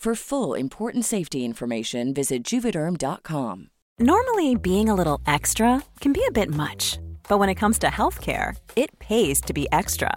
For full important safety information, visit juvederm.com. Normally, being a little extra can be a bit much, but when it comes to healthcare, it pays to be extra.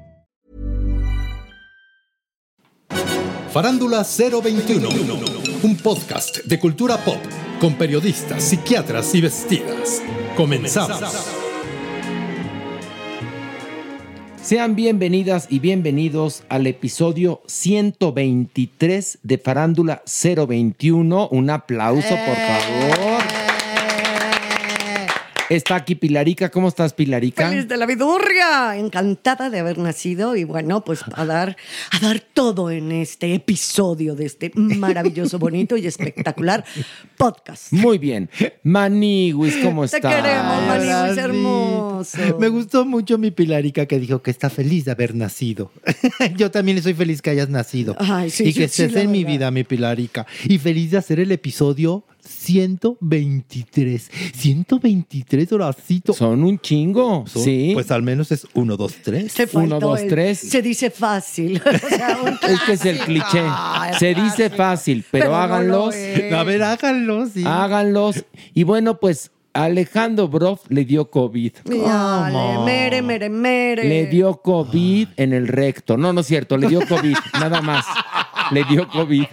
Farándula 021, un podcast de cultura pop con periodistas, psiquiatras y vestidas. Comenzamos. Sean bienvenidas y bienvenidos al episodio 123 de Farándula 021. Un aplauso, por favor. Está aquí Pilarica. ¿Cómo estás, Pilarica? Feliz de la vidurria, encantada de haber nacido y bueno, pues a dar, a dar todo en este episodio de este maravilloso, bonito y espectacular podcast. Muy bien. Maniwis, ¿cómo Te estás? queremos, Maniwis, hermoso. Me gustó mucho mi Pilarica que dijo que está feliz de haber nacido. Yo también estoy feliz que hayas nacido. Ay, sí, y que sí, estés en mi vida, mi Pilarica. Y feliz de hacer el episodio 123. 123, Horacito. Son un chingo. Son- sí. Pues al menos es 1, 2, 3. Se faltó Uno, dos, el- tres. Se dice fácil. O sea, este es el cliché. Ay, Se dice fácil, pero, Pero no lo háganlos. es. A ver, háganlo, sí. Háganlos. Y bueno, pues Alejandro Broff le dio COVID. Dale, ¿Cómo? mere, mere, mere. Le dio COVID en el recto. No, no es cierto, le dio COVID, nada más. Le dio COVID.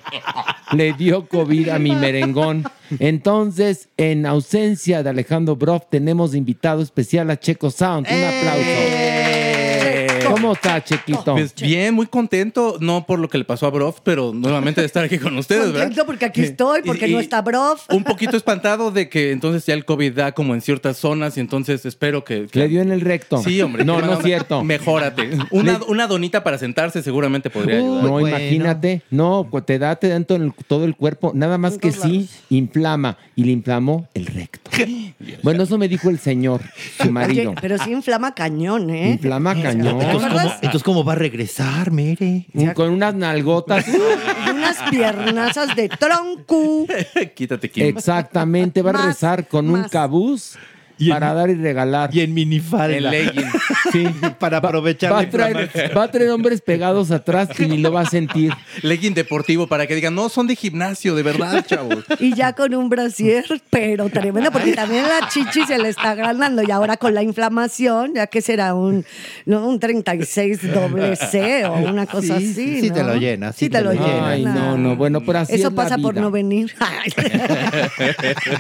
Le dio COVID a mi merengón. Entonces, en ausencia de Alejandro Broff, tenemos invitado especial a Checo Sound. Un aplauso. ¿Cómo está, Chequito? Pues bien, muy contento, no por lo que le pasó a Brof, pero nuevamente de estar aquí con ustedes, ¿verdad? Contento porque aquí estoy, porque no está Brof. Un poquito espantado de que entonces ya el COVID da como en ciertas zonas y entonces espero que... que- Le dio en el recto. Sí, hombre. No, no es cierto. Mejórate. Una, donita para sentarse seguramente podría ayudar. No, Bueno. imagínate. No, te da, te da en todo el, todo el cuerpo. Nada más que sí, inflama. Y le inflamó el recto. Bueno, eso me dijo el señor, su marido. Oye, pero sí inflama cañón, ¿eh? Inflama cañón. Entonces. ¿cómo, entonces, ¿cómo va a regresar, Mere? Un- con unas nalgotas. Y unas piernazas de tronco. Quítate, Kim. Exactamente. Va a Más, regresar con un cabuz Y en- para dar y regalar. Y en minifalda. En legging. Sí. Para aprovechar Va a, traer, va a traer hombres pegados atrás y ni lo va a sentir. Legging deportivo para que digan, no, son de gimnasio, de verdad, chavos. Y ya con un brasier, pero tremendo, porque también la chichi se le está agrandando. Y ahora con la inflamación, ya que será un, ¿no? un 36 doble C o una cosa Sí, así. sí ¿no? te lo llena, sí Sí te te lo llena. Ay, no, no. Bueno, pero así Eso es la pasa por no venir.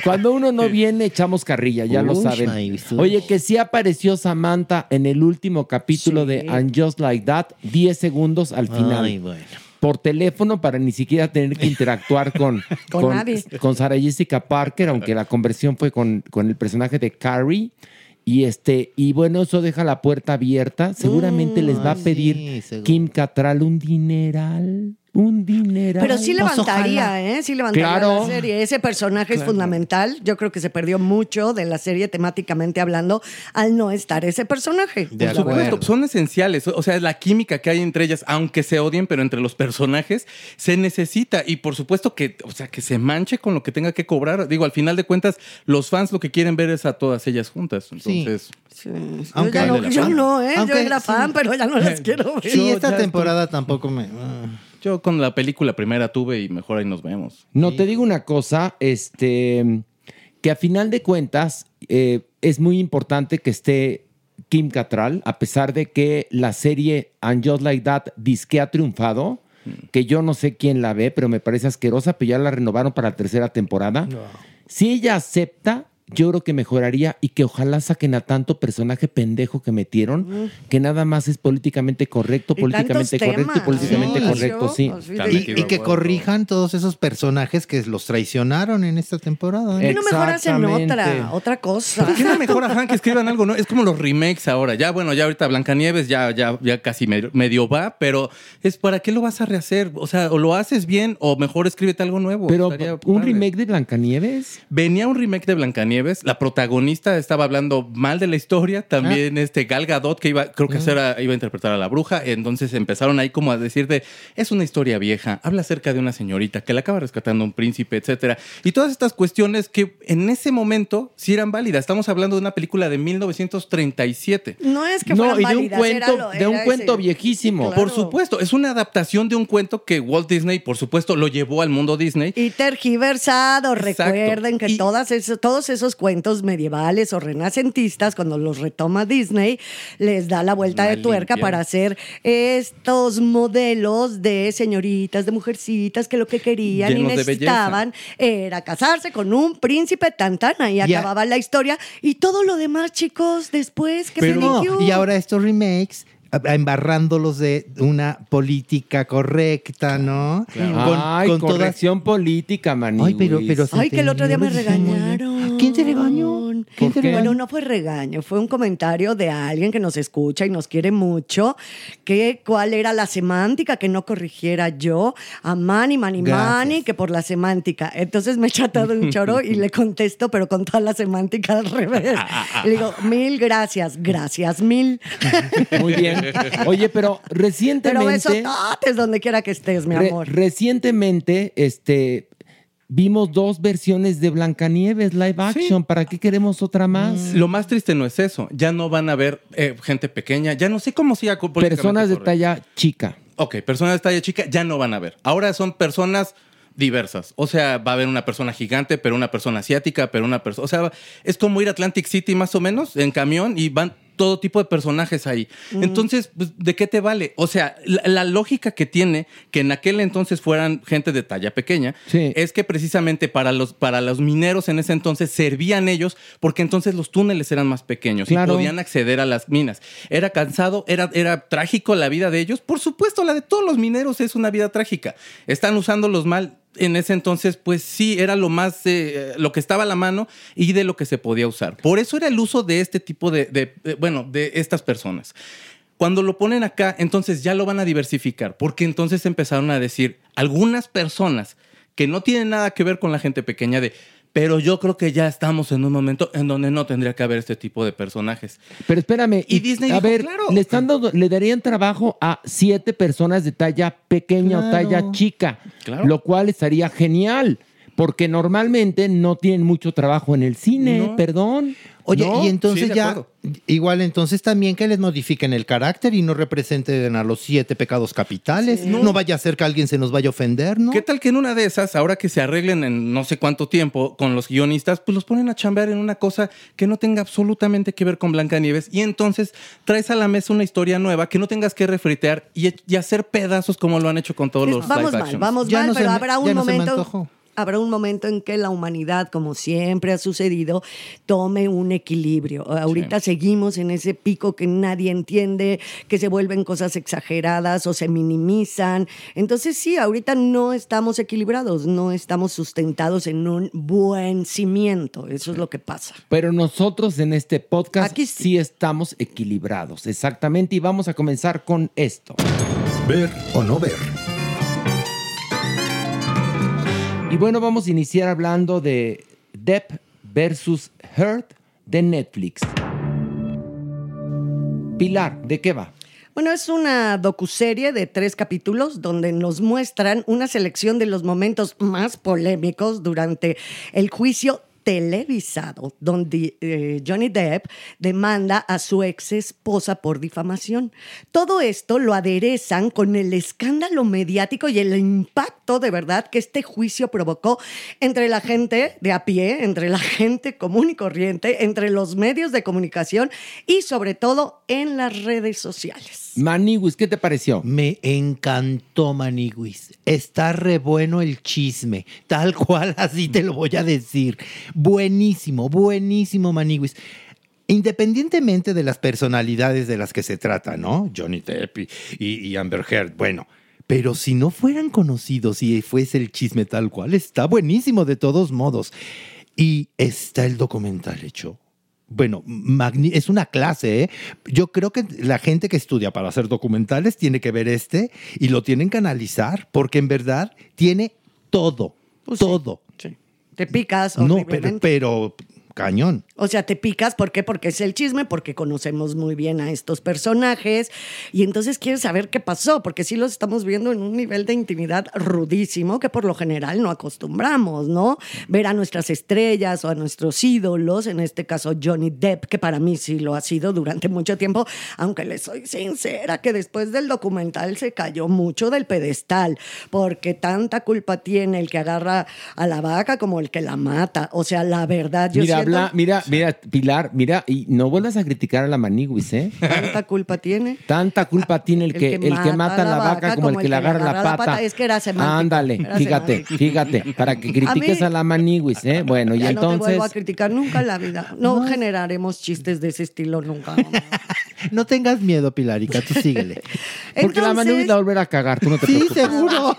Cuando uno no viene, echamos carrilla, ya lo Uy, saben. Oye, que sí apareció Samantha en el último capítulo Sí. de And Just Like That, 10 segundos al final. Ay, bueno. por teléfono para ni siquiera tener que interactuar con, Con nadie. con Sarah Jessica Parker, aunque la conversión fue con, con el personaje de Carrie. Y este, y bueno, eso deja la puerta abierta. Seguramente les va a Mm, pedir sí. Kim Cattrall un dineral. Un dineral. Pero sí Pues levantaría. ¿eh? Sí levantaría Claro. la serie. Ese personaje es fundamental. Yo creo que se perdió mucho de la serie temáticamente hablando al no estar ese personaje. De Por supuesto, son esenciales. O sea, la química que hay entre ellas, aunque se odien, pero entre los personajes, se necesita. Y por supuesto que, o sea, que se manche con lo que tenga que cobrar. Digo, al final de cuentas, los fans lo que quieren ver es a todas ellas juntas. Entonces, Sí. Aunque- yo, ya no, yo no, ¿eh? Aunque yo era sí. fan, pero ya no las quiero ver. Sí, esta temporada tampoco me. ah. Yo con la película primera tuve y mejor ahí nos vemos. No, te digo una cosa, este, que a final de cuentas eh, es muy importante que esté Kim Cattrall, a pesar de que la serie And Just Like That disque ha triunfado, que yo no sé quién la ve, pero me parece asquerosa, pero ya la renovaron para la tercera temporada. Si ella acepta, yo creo que mejoraría y que ojalá saquen a tanto personaje pendejo que metieron, que nada más es políticamente correcto, Y políticamente correcto y políticamente correcto, Yo, sí. Y, que corrijan todos esos personajes que los traicionaron en esta temporada. ¿no? ¿Por qué no mejor hacen Exactamente. otra, otra cosa? ¿Por qué no mejor que escriban algo? ¿no? Es como los remakes ahora. Ya, bueno, ya ahorita Blancanieves ya, ya, ya casi medio, medio va, pero es ¿para qué lo vas a rehacer? O sea, o lo haces bien o mejor escríbete algo nuevo. Pero Estaría un padre. remake de Blancanieves. Venía un remake de Blancanieves, la protagonista estaba hablando mal de la historia, también este Gal Gadot que iba, creo que esa era- iba a interpretar a la bruja, entonces empezaron ahí como a decir de, es una historia vieja, habla acerca de una señorita que la acaba rescatando un príncipe, etcétera, y todas estas cuestiones que en ese momento sí eran válidas. Estamos hablando de una película de 1937. No es que No, fueran y de un válidas, cuento, era lo- de un cuento ese- viejísimo. Claro. Por supuesto, es una adaptación de un cuento que Walt Disney, por supuesto, lo llevó al mundo Disney. Y tergiversado, Exacto. recuerden que Y- todas esos, todos esos cuentos medievales o renacentistas, cuando los retoma Disney, les da la vuelta Una de tuerca limpia. para hacer estos modelos de señoritas, de mujercitas que lo que querían Llenos y necesitaban era casarse con un príncipe tantana y Ya. acababa la historia. Y todo lo demás, chicos, después que Pero no, se y ahora estos remakes embarrándolos de una política correcta, ¿no? Ay, corrección política, maní. Ay, pero, pero Ay, que el otro día me bien. regañaron. ¿Quién te regañó? ¿Quién te regañó? Bueno, no fue regaño, fue un comentario de alguien que nos escucha y nos quiere mucho, que cuál era la semántica que no corrigiera yo a Mani, Mani. Mani, que por la semántica. Entonces me echa todo un choro y le contesto, pero con toda la semántica al revés. Y le digo, mil gracias, gracias mil. Muy bien. Oye, pero Pero recientemente. besototes donde quiera que estés, mi re- amor. recientemente, este. Vimos dos versiones de Blancanieves live action. ¿Para qué queremos otra más? Lo más triste no es eso. Ya no van a ver eh, gente pequeña. Ya no sé cómo siga Personas de correcto. talla chica. Ok, personas de talla chica ya no van a ver. Ahora son personas diversas. O sea, va a haber una persona gigante, pero una persona asiática, pero una persona... O sea, es como ir a Atlantic City más o menos en camión y van todo tipo de personajes ahí. Entonces, pues, ¿de qué te vale? O sea, la, la lógica que tiene que en aquel entonces fueran gente de talla pequeña Sí. es que precisamente para los, para los mineros en ese entonces servían ellos porque entonces los túneles eran más pequeños Claro. y podían acceder a las minas. Era cansado, era, era trágico la vida de ellos. Por supuesto, la de todos los mineros es una vida trágica. Están usándolos mal. En ese entonces, pues sí, era lo más, eh, lo que estaba a la mano y de lo que se podía usar. Por eso era el uso de este tipo de, de- de- bueno, de estas personas. Cuando lo ponen acá, entonces ya lo van a diversificar, porque entonces empezaron a decir algunas personas que no tienen nada que ver con la gente pequeña de, pero yo creo que ya estamos en un momento en donde no tendría que haber este tipo de personajes. Pero espérame. Y Disney a dijo, ver, claro. le, están dando- le darían trabajo a siete personas de talla pequeña o talla chica. Claro. Lo cual estaría genial. Porque normalmente no tienen mucho trabajo en el cine, No. perdón. Oye, ¿no? y entonces Sí, ya, acuerdo. igual entonces también que les modifiquen el carácter y no representen a los siete pecados capitales. No. vaya a ser que alguien se nos vaya a ofender, ¿no? ¿Qué tal que en una de esas, ahora que se arreglen en no sé cuánto tiempo con los guionistas, pues los ponen a chambear en una cosa que no tenga absolutamente que ver con Blancanieves y entonces traes a la mesa una historia nueva que no tengas que refritear y, y hacer pedazos como lo han hecho con todos los vamos live mal, actions. vamos Ya mal, pero me- habrá ya un no se me momento. Habrá un momento en que la humanidad, como siempre ha sucedido, tome un equilibrio. Ahorita seguimos en ese pico que nadie entiende, que se vuelven cosas exageradas o se minimizan. Entonces sí, ahorita no estamos equilibrados, no estamos sustentados en un buen cimiento. Eso es lo que pasa. Pero nosotros en este podcast sí. estamos equilibrados, exactamente. Y vamos a comenzar con esto. Ver o no ver. Y bueno, vamos a iniciar hablando de Depp versus Heard de Netflix. Pilar, ¿de qué va? Bueno, es una docuserie de tres capítulos donde nos muestran una selección de los momentos más polémicos durante el juicio televisado donde eh, Johnny Depp demanda a su ex esposa por difamación. Todo esto lo aderezan con el escándalo mediático y el impacto de verdad que este juicio provocó entre la gente de a pie, entre la gente común y corriente, entre los medios de comunicación y sobre todo en las redes sociales. Maniguis, ¿qué te pareció? Me encantó Maniguis. Está re bueno el chisme, tal cual así te lo voy a decir. Buenísimo, buenísimo Maniguis. Independientemente de las personalidades de las que se trata, ¿no? Johnny Depp y, Amber Heard, bueno. Pero si no fueran conocidos y fuese el chisme tal cual, está buenísimo de todos modos. Y está el documental hecho bueno, es una clase. ¿eh? Yo creo que la gente que estudia para hacer documentales tiene que ver este y lo tienen que analizar, porque en verdad tiene todo, pues todo. Te picas. No, pero, pero cañón. O sea, te picas, ¿por qué? Porque es el chisme, porque conocemos muy bien a estos personajes y entonces quieres saber qué pasó, porque sí los estamos viendo en un nivel de intimidad rudísimo que por lo general no acostumbramos, ¿no? Ver a nuestras estrellas o a nuestros ídolos, en este caso Johnny Depp, que para mí sí lo ha sido durante mucho tiempo, aunque le soy sincera que después del documental se cayó mucho del pedestal, porque tanta culpa tiene el que agarra a la vaca como el que la mata. O sea, la verdad, yo mira, siento... mira, Mira, Pilar, mira, y no vuelvas a criticar a la maniguis, ¿eh? ¿Tanta culpa tiene? Tanta culpa tiene el que, el que, mata, a la vaca como, el que, le agarra la pata. Es que era semántico. Ándale, fíjate, fíjate, para que critiques a, la maniguis, ¿eh? Bueno, y entonces... No te vuelvo a criticar nunca en la vida. No, generaremos chistes de ese estilo nunca. no tengas miedo, Pilarica, tú síguele. Porque la maniguis la volverá a cagar, tú no te preocupes. Sí, seguro.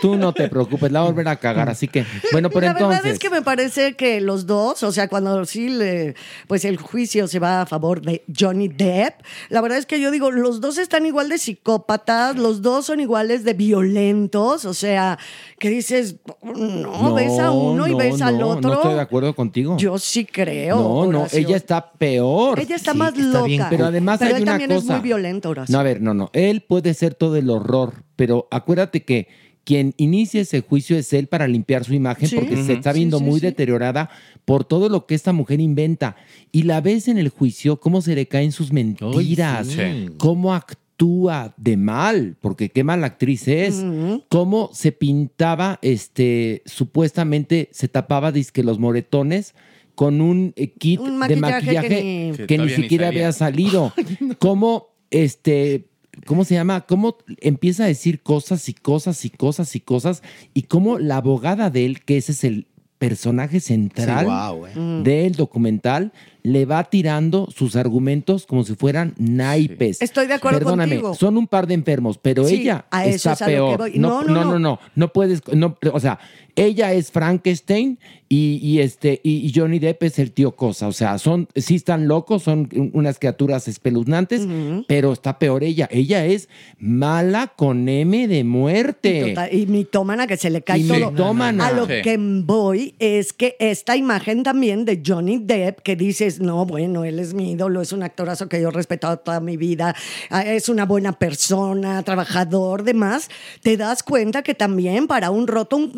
Tú no te preocupes, la volverá a cagar, así que... Bueno, pero entonces... La verdad es que me parece que los dos, o sea, cuando sí le, pues el juicio se va a favor de Johnny Depp. La verdad es que yo digo, los dos están igual de psicópatas, los dos son iguales de violentos, o sea, que dices, no, ves a uno y ves al otro. No estoy de acuerdo contigo. Yo sí creo. No, no, ella está peor. Ella está más loca. pero además hay él una también cosa. es muy violento, Horacio. No, a ver, no, no. Él puede ser todo el horror, pero acuérdate que quien inicia ese juicio es él para limpiar su imagen porque se está viendo muy deteriorada por todo lo que esta mujer inventa. Y la ves en el juicio cómo se le caen sus mentiras, cómo actúa de mal, porque qué mala actriz es, cómo se pintaba, este, supuestamente se tapaba disque los moretones con un eh, kit de maquillaje que ni, siquiera había salido, cómo este ¿cómo se llama? Cómo empieza a decir cosas y cosas y cosas y cosas y cómo la abogada de él, que ese es el personaje central eh. del documental, le va tirando sus argumentos como si fueran naipes. Estoy de acuerdo Perdóname, contigo. son un par de enfermos, pero ella está peor. No, no, no, no, no, puedes, no, o sea, ella es Frankenstein y, este y Johnny Depp es el tío Cosa, o sea, son sí están locos, son unas criaturas espeluznantes, pero está peor ella. Ella es mala con M de muerte. Y, mitómana que se le cae todo. Mitómana. A lo que voy es que esta imagen también de Johnny Depp que dices no, bueno, él es mi ídolo, es un actorazo que yo he respetado toda mi vida, ah, es una buena persona, trabajador, demás, te das cuenta que también para un roto un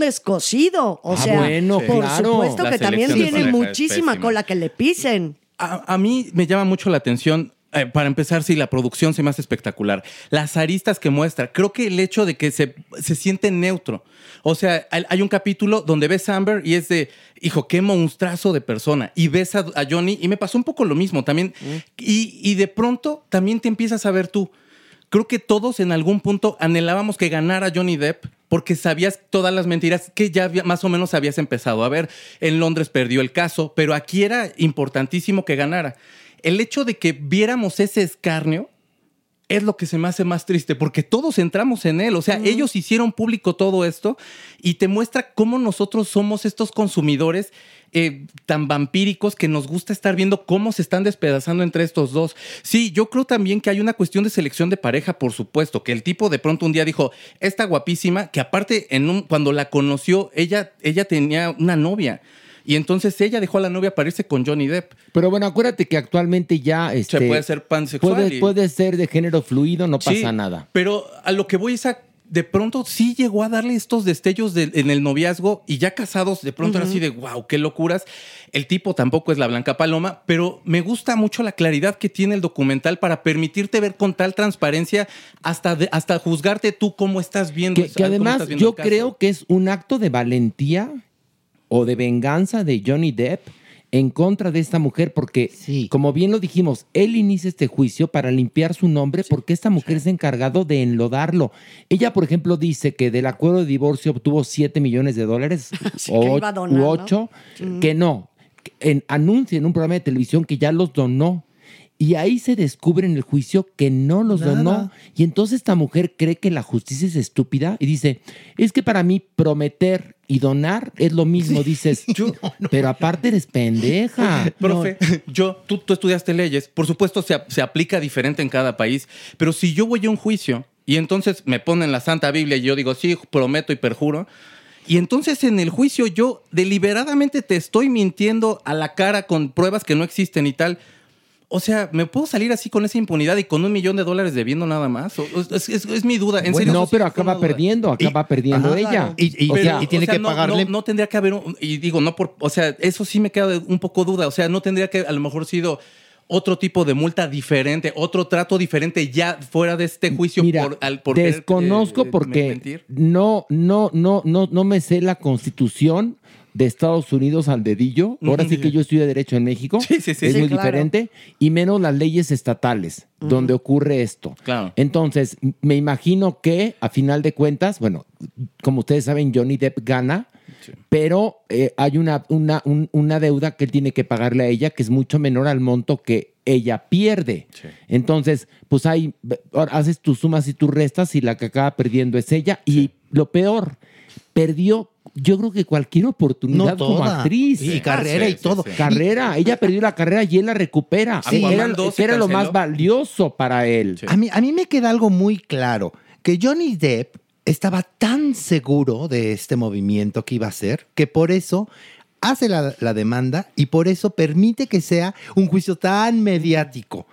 O Ah, sea, bueno, por claro. supuesto La que también tiene muchísima cola que le pisen. A, a mí me llama mucho la atención. eh, para empezar, sí, la producción se me hace espectacular. Las aristas que muestra. Creo que el hecho de que se, se siente neutro. O sea, hay, hay un capítulo donde ves a Amber y es de, hijo, qué monstruazo de persona. Y ves a, a Johnny y me pasó un poco lo mismo también. Y, y de pronto también te empiezas a ver tú. Creo que todos en algún punto anhelábamos que ganara Johnny Depp porque sabías todas las mentiras que ya había- más o menos habías empezado a ver. En Londres perdió el caso, pero aquí era importantísimo que ganara. El hecho de que viéramos ese escarnio es lo que se me hace más triste, porque todos entramos en él. O sea, ellos hicieron público todo esto y te muestra cómo nosotros somos estos consumidores eh, tan vampíricos que nos gusta estar viendo cómo se están despedazando entre estos dos. Sí, yo creo también que hay una cuestión de selección de pareja, por supuesto, que el tipo de pronto un día dijo, esta guapísima, que aparte en un, cuando la conoció, ella, ella tenía una novia. Y entonces ella dejó a la novia para irse con Johnny Depp. Pero bueno, acuérdate que actualmente ya este, Se puede ser pansexual. puede, y- puede ser de género fluido, no Sí, pasa nada. Pero a lo que voy es a. De pronto sí llegó a darle estos destellos de- en el noviazgo y ya casados, de pronto era así de wow, qué locuras. El tipo tampoco es la Blanca Paloma, pero me gusta mucho la claridad que tiene el documental para permitirte ver con tal transparencia hasta, de- hasta juzgarte tú cómo estás viendo. Que, además viendo yo creo que es un acto de valentía o de venganza de Johnny Depp en contra de esta mujer, porque, como bien lo dijimos, él inicia este juicio para limpiar su nombre porque esta mujer se ha encargado de enlodarlo. Ella, por ejemplo, dice que del acuerdo de divorcio obtuvo 7 millones de dólares Sí, o donar, u ¿no? 8, que no. En, anuncia en un programa de televisión que ya los donó. Y ahí se descubre en el juicio que no los Nada. donó. Y entonces esta mujer cree que la justicia es estúpida y dice, es que para mí prometer y donar es lo mismo, dices, pero aparte eres pendeja. Profe, yo, tú, tú estudiaste leyes, por supuesto se, se aplica diferente en cada país, pero si yo voy a un juicio y entonces me ponen la Santa Biblia y yo digo, sí, prometo y perjuro, y entonces en el juicio yo deliberadamente te estoy mintiendo a la cara con pruebas que no existen y tal. O sea, ¿me puedo salir así con esa impunidad y con un millón de dólares debiendo nada más? O- o- Es, es- es mi duda. En Bueno, serio, no, pero acaba perdiendo, acaba perdiendo Ajá, ella. claro. Y- y- Pero, y tiene o sea, que no- pagarle- No, no tendría que haber, un- y digo, no por, o sea, eso sí me queda un poco duda. O sea, no tendría que a lo mejor sido otro tipo de multa diferente, otro trato diferente ya fuera de este juicio Mira, por, al, por querer, desconozco eh, porque mentir. no, no, no, no, no me sé la constitución de Estados Unidos al dedillo. Ahora sí que yo estudio Derecho en México. sí, sí, es sí, muy claro. diferente. Y menos las leyes estatales, donde ocurre esto. Claro. Entonces, me imagino que a final de cuentas, bueno, como ustedes saben, Johnny Depp gana, pero eh, hay una, una, un- una deuda que él tiene que pagarle a ella que es mucho menor al monto que ella pierde. Entonces, pues ahí haces tus sumas y tus restas y la que acaba perdiendo es ella. Y lo peor, perdió. Yo creo que cualquier oportunidad No como actriz. Y carrera y todo. Carrera. Ella perdió la carrera y él la recupera. Sí. Era, Aquaman 2 que era lo más valioso para él. A mí, a mí me queda algo muy claro, que Johnny Depp estaba tan seguro de este movimiento que iba a hacer, que por eso hace la, la demanda y por eso permite que sea un juicio tan mediático.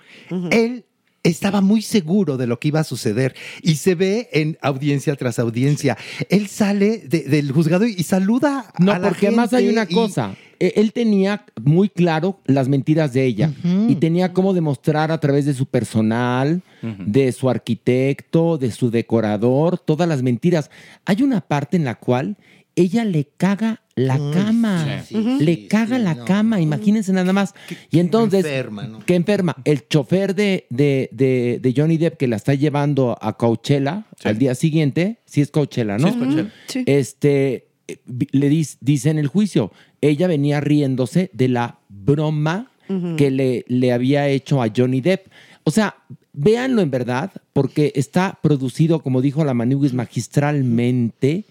Él estaba muy seguro de lo que iba a suceder y se ve en audiencia tras audiencia. Él sale de- del juzgado y saluda No, a la porque además hay gente una y- cosa. E- Él tenía muy claro las mentiras de ella y tenía cómo demostrar a través de su personal, de su arquitecto, de su decorador, todas las mentiras. Hay una parte en la cual ella le caga la cama, sí, sí, le caga la cama, imagínense nada más. Y entonces, enferma, ¿no? que enferma. El chofer de, de, de- de Johnny Depp que la está llevando a Coachella al día siguiente, sí es Coachella, ¿no? Sí, es Coachella. Sí. Este, le dis- dice en el juicio, ella venía riéndose de la broma que le, le había hecho a Johnny Depp. O sea, véanlo en verdad, porque está producido, como dijo la Maniwis, magistralmente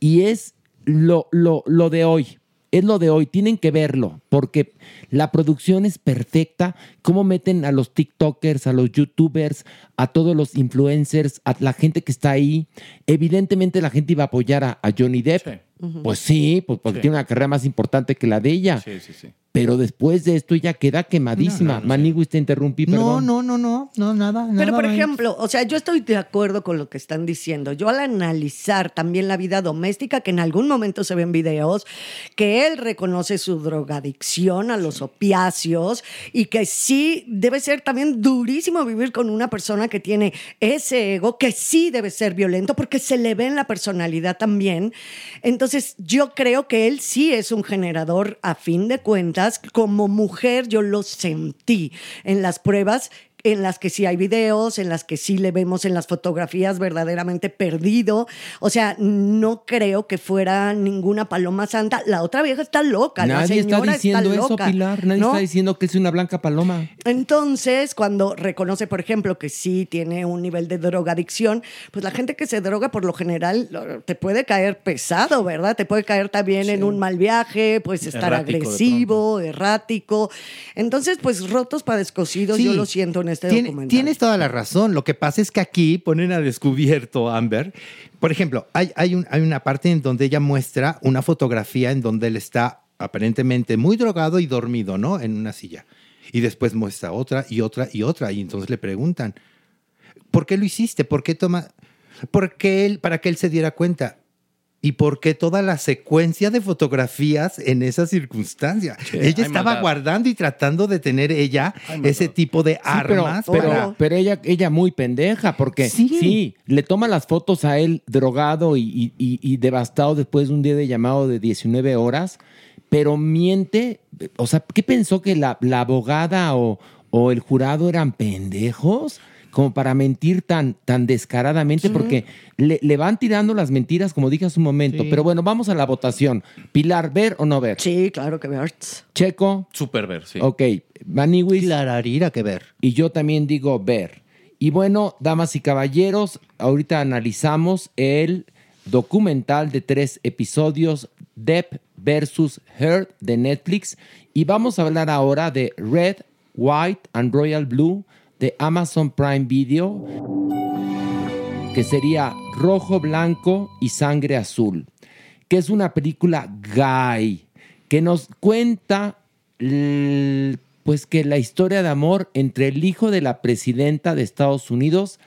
y es lo, lo, lo de hoy. Es lo de hoy, tienen que verlo, porque la producción es perfecta. Cómo meten a los TikTokers, a los YouTubers, a todos los influencers, a la gente que está ahí. Evidentemente la gente iba a apoyar a, a Johnny Depp. Pues sí, pues porque Sí. tiene una carrera más importante que la de ella. Sí, sí, sí. Pero después de esto ella queda quemadísima. Maniguis, te interrumpí, No, perdón. no, no, no, no, nada. Pero, nada, por ejemplo, o sea, yo estoy de acuerdo con lo que están diciendo. Yo al analizar también la vida doméstica, que en algún momento se ven videos, que él reconoce su drogadicción a los opiáceos y que sí debe ser también durísimo vivir con una persona que tiene ese ego, que sí debe ser violento porque se le ve en la personalidad también. Entonces, yo creo que él sí es un generador a fin de cuentas. Como mujer, yo lo sentí en las pruebas en las que sí hay videos, en las que sí le vemos en las fotografías verdaderamente perdido. O sea, no creo que fuera ninguna paloma santa. La otra vieja está loca. la Nadie está señora diciendo eso, loca, Pilar. Nadie ¿no? está diciendo que es una blanca paloma. Entonces, cuando reconoce, por ejemplo, que sí tiene un nivel de drogadicción, pues la gente que se droga por lo general te puede caer pesado, ¿verdad? Te puede caer también en un mal viaje, pues estar Errático agresivo, errático. Entonces, pues rotos para descosidos, Sí. yo lo siento en este documental. Tienes toda la razón. Lo que pasa es que aquí ponen a descubierto, Amber. Por ejemplo, hay, hay, un- hay una parte en donde ella muestra una fotografía en donde él está aparentemente muy drogado y dormido, ¿no? En una silla. Y después muestra otra y otra y otra. Y entonces le preguntan, ¿por qué lo hiciste? ¿Por qué toma? ¿Por qué él, para que él se diera cuenta? ¿Y por qué toda la secuencia de fotografías en esa circunstancia? ella estaba maldad. guardando y tratando de tener ella ese tipo de Sí, pero, armas pero, para- pero ella, ella muy pendeja, porque Sí. sí. le toma las fotos a él drogado y, y- y- y devastado después de un día de llamado de 19 horas, pero miente. O sea, ¿qué pensó que la, la abogada o, o el jurado eran pendejos? Como para mentir tan, tan descaradamente, porque le, le van tirando las mentiras, como dije hace un momento. Sí. Pero bueno, vamos a la votación. Pilar, ¿ver o no ver? Sí, claro que Bertz. Checo. Super ver, sí. Ok, Maniwis. Clararira que ver. Y yo también digo ver. Y bueno, damas y caballeros, ahorita analizamos el documental de tres episodios, Depp versus Heard de Netflix. Y vamos a hablar ahora de Red, White and Royal Blue de Amazon Prime Video, que sería Rojo, Blanco y Sangre Azul, que es una película gay, que nos cuenta pues que la historia de amor entre el hijo de la presidenta de Estados Unidos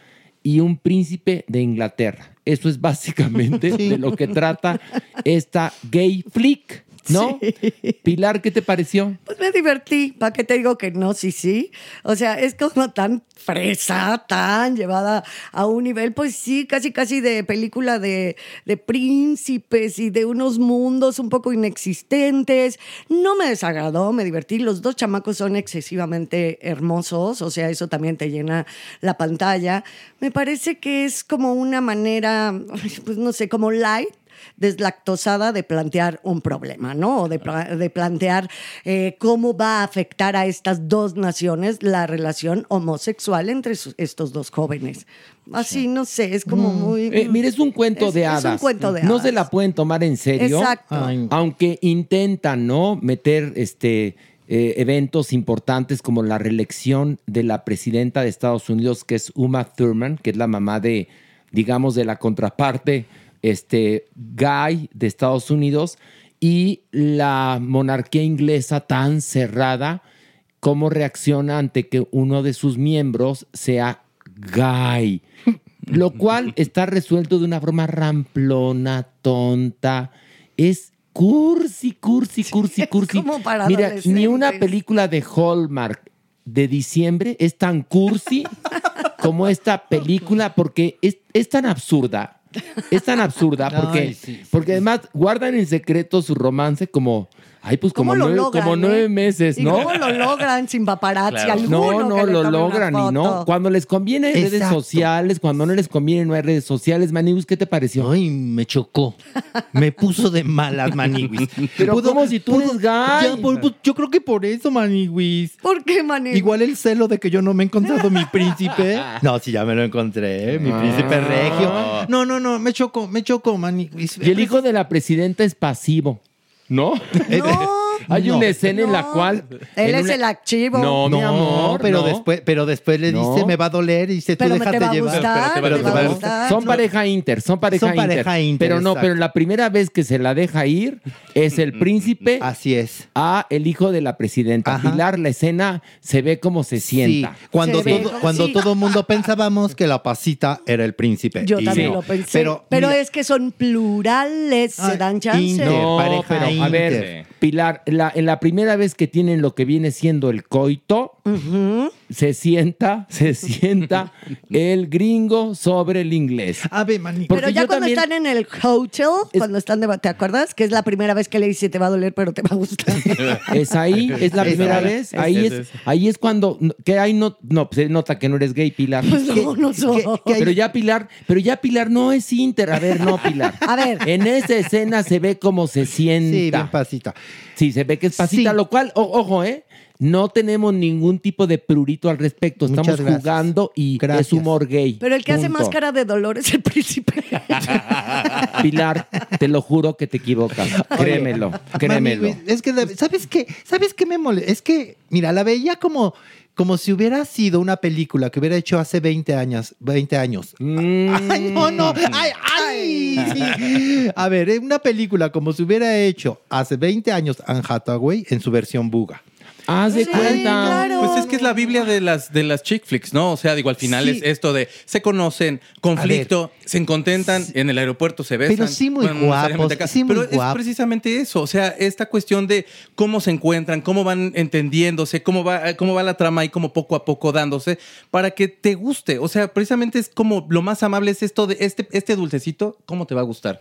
y un príncipe de Inglaterra. Eso es básicamente de lo que trata esta gay flick, ¿no? Pilar, ¿qué te pareció? Pues me divertí, ¿para qué te digo que no? Sí, sí. O sea, es como tan fresa, tan llevada a un nivel, pues sí, casi, casi de película de, de príncipes y de unos mundos un poco inexistentes. No me desagradó, me divertí. Los dos chamacos son excesivamente hermosos, o sea, eso también te llena la pantalla. Me parece que es como una manera, pues no sé, como light deslactosada de plantear un problema, ¿no? O de, de plantear eh, cómo va a afectar a estas dos naciones la relación homosexual entre estos dos jóvenes. Así, no sé, es como muy... Eh, mire, es un cuento Es- de es un hadas. cuento de No hadas. se la pueden tomar en serio. Exacto. Ay, Aunque intentan, ¿no? Meter este. eh, eventos importantes como la reelección de la presidenta de Estados Unidos, que es Uma Thurman, que es la mamá de, digamos, de la contraparte este, gay de Estados Unidos, y la monarquía inglesa tan cerrada, cómo reacciona ante que uno de sus miembros sea gay. Lo cual está resuelto de una forma ramplona, tonta. Es cursi, cursi, cursi, cursi. como para Mira, ni una película de Hallmark de diciembre es tan cursi como esta película porque es, es tan absurda. Es tan absurda porque, Ay, sí, sí, porque además guardan en secreto su romance como, ay, pues como, ¿Cómo lo nueve, logran, como eh? nueve meses, ¿Y ¿no? cómo lo logran sin paparazzi Claro. alguno? No, no, que le lo logran y no. Cuando les conviene redes sociales, cuando no les conviene no hay redes sociales. Manibus, ¿qué te pareció? Ay, me chocó. Me puso de malas, Maniwis. Pero ¿cómo si tú eres gay? Ya, por- pues, yo creo que por eso, Maniwis. ¿Por qué, Manny? Igual el celo de que yo no me he encontrado mi príncipe. No, sí, ya me lo encontré, mi príncipe Ah. regio. No, no, no, me chocó, me chocó, Maniwis. Y el hijo de la presidenta es pasivo, ¿no? No. Hay No. una escena en la cual... Él es una- el archivo. No, mi No, amor. pero no. después, pero después le No. dice, me va a doler, y dice, tú déjate te va a llevar. gustar, Pero te te va a va a gustar. Son pareja inter, son pareja, Son pareja inter, Pero no, exacto. pero la primera vez que se la deja ir es el príncipe Así es. a el hijo de la presidenta. Ajá. Pilar, la escena se ve como se sienta. Sí, cuando, Se todo, cuando sí. todo mundo pensábamos que la pasita era el príncipe. Yo también no. lo pensé. Pero, Pero, mira, es que son plurales, se dan chance. inter. No, pareja pero a inter. ver, Pilar, la, en la primera vez que tienen lo que viene siendo el coito, se sienta, se sienta el gringo sobre el inglés. A ver, Manny. Porque Pero ya cuando también- están en el hotel, cuando están de... ¿Te acuerdas? Que es la primera vez que le dice te va a doler, pero te va a gustar. Es ahí, es la Es primera vez. Ahí Es- es, es- ahí es cuando que ahí no, no, pues, se nota que no eres gay, Pilar. Pues no, no soy. que Pero ya Pilar, pero ya Pilar no es inter. A ver, no, Pilar. A ver. En esa escena se ve cómo se sienta. Sí, bien pasita. Sí, se ve que es pasita, Sí. lo cual, o- ojo, ¿eh? No tenemos ningún tipo de prurito al respecto. Estamos gracias. jugando y Gracias. es humor gay. Pero el que hace más cara de dolor es el príncipe. Pilar, te lo juro que te equivocas. Créemelo, créemelo. Es que, ¿sabes qué? ¿Sabes qué me molesta? Es que, mira, la veía como, como si hubiera sido una película que hubiera hecho hace 20 años. 20 años. Mm. Ay, no, no. Ay, ay. A ver, es una película como si hubiera hecho hace 20 años Anne Hathaway en su versión buga. Haz de Sí, cuenta. claro. Pues es que es la Biblia de las, de las chick flicks, ¿no? O sea, digo, al final Sí. es esto de se conocen, conflicto, se contentan, en el aeropuerto se besan. Pero sí muy no necesariamente guapos, acá, sí muy Pero es guapos. precisamente eso, o sea, esta cuestión de cómo se encuentran, cómo van entendiéndose, cómo va, cómo va la trama y como poco a poco dándose para que te guste. O sea, precisamente es como lo más amable es esto de este, este dulcecito, ¿cómo te va a gustar?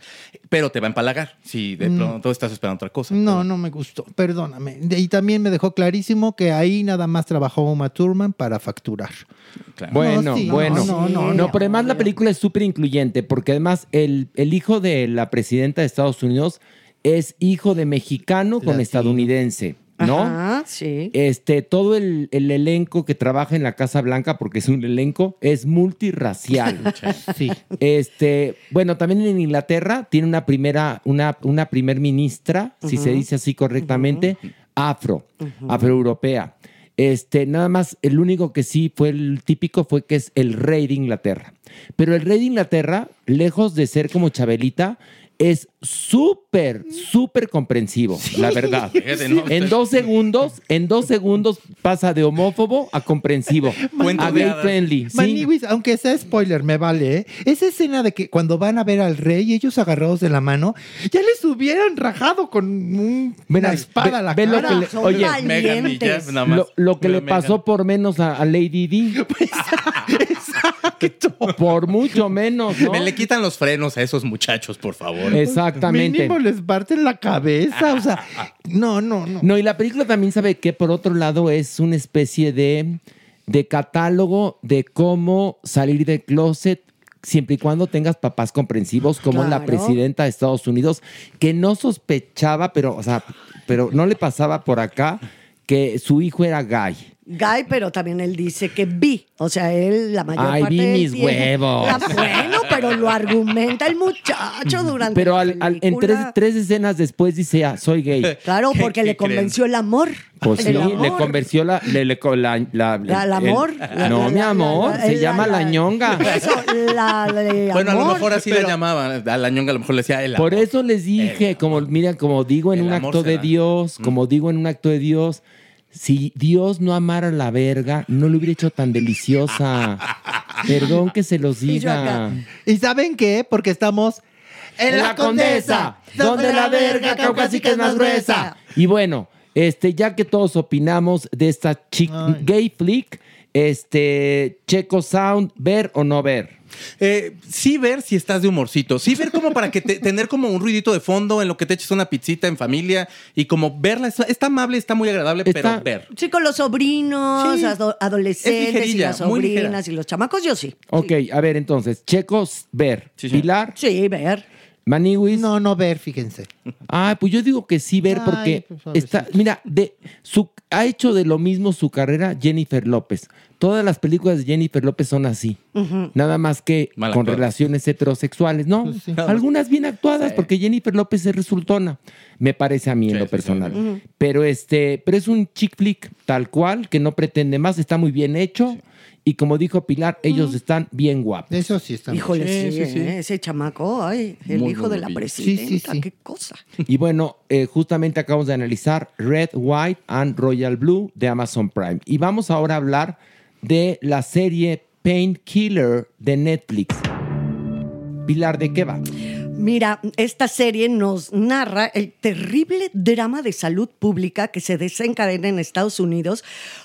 Pero te va a empalagar si de pronto estás esperando otra cosa. Mm. No, no me gustó, perdóname. Y también me dejó clarísimo que ahí nada más trabajó Uma Thurman para facturar. Claro. Bueno, No, sí, bueno. no, no, no, pero además la película es súper incluyente porque además el, el hijo de la presidenta de Estados Unidos es hijo de mexicano con Latino. estadounidense, ¿no? Ajá, sí. Este, todo el, el elenco que trabaja en la Casa Blanca, porque es un elenco, es multirracial. Sí. Este, bueno, también en Inglaterra tiene una primera, una, una primer ministra, si se dice así correctamente, afro, afroeuropea. Este, nada más, el único que sí fue el típico fue que es el rey de Inglaterra. Pero el rey de Inglaterra, lejos de ser como Chabelita, es súper, súper comprensivo, la verdad. Fíjate, ¿no? En dos segundos, en dos segundos pasa de homófobo a comprensivo, Cuento a gay friendly. sí. Aunque sea spoiler, me vale, ¿eh? Esa escena de que cuando van a ver al rey, ellos agarrados de la mano, ya les hubieran rajado con un- Mira, una espada ve- a la ve lo cara. que le- Son oye, Megan y valientes. nada más. Lo, lo que le Megan. pasó por menos a, a Lady D. por mucho menos, ¿no? Me le quitan los frenos a esos muchachos, por favor. Exactamente. Mínimo les parten la cabeza, o sea, no, no, no. No, y la película también sabe que por otro lado es una especie de, de catálogo de cómo salir del closet siempre y cuando tengas papás comprensivos como la Claro. presidenta de Estados Unidos que no sospechaba, pero o sea, pero no le pasaba por acá que su hijo era gay. Guy, pero también él dice que vi. O sea, él la mayor Ay, parte vi del mis tiempo- huevos. La- bueno, pero lo argumenta el muchacho durante Pero la al- al- en tres, película. tres escenas después dice, ah, soy gay. Claro, porque ¿Qué le creen? convenció el amor. Pues sí, El amor. le convenció la, le, le- la, la- La- el el- amor. La- no, la- mi la- amor, la- se la- llama la, ñonga. Eso, la, la de Bueno, a lo amor. mejor así la llamaban. A la ñonga a lo mejor le decía el Por amor. eso les dije, como mira, como digo en El un amor acto de será. Dios, como digo en un acto de Dios, si Dios no amara la verga, no lo hubiera hecho tan deliciosa. Perdón que se los diga. ¿Y saben qué? Porque estamos en, la, condesa, donde la verga caucásica es más gruesa. Y bueno, este, ya que todos opinamos de esta chick gay flick, este, Checo Sound, ver o no ver. Eh, sí ver si estás de humorcito. Sí ver como para que te- tener como un ruidito de fondo en lo que te eches una pizzita en familia y como verla. Está, está amable, está muy agradable, Está- pero ver. Sí, con los sobrinos, Sí. ado- adolescentes y las sobrinas y los chamacos, yo sí. Ok, a ver entonces, Checo, ver. Sí, sí. Pilar, Sí, ver. Maniwis. No, no ver, fíjense. Ah, pues yo digo que sí ver Ay, porque pues, está, mira, de su ha hecho de lo mismo su carrera Jennifer López. Todas las películas de Jennifer López son así. Nada más que Mal con relaciones heterosexuales, ¿no? Pues sí. Algunas bien actuadas porque Jennifer López es resultona, me parece a mí en Sí, lo sí, personal. Pero este, pero es un chick flick tal cual que no pretende más, está muy bien hecho y como dijo Pilar, ellos están bien guapos. Eso sí está. Híjole, Sí, sí, sí, sí. ¿eh? ese chamaco, ay, el Muy, hijo muy de la guapillo. presidenta, Sí, sí, sí. qué cosa. Y bueno, eh, justamente acabamos de analizar Red, White and Royal Blue de Amazon Prime. Y vamos ahora a hablar de la serie Painkiller de Netflix. Pilar, ¿de qué va? Mira, esta serie nos narra el terrible drama de salud pública que se desencadena en Estados Unidos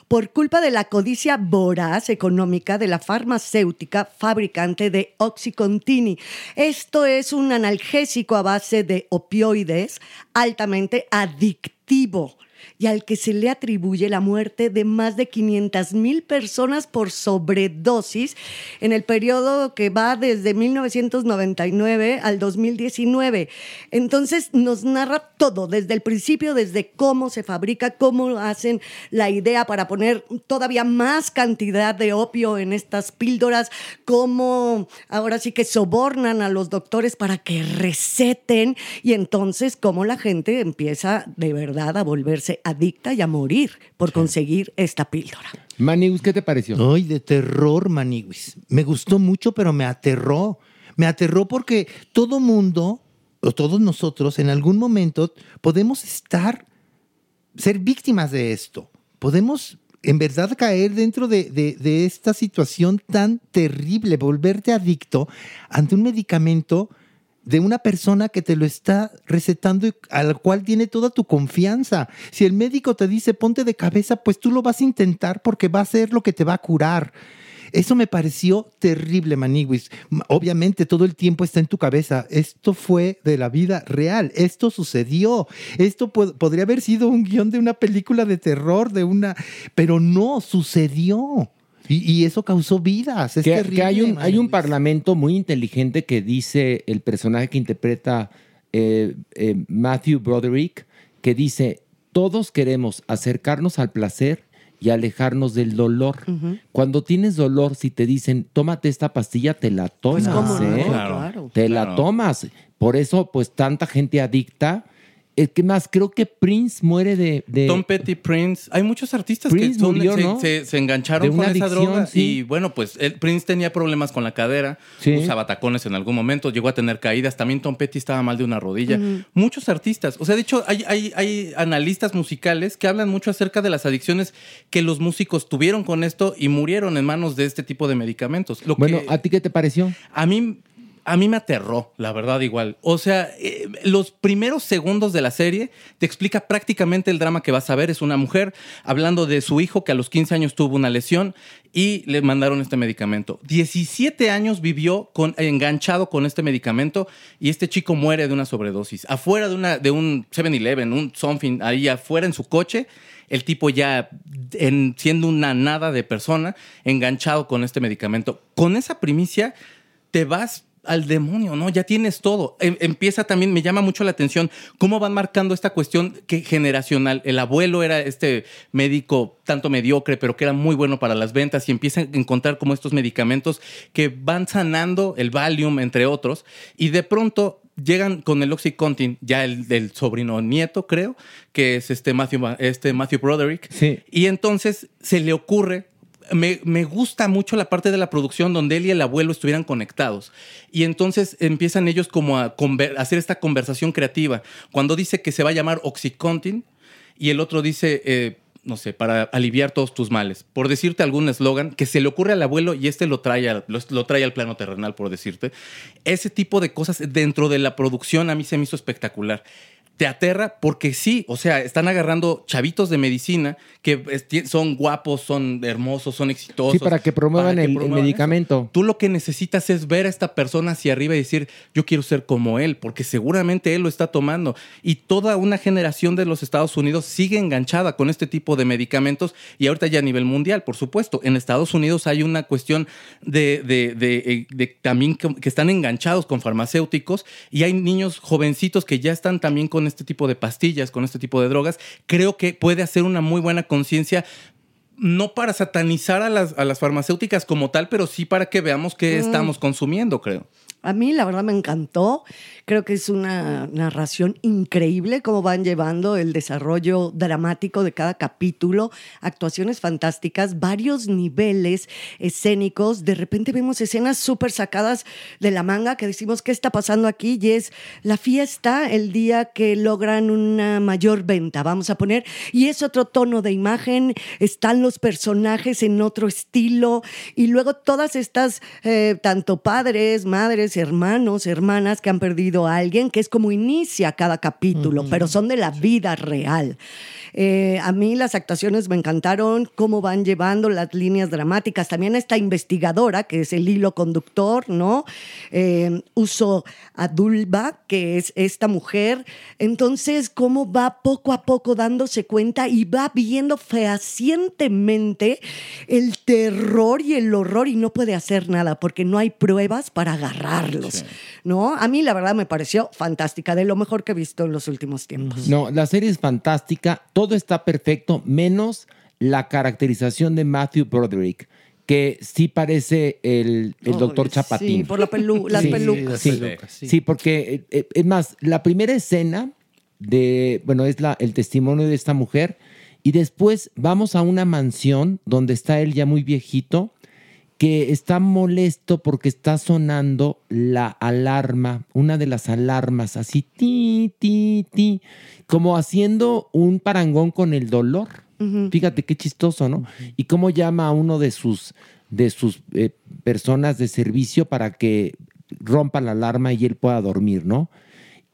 por culpa de la codicia voraz económica de la farmacéutica fabricante de Oxycontini. Esto es un analgésico a base de opioides altamente adictivo y al que se le atribuye la muerte de más de 500 mil personas por sobredosis en el periodo que va desde 1999 al 2019. Entonces nos narra todo, desde el principio, desde cómo se fabrica, cómo hacen la idea para poner todavía más cantidad de opio en estas píldoras, cómo ahora sí que sobornan a los doctores para que receten y entonces cómo la gente empieza de verdad a volverse adicta y a morir por conseguir esta píldora. Manigus, ¿qué te pareció? Ay, de terror, Maniwis. Me gustó mucho, pero me aterró. Me aterró porque todo mundo, o todos nosotros, en algún momento podemos estar, ser víctimas de esto. Podemos en verdad caer dentro de, de- de esta situación tan terrible, volverte adicto ante un medicamento de una persona que te lo está recetando y al cual tiene toda tu confianza. Si el médico te dice ponte de cabeza, pues tú lo vas a intentar porque va a ser lo que te va a curar. Eso me pareció terrible, Maniguis. M- Obviamente todo el tiempo está en tu cabeza. Esto fue de la vida real. Esto sucedió. Esto po- podría haber sido un guion de una película de terror, de una... Pero no, sucedió. Y, y eso causó vidas. Es que, terrible. que hay, un, hay un Maniguis. parlamento muy inteligente que dice el personaje que interpreta eh, eh, Matthew Broderick, que dice, todos queremos acercarnos al placer y alejarnos del dolor. Cuando tienes dolor, si te dicen, tómate esta pastilla, te la tomas. Pues cómo no, ¿eh? claro. Te la tomas. Por eso, pues, tanta gente adicta. Es que más, creo que Prince muere de... de- Tom Petty, Prince. Hay muchos artistas Prince que son- murió, se, ¿no? se- se engancharon con esa droga. sí. Y bueno, pues el, Prince tenía problemas con la cadera, Sí. usaba tacones en algún momento, llegó a tener caídas. También Tom Petty estaba mal de una rodilla. Muchos artistas. O sea, de hecho, hay, hay, hay analistas musicales que hablan mucho acerca de las adicciones que los músicos tuvieron con esto y murieron en manos de este tipo de medicamentos. Lo Bueno, que- ¿a ti qué te pareció? a mí, a mí me aterró, la verdad, igual. O sea, eh, los primeros segundos de la serie te explica prácticamente el drama que vas a ver. Es una mujer hablando de su hijo que a los 15 años tuvo una lesión y le mandaron este medicamento. 17 años vivió enganchado con este medicamento y este chico muere de una sobredosis. Afuera de, una, de un 7-Eleven, un something, ahí afuera en su coche, el tipo ya en- siendo una nada de persona, enganchado con este medicamento. Con esa primicia te vas al demonio, ¿no? Ya tienes todo. Em- empieza también, me llama mucho la atención cómo van marcando esta cuestión que generacional. El abuelo era este médico tanto mediocre, pero que era muy bueno para las ventas y empieza a encontrar como estos medicamentos que van sanando el Valium, entre otros, y de pronto llegan con el Oxycontin, ya el del sobrino nieto, creo, que es este Matthew, este Matthew Broderick. Sí. Y entonces se le ocurre. Me, me gusta mucho la parte de la producción donde él y el abuelo estuvieran conectados. Y entonces empiezan ellos como a hacer esta conversación creativa. Cuando dice que se va a llamar Oxycontin y el otro dice, eh, no sé, para aliviar todos tus males. Por decirte algún eslogan que se le ocurre al abuelo y este lo trae, lo trae al plano terrenal, por decirte. Ese tipo de cosas dentro de la producción a mí se me hizo espectacular. Te aterra porque sí, o sea, están agarrando chavitos de medicina que son guapos, son hermosos, son exitosos. Sí, para que promuevan el- el promuevan medicamento. eso. Tú lo que necesitas es ver a esta persona hacia arriba y decir, yo quiero ser como él, porque seguramente él lo está tomando. Y toda una generación de los Estados Unidos sigue enganchada con este tipo de medicamentos y ahorita ya a nivel mundial, por supuesto. En Estados Unidos hay una cuestión de, de- de- eh, de también que, que están enganchados con farmacéuticos y hay niños jovencitos que ya están también con este tipo de pastillas, con este tipo de drogas. Creo que puede hacer una muy buena conciencia no para satanizar a las, a las farmacéuticas como tal, pero sí para que veamos qué estamos consumiendo, creo. A mí la verdad me encantó. Creo que es una narración increíble cómo van llevando el desarrollo dramático de cada capítulo, actuaciones fantásticas, varios niveles escénicos. De repente vemos escenas súper sacadas de la manga que decimos, ¿qué está pasando aquí? Y es la fiesta el día que logran una mayor venta, vamos a poner. Y es otro tono de imagen, están los personajes en otro estilo y luego todas estas, eh, tanto padres, madres, hermanos, hermanas que han perdido a alguien, que es como inicia cada capítulo, pero son de la vida real. Eh, a mí las actuaciones me encantaron, cómo van llevando las líneas dramáticas. También esta investigadora, que es el hilo conductor, ¿no? Eh, Uso Adulba, que es esta mujer. Entonces, cómo va poco a poco dándose cuenta y va viendo fehacientemente el terror y el horror y no puede hacer nada porque no hay pruebas para agarrarlos, ¿no? A mí la verdad me pareció fantástica, de lo mejor que he visto en los últimos tiempos. No, la serie es fantástica, todo está perfecto, menos la caracterización de Matthew Broderick, que sí parece el, el Oh, doctor Chapatín. Sí, por la pelu- las Sí, pelucas. Sí, sí, porque eh, eh, es más, la primera escena de, bueno, es la, el testimonio de esta mujer y después vamos a una mansión donde está él ya muy viejito que está molesto porque está sonando la alarma, una de las alarmas, así, ti, ti, ti, como haciendo un parangón con el dolor. Fíjate qué chistoso, ¿no? Y cómo llama a uno de sus, de sus eh, personas de servicio para que rompa la alarma y él pueda dormir, ¿no?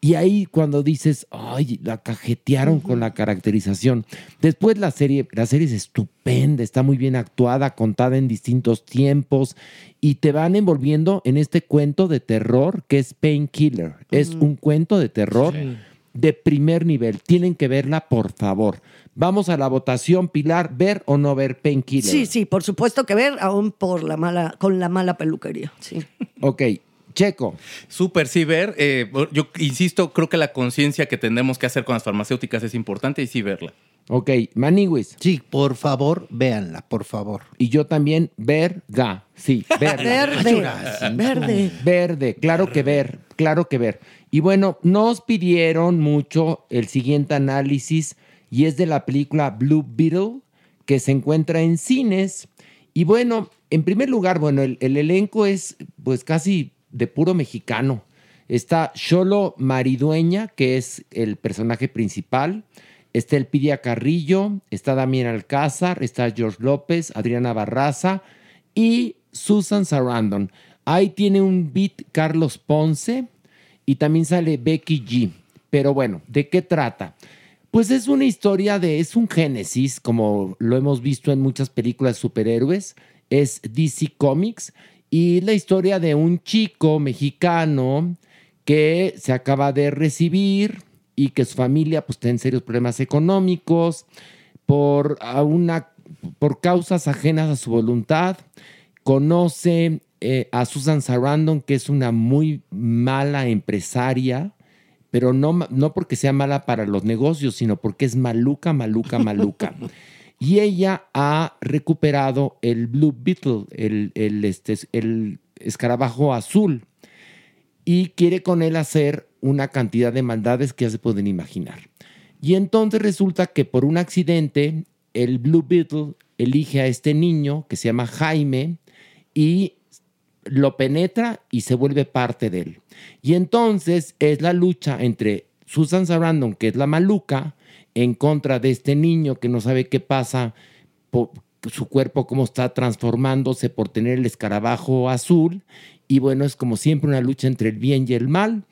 Y ahí cuando dices, ay, la cajetearon con la caracterización. Después la serie, la serie es estupenda, está muy bien actuada, contada en distintos tiempos y te van envolviendo en este cuento de terror que es Painkiller. Es un cuento de terror de primer nivel. Tienen que verla, por favor. Vamos a la votación, Pilar, ver o no ver Painkiller. Sí, sí, por supuesto que ver, aún por la mala, con la mala peluquería. Sí. Ok, Checo. Súper, sí, ver. eh, yo insisto, creo que la conciencia que tenemos que hacer con las farmacéuticas es importante y sí verla. Ok, Maniwis. Sí, por favor, véanla, por favor. Y yo también, verga. Sí, verga. Verde, verde. Verde, claro que ver, claro que ver. Y bueno, nos pidieron mucho el siguiente análisis y es de la película Blue Beetle que se encuentra en cines. Y bueno, en primer lugar, bueno, el, el elenco es pues casi de puro mexicano. Está Xolo Maridueña, que es el personaje principal. Está Elpidia Carrillo, está Damián Alcázar, está George López, Adriana Barraza y Susan Sarandon. Ahí tiene un beat Carlos Ponce y también sale Becky G. Pero bueno, ¿de qué trata? Pues es una historia de, es un génesis, como lo hemos visto en muchas películas superhéroes, es DC Comics, y la historia de un chico mexicano que se acaba de recibir y que su familia pues tiene serios problemas económicos por, a una, por causas ajenas a su voluntad. Conoce eh, a Susan Sarandon, que es una muy mala empresaria, pero no, no porque sea mala para los negocios, sino porque es maluca, maluca, maluca. y ella ha recuperado el Blue Beetle, este, el escarabajo azul, y quiere con él hacer una cantidad de maldades que ya se pueden imaginar. Y entonces resulta que por un accidente, el Blue Beetle elige a este niño que se llama Jaime y lo penetra y se vuelve parte de él. Y entonces es la lucha entre Susan Sarandon, que es la maluca, en contra de este niño que no sabe qué pasa, po- su cuerpo cómo está transformándose por tener el escarabajo azul. Y bueno, es como siempre una lucha entre el bien y el mal.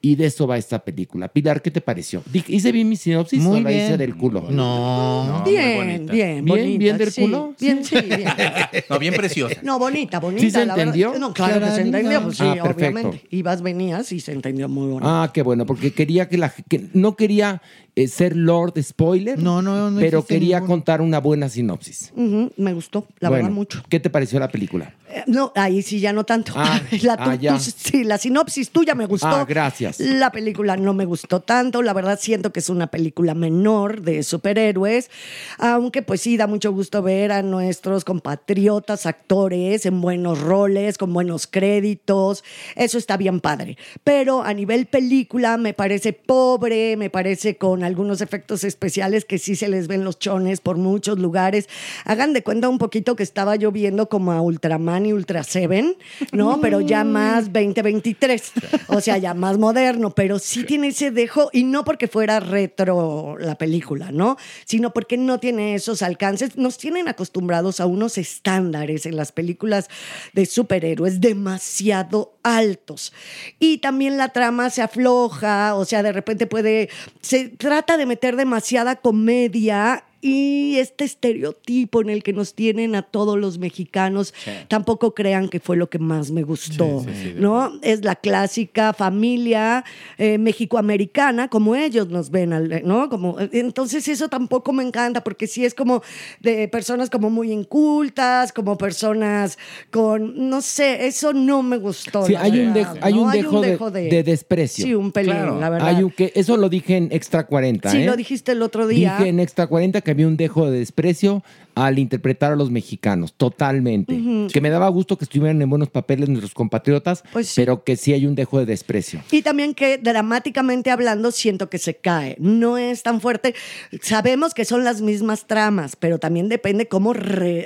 Y de eso va esta película. Pilar, ¿qué te pareció? ¿Hice bien mi sinopsis Muy o la hice bien. del culo? No. Bien, bien, ¿Bien? bonita, ¿Bien del sí. culo? Bien, sí, bien. No, bien preciosa. No, bonita, bonita. ¿Sí se la verdad. entendió? No, claro que se entendió, pues sí, Ah, perfecto. obviamente. Ibas, venías y se entendió muy bonito. Ah, qué bueno, porque quería que la que no quería eh, ser Lord Spoiler, No, no, no pero quería contar una buena sinopsis. Me gustó, la Bueno, verdad, mucho. ¿Qué te pareció la película? Eh, No, ahí sí ya no tanto. Ah, la, ah, ya. tu- sí, la sinopsis tuya me gustó. Ah, gracias. La película no me gustó tanto. La verdad siento que es una película menor de superhéroes. Aunque pues sí da mucho gusto ver a nuestros compatriotas actores en buenos roles, con buenos créditos. Eso está bien padre. Pero a nivel película me parece pobre, me parece con algunos efectos especiales que sí se les ven los chones por muchos lugares. Hagan de cuenta un poquito que estaba yo viendo como a Ultraman y Ultra Seven, ¿no? Pero ya más 2023, o sea, ya más moderno, pero sí tiene ese dejo y no porque fuera retro la película, ¿no? Sino porque no tiene esos alcances. Nos tienen acostumbrados a unos estándares en las películas de superhéroes demasiado altos. Y también la trama se afloja, o sea, de repente puede, se trata de meter demasiada comedia y este estereotipo en el que nos tienen a todos los mexicanos, tampoco crean que fue lo que más me gustó, Sí, sí, sí, de ¿no? Es la clásica familia eh, mexicoamericana, como ellos nos ven, al- ¿no? Como, entonces eso tampoco me encanta, porque sí es como de personas como muy incultas, como personas con, no sé, eso no me gustó. Sí, hay un, dejo, hay ¿no? un dejo, de, de desprecio. Sí, un pelín, Claro. la verdad. Hay un que, eso lo dije en Extra 40. Sí, ¿eh? lo dijiste el otro día. Dije en Extra 40 que había un dejo de desprecio al interpretar a los mexicanos, totalmente. Que me daba gusto que estuvieran en buenos papeles nuestros compatriotas, Pues sí. pero que sí hay un dejo de desprecio. Y también que dramáticamente hablando siento que se cae. No es tan fuerte. Sabemos que son las mismas tramas, pero también depende cómo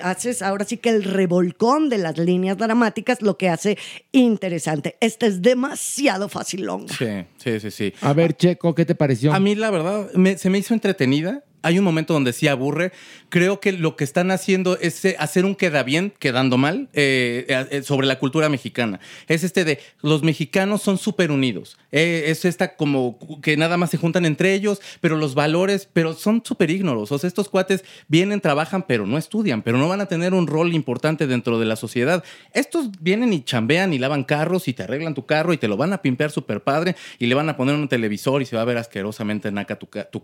haces ahora sí que el revolcón de las líneas dramáticas lo que hace interesante. Este es demasiado facilón. Sí, sí, sí, sí. A ver, Checo, ¿qué te pareció? A mí, la verdad, me- se me hizo entretenida. Hay un momento donde sí aburre. Creo que lo que están haciendo es eh, hacer un queda bien, quedando mal, eh, eh, sobre la cultura mexicana. Es este de los mexicanos son súper unidos. Eh, es esta como que nada más se juntan entre ellos, pero los valores, pero son súper ignoros. O sea, estos cuates vienen, trabajan, pero no estudian, pero no van a tener un rol importante dentro de la sociedad. Estos vienen y chambean y lavan carros y te arreglan tu carro y te lo van a pimpear súper padre y le van a poner un televisor y se va a ver asquerosamente naca tu, tu,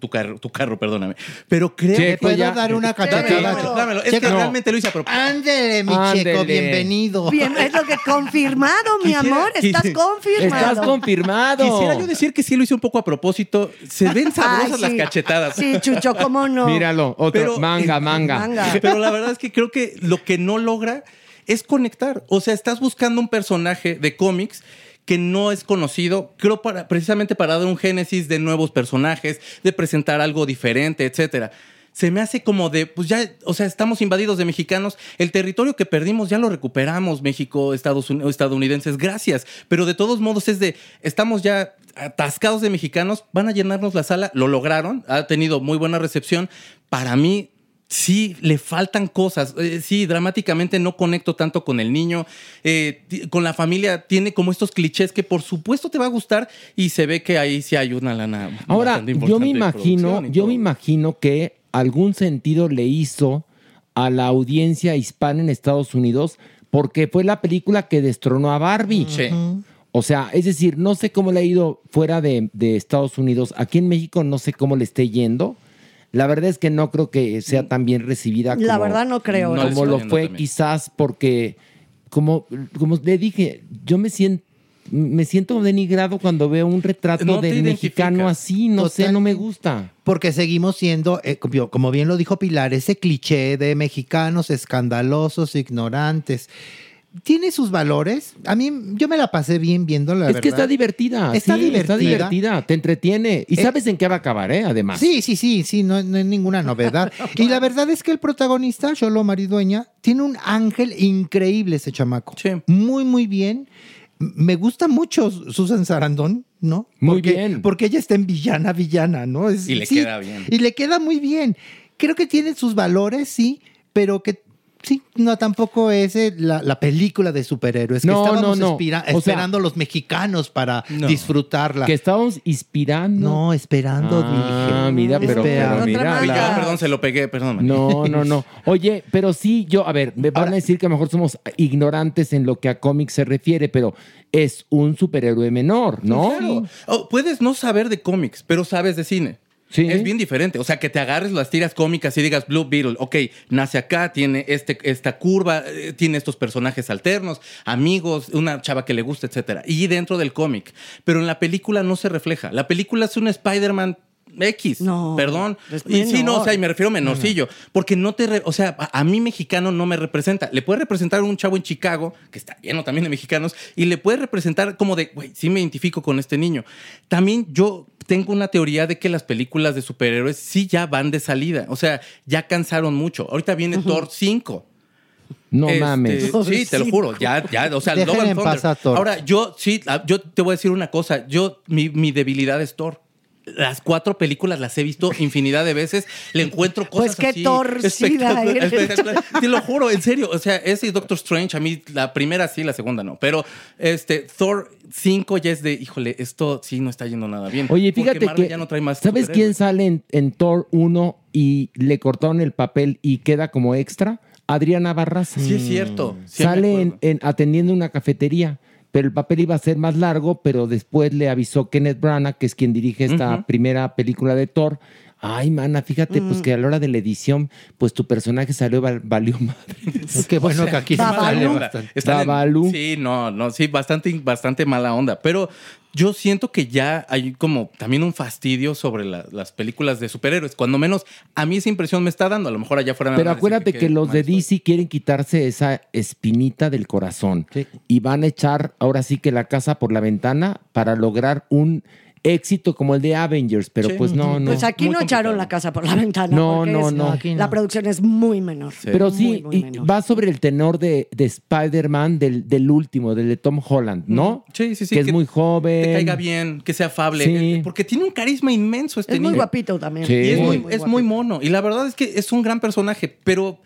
tu, carro, tu carro, perdóname. Pero creo Checo, ¿Te puedo ya- dar una cachetada? dámelo, dámelo. Es Checo. que realmente lo hice a propósito. Ándele, mi Ándele. Checo, bienvenido. Bien, es lo que confirmado, mi Quisiera- amor. Estás quisi- confirmado. Estás confirmado. Quisiera yo decir que sí lo hice un poco a propósito. Se ven sabrosas Ay, las cachetadas. Sí, Chucho, ¿cómo no? Míralo, otro. Pero- manga, manga. Manga. Pero la verdad es que creo que lo que no logra es conectar. O sea, estás buscando un personaje de cómics que no es conocido, creo para, precisamente para dar un génesis de nuevos personajes, de presentar algo diferente, etcétera. Se me hace como de, pues ya, o sea, estamos invadidos de mexicanos. El territorio que perdimos ya lo recuperamos, México, Estados Unidos, estadounidenses, gracias. Pero de todos modos es de, estamos ya atascados de mexicanos, van a llenarnos la sala, lo lograron, ha tenido muy buena recepción. Para mí, Sí, le faltan cosas. Eh, sí, dramáticamente no conecto tanto con el niño. Eh, con la familia tiene como estos clichés que por supuesto te va a gustar y se ve que ahí sí hay una lana. Ahora, yo me imagino, yo me imagino que algún sentido le hizo a la audiencia hispana en Estados Unidos porque fue la película que destronó a Barbie. Sí. O sea, es decir, no sé cómo le ha ido fuera de, de Estados Unidos. Aquí en México no sé cómo le esté yendo. La verdad es que no creo que sea tan bien recibida como, La verdad no creo. No, ¿no? como lo fue también. quizás porque, como, como le dije, yo me siento, me siento denigrado cuando veo un retrato No del mexicano así, no sé, no me gusta. Porque seguimos siendo, eh, como- como bien lo dijo Pilar, ese cliché de mexicanos escandalosos, ignorantes. Tiene sus valores. A mí, yo me la pasé bien viendo la es verdad. que está divertida. Está sí, divertida. Está divertida, te entretiene. Y Eh, sabes en qué va a acabar, ¿eh? Además. Sí, sí, sí, sí, no, no es ninguna novedad. y la verdad es que el protagonista, Cholo Maridueña, tiene un ángel increíble ese chamaco. Sí. Muy, muy bien. Me gusta mucho Susan Sarandon, ¿no? Muy Porque- bien. Porque ella está en villana, villana, ¿no? Es- Y le queda bien. Y le queda muy bien. Creo que tiene sus valores, sí, pero que sí, no tampoco es eh, la, la película de superhéroes que No, estábamos no, no. espira- O sea- esperando los mexicanos para No. disfrutarla. Que estábamos inspirando. No, esperando, Ah, dije. mira, pero, mira. ya, perdón, se lo pegué, perdón. No, no, no. Oye, pero sí, yo, a ver, me van a decir que a lo mejor somos ignorantes en lo que a cómics se refiere, pero es un superhéroe menor, ¿no? Claro. Oh, puedes no saber de cómics, pero sabes de cine. Sí. Es bien diferente. O sea, que te agarres las tiras cómicas y digas Blue Beetle, ok, nace acá, tiene este, esta curva, eh, tiene estos personajes alternos, amigos, una chava que le gusta, etcétera. Y dentro del cómic. Pero en la película no se refleja. La película es un Spider-Man. X, No, perdón. Y sí, no, o sea, y me refiero a menorcillo, porque no te, re- o sea, a, a mí mexicano no me representa. Le puede representar un chavo en Chicago, que está lleno también de mexicanos, y le puede representar como de, güey, sí me identifico con este niño. También yo tengo una teoría de que las películas de superhéroes sí ya van de salida. O sea, ya cansaron mucho. Ahorita viene Thor 5. No Este, mames. Sí, te lo juro. Ya, ya, o sea, Dejen Love and en Thunder. paz a Thor. Ahora, yo sí, ah, yo te voy a decir una cosa. Yo, mi, mi debilidad es Thor. Las cuatro películas las he visto infinidad de veces. Le encuentro cosas Pues qué así torcida espectacular- eres. espectacular. Te lo juro, en serio. O sea, ese y Doctor Strange, a mí la primera sí, la segunda no. Pero este, Thor 5 ya es de, híjole, esto sí no está yendo nada bien. Oye, Porque fíjate Marvel que. ya no trae más ¿Sabes quién sale en, en Thor 1 y le cortaron el papel y queda como extra? Adriana Barraza. Sí, es cierto. Sí, sale en, acuerdo. en- atendiendo una cafetería. Pero el papel iba a ser más largo, pero después le avisó Kenneth Branagh, que es quien dirige esta primera película de Thor. Ay, mana, fíjate, Mm. pues que a la hora de la edición, pues tu personaje salió, val- valió madre. Es que bueno que aquí Babalu. Están en- Babalu. sí, no, no, sí, bastante, bastante mala onda. Pero yo siento que ya hay como también un fastidio sobre la- las películas de superhéroes. Cuando menos a mí esa impresión me está dando. A lo mejor allá fuera me Pero acuérdate que, qué los de estoy. DC quieren quitarse esa espinita del corazón Sí. y van a echar ahora sí que la casa por la ventana para lograr un éxito como el de Avengers, pero Sí. pues no, no. Pues aquí Muy no echaron la casa por la ventana. No, porque no, es- no. Aquí no. La producción es muy menor. Pero sí, Muy, muy y menor. va sobre el tenor de, de Spider-Man del, del último, del de Tom Holland, ¿no? Sí, sí, sí. Que es muy joven. Que caiga bien, que sea afable. Sí. eh, Porque tiene un carisma inmenso este Es muy niño. guapito también. Sí. Y es, muy, muy es muy mono. Y la verdad es que es un gran personaje, pero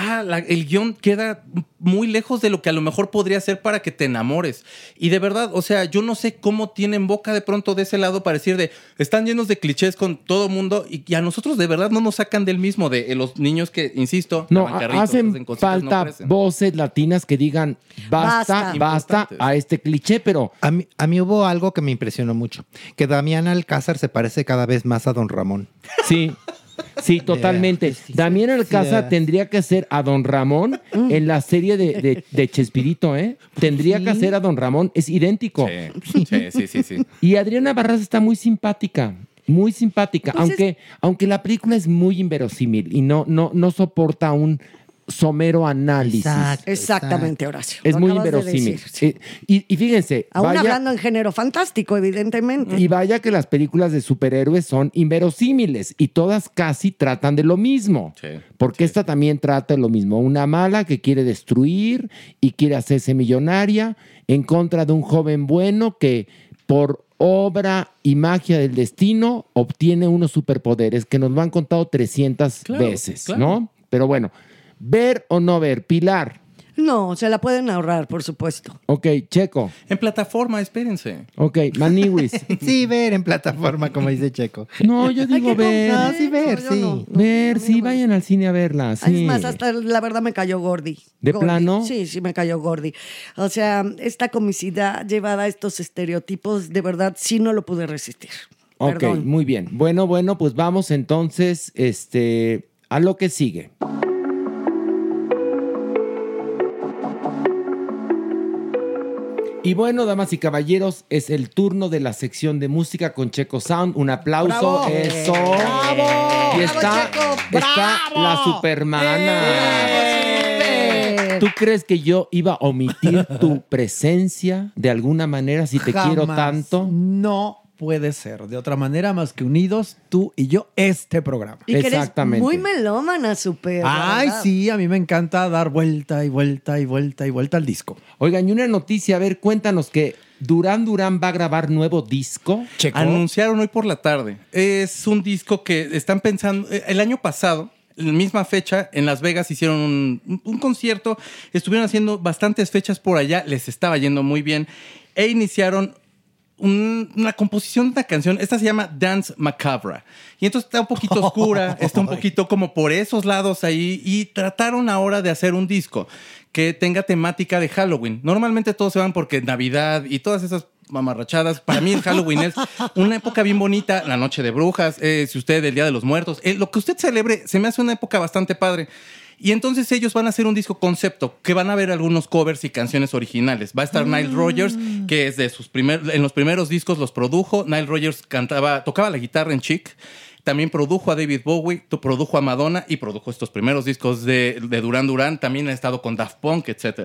ah, la- el guion queda muy lejos de lo que a lo mejor podría ser para que te enamores. Y de verdad, o sea, yo no sé cómo tienen boca de pronto de ese lado para decir de, están llenos de clichés con todo mundo y, y a nosotros de verdad no nos sacan del mismo, de eh, los niños que, insisto, No, hacen cositas, no falta voces latinas que digan basta, Basta. a este cliché, pero A mí, a mí hubo algo que me impresionó mucho, que Damián Alcázar se parece cada vez más a Don Ramón. Sí, sí, totalmente. Damián Alcázar Sí. tendría que ser a Don Ramón en la serie de, de, de Chespirito, ¿eh? Tendría que hacer a Don Ramón, es idéntico. Sí, sí, sí, sí, sí. Y Adriana Barras está muy simpática. Muy simpática, Pues es- aunque, aunque la película es muy inverosímil y no, no, no soporta un somero análisis. Exacto. Exactamente, Horacio. Es muy de inverosímil. sí. Eh, y, y fíjense, Aún vaya- hablando en género fantástico, evidentemente. y vaya que las películas de superhéroes son inverosímiles y todas casi tratan de lo mismo. Sí, Porque esta también trata de lo mismo. Una mala que quiere destruir y quiere hacerse millonaria en contra de un joven bueno que por obra y magia del destino obtiene unos superpoderes que nos lo han contado 300 Claro, veces, claro. ¿no? Pero bueno, ver o no ver, Pilar. No, se la pueden ahorrar, por supuesto. Ok, Checo. En plataforma, espérense. Ok, Maniwis. Sí, ver en plataforma, como dice Checo. No, yo digo ver. No, sí, ver, sí. no. Ver, sí, vayan al cine a verla. Sí. Es más, hasta la verdad me cayó Gordy. ¿De Gordy. plano? Sí, sí, me cayó Gordy. O sea, esta comicidad llevada a estos estereotipos, de verdad, sí no lo pude resistir. Ok, Perdón. muy bien. Bueno, bueno, pues vamos entonces este, a lo que sigue. Y bueno, damas y caballeros, es el turno de la sección de música con Checo Sound. Un aplauso. ¡Bravo! Eso. ¡Bravo! Y ¡Bravo, está, Checo! está ¡Bravo! la supermana. ¡Eh! ¿Tú crees que yo iba a omitir tu presencia de alguna manera si te quiero tanto? No puede ser de otra manera más que unidos, tú y yo, este programa. Y que eres Exactamente. muy melómana, súper. la Ay, verdad. sí, a mí me encanta dar vuelta y vuelta y vuelta y vuelta al disco. Oigan, y una noticia, a ver, cuéntanos que Durán Durán va a grabar nuevo disco. Checo. Anunciaron hoy por la tarde. Es un disco que están pensando. eh, El año pasado, en la misma fecha, en Las Vegas hicieron un, un concierto. Estuvieron haciendo bastantes fechas por allá. Les estaba yendo muy bien. E iniciaron un- una composición de una canción. Esta se llama Dance Macabra. Y entonces está un poquito oscura, está un poquito como por esos lados ahí. Y trataron ahora de hacer un disco que tenga temática de Halloween. Normalmente todos se van porque Navidad y todas esas mamarrachadas. Para mí el Halloween es una época bien bonita, la noche de brujas, eh, si usted el Día de los Muertos, eh, lo que usted celebre se me hace una época bastante padre. Y entonces ellos van a hacer un disco concepto, que van a ver algunos covers y canciones originales. Va a estar Nile Rogers, que es de sus primeros, en los primeros discos los produjo. Nile Rogers cantaba, tocaba la guitarra en Chic. También produjo a David Bowie, tu- produjo a Madonna y produjo estos primeros discos de, de Duran Duran. También ha estado con Daft Punk, etc.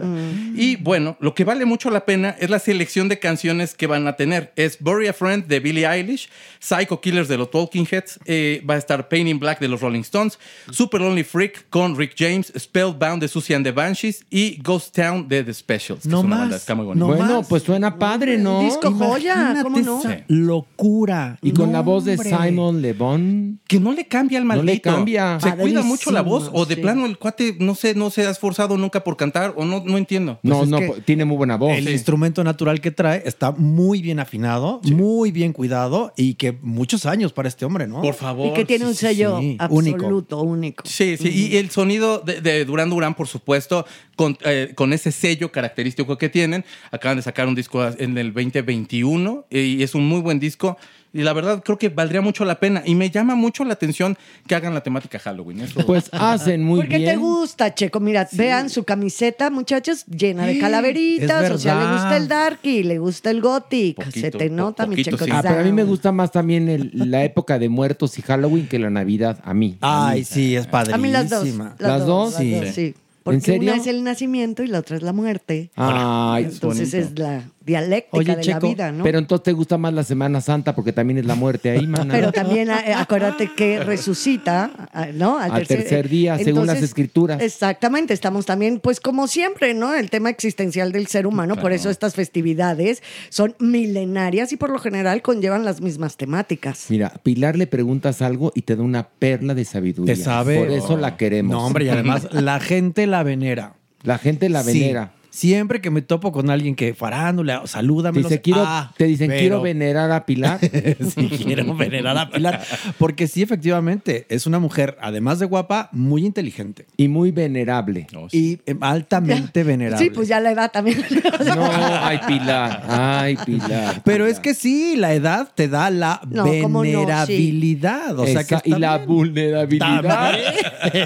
Y bueno, lo que vale mucho la pena es la selección de canciones que van a tener. Es Bury a Friend de Billie Eilish, Psycho Killers de los Talking Heads, eh, va a estar Pain in Black de los Rolling Stones, Super Lonely Freak con Rick James, Spellbound de Susie and the Banshees y Ghost Town de The Specials. que No es una más, banda, está muy bonita. no bueno, más. pues suena padre, ¿no? Disco joya, ¿cómo no? esa locura. Y con la voz de hombre. Simon Le Bon. Que no le cambia al No le maldito. cambia. Se cuida mucho la voz o de sí. plano el cuate, no sé, no se ha esforzado nunca por cantar o no, no entiendo. No, Pues es no, tiene muy buena voz. El instrumento natural que trae está muy bien afinado, muy bien cuidado y que muchos años para este hombre, ¿no? Por favor. Y que tiene un sí, sello absoluto, único. Sí, sí, y el sonido de, de Duran Duran, por supuesto, con, eh, con ese sello característico que tienen. Acaban de sacar un disco en el 2021 y es un muy buen disco. Y la verdad creo que valdría mucho la pena. Y me llama mucho la atención que hagan la temática Halloween. Eso- Pues hacen muy ¿Por qué bien. te gusta, Checo? Mira, vean su camiseta, muchachos, llena de calaveritas. es O sea, le gusta el darky, le gusta el gothic. Poquito, Se te nota, mi Checo. sí. Ah, pero a mí me gusta más también el- la época de muertos y Halloween que la Navidad. A mí. a mí. Ay, sí, es A padrísima. mí las dos. ¿Las dos? Sí. Sí. Porque ¿En serio? una es el nacimiento y la otra es la muerte. Ay, Entonces bonito. es la dialéctica Oye, de Checo, la vida, ¿no? Pero entonces te gusta más la Semana Santa porque también es la muerte ahí, mana. Pero también eh, acuérdate que resucita, ah, ¿no? Al tercer día, según las escrituras. Exactamente, estamos también, pues como siempre, ¿no? El tema existencial del ser humano, por eso estas festividades son milenarias y por lo general conllevan las mismas temáticas. Mira, Pilar le preguntas algo y te da una perla de sabiduría. Te sabe. Por eso la queremos. No, hombre, y además la gente la venera. La gente la Sí. Siempre que me topo con alguien que farándula, salúdame. Dice, quiero, te dicen, quiero venerar a Pilar. sí, quiero venerar a Pilar. Porque sí, efectivamente, es una mujer, además de guapa, muy inteligente. y muy venerable. Y eh, altamente venerable. Sí, pues ya la edad también. No, ay, Pilar. Ay, Pilar. Pero es que sí, la edad te da la No, ¿cómo no? Sí. venerabilidad. O sea que y la bien. vulnerabilidad.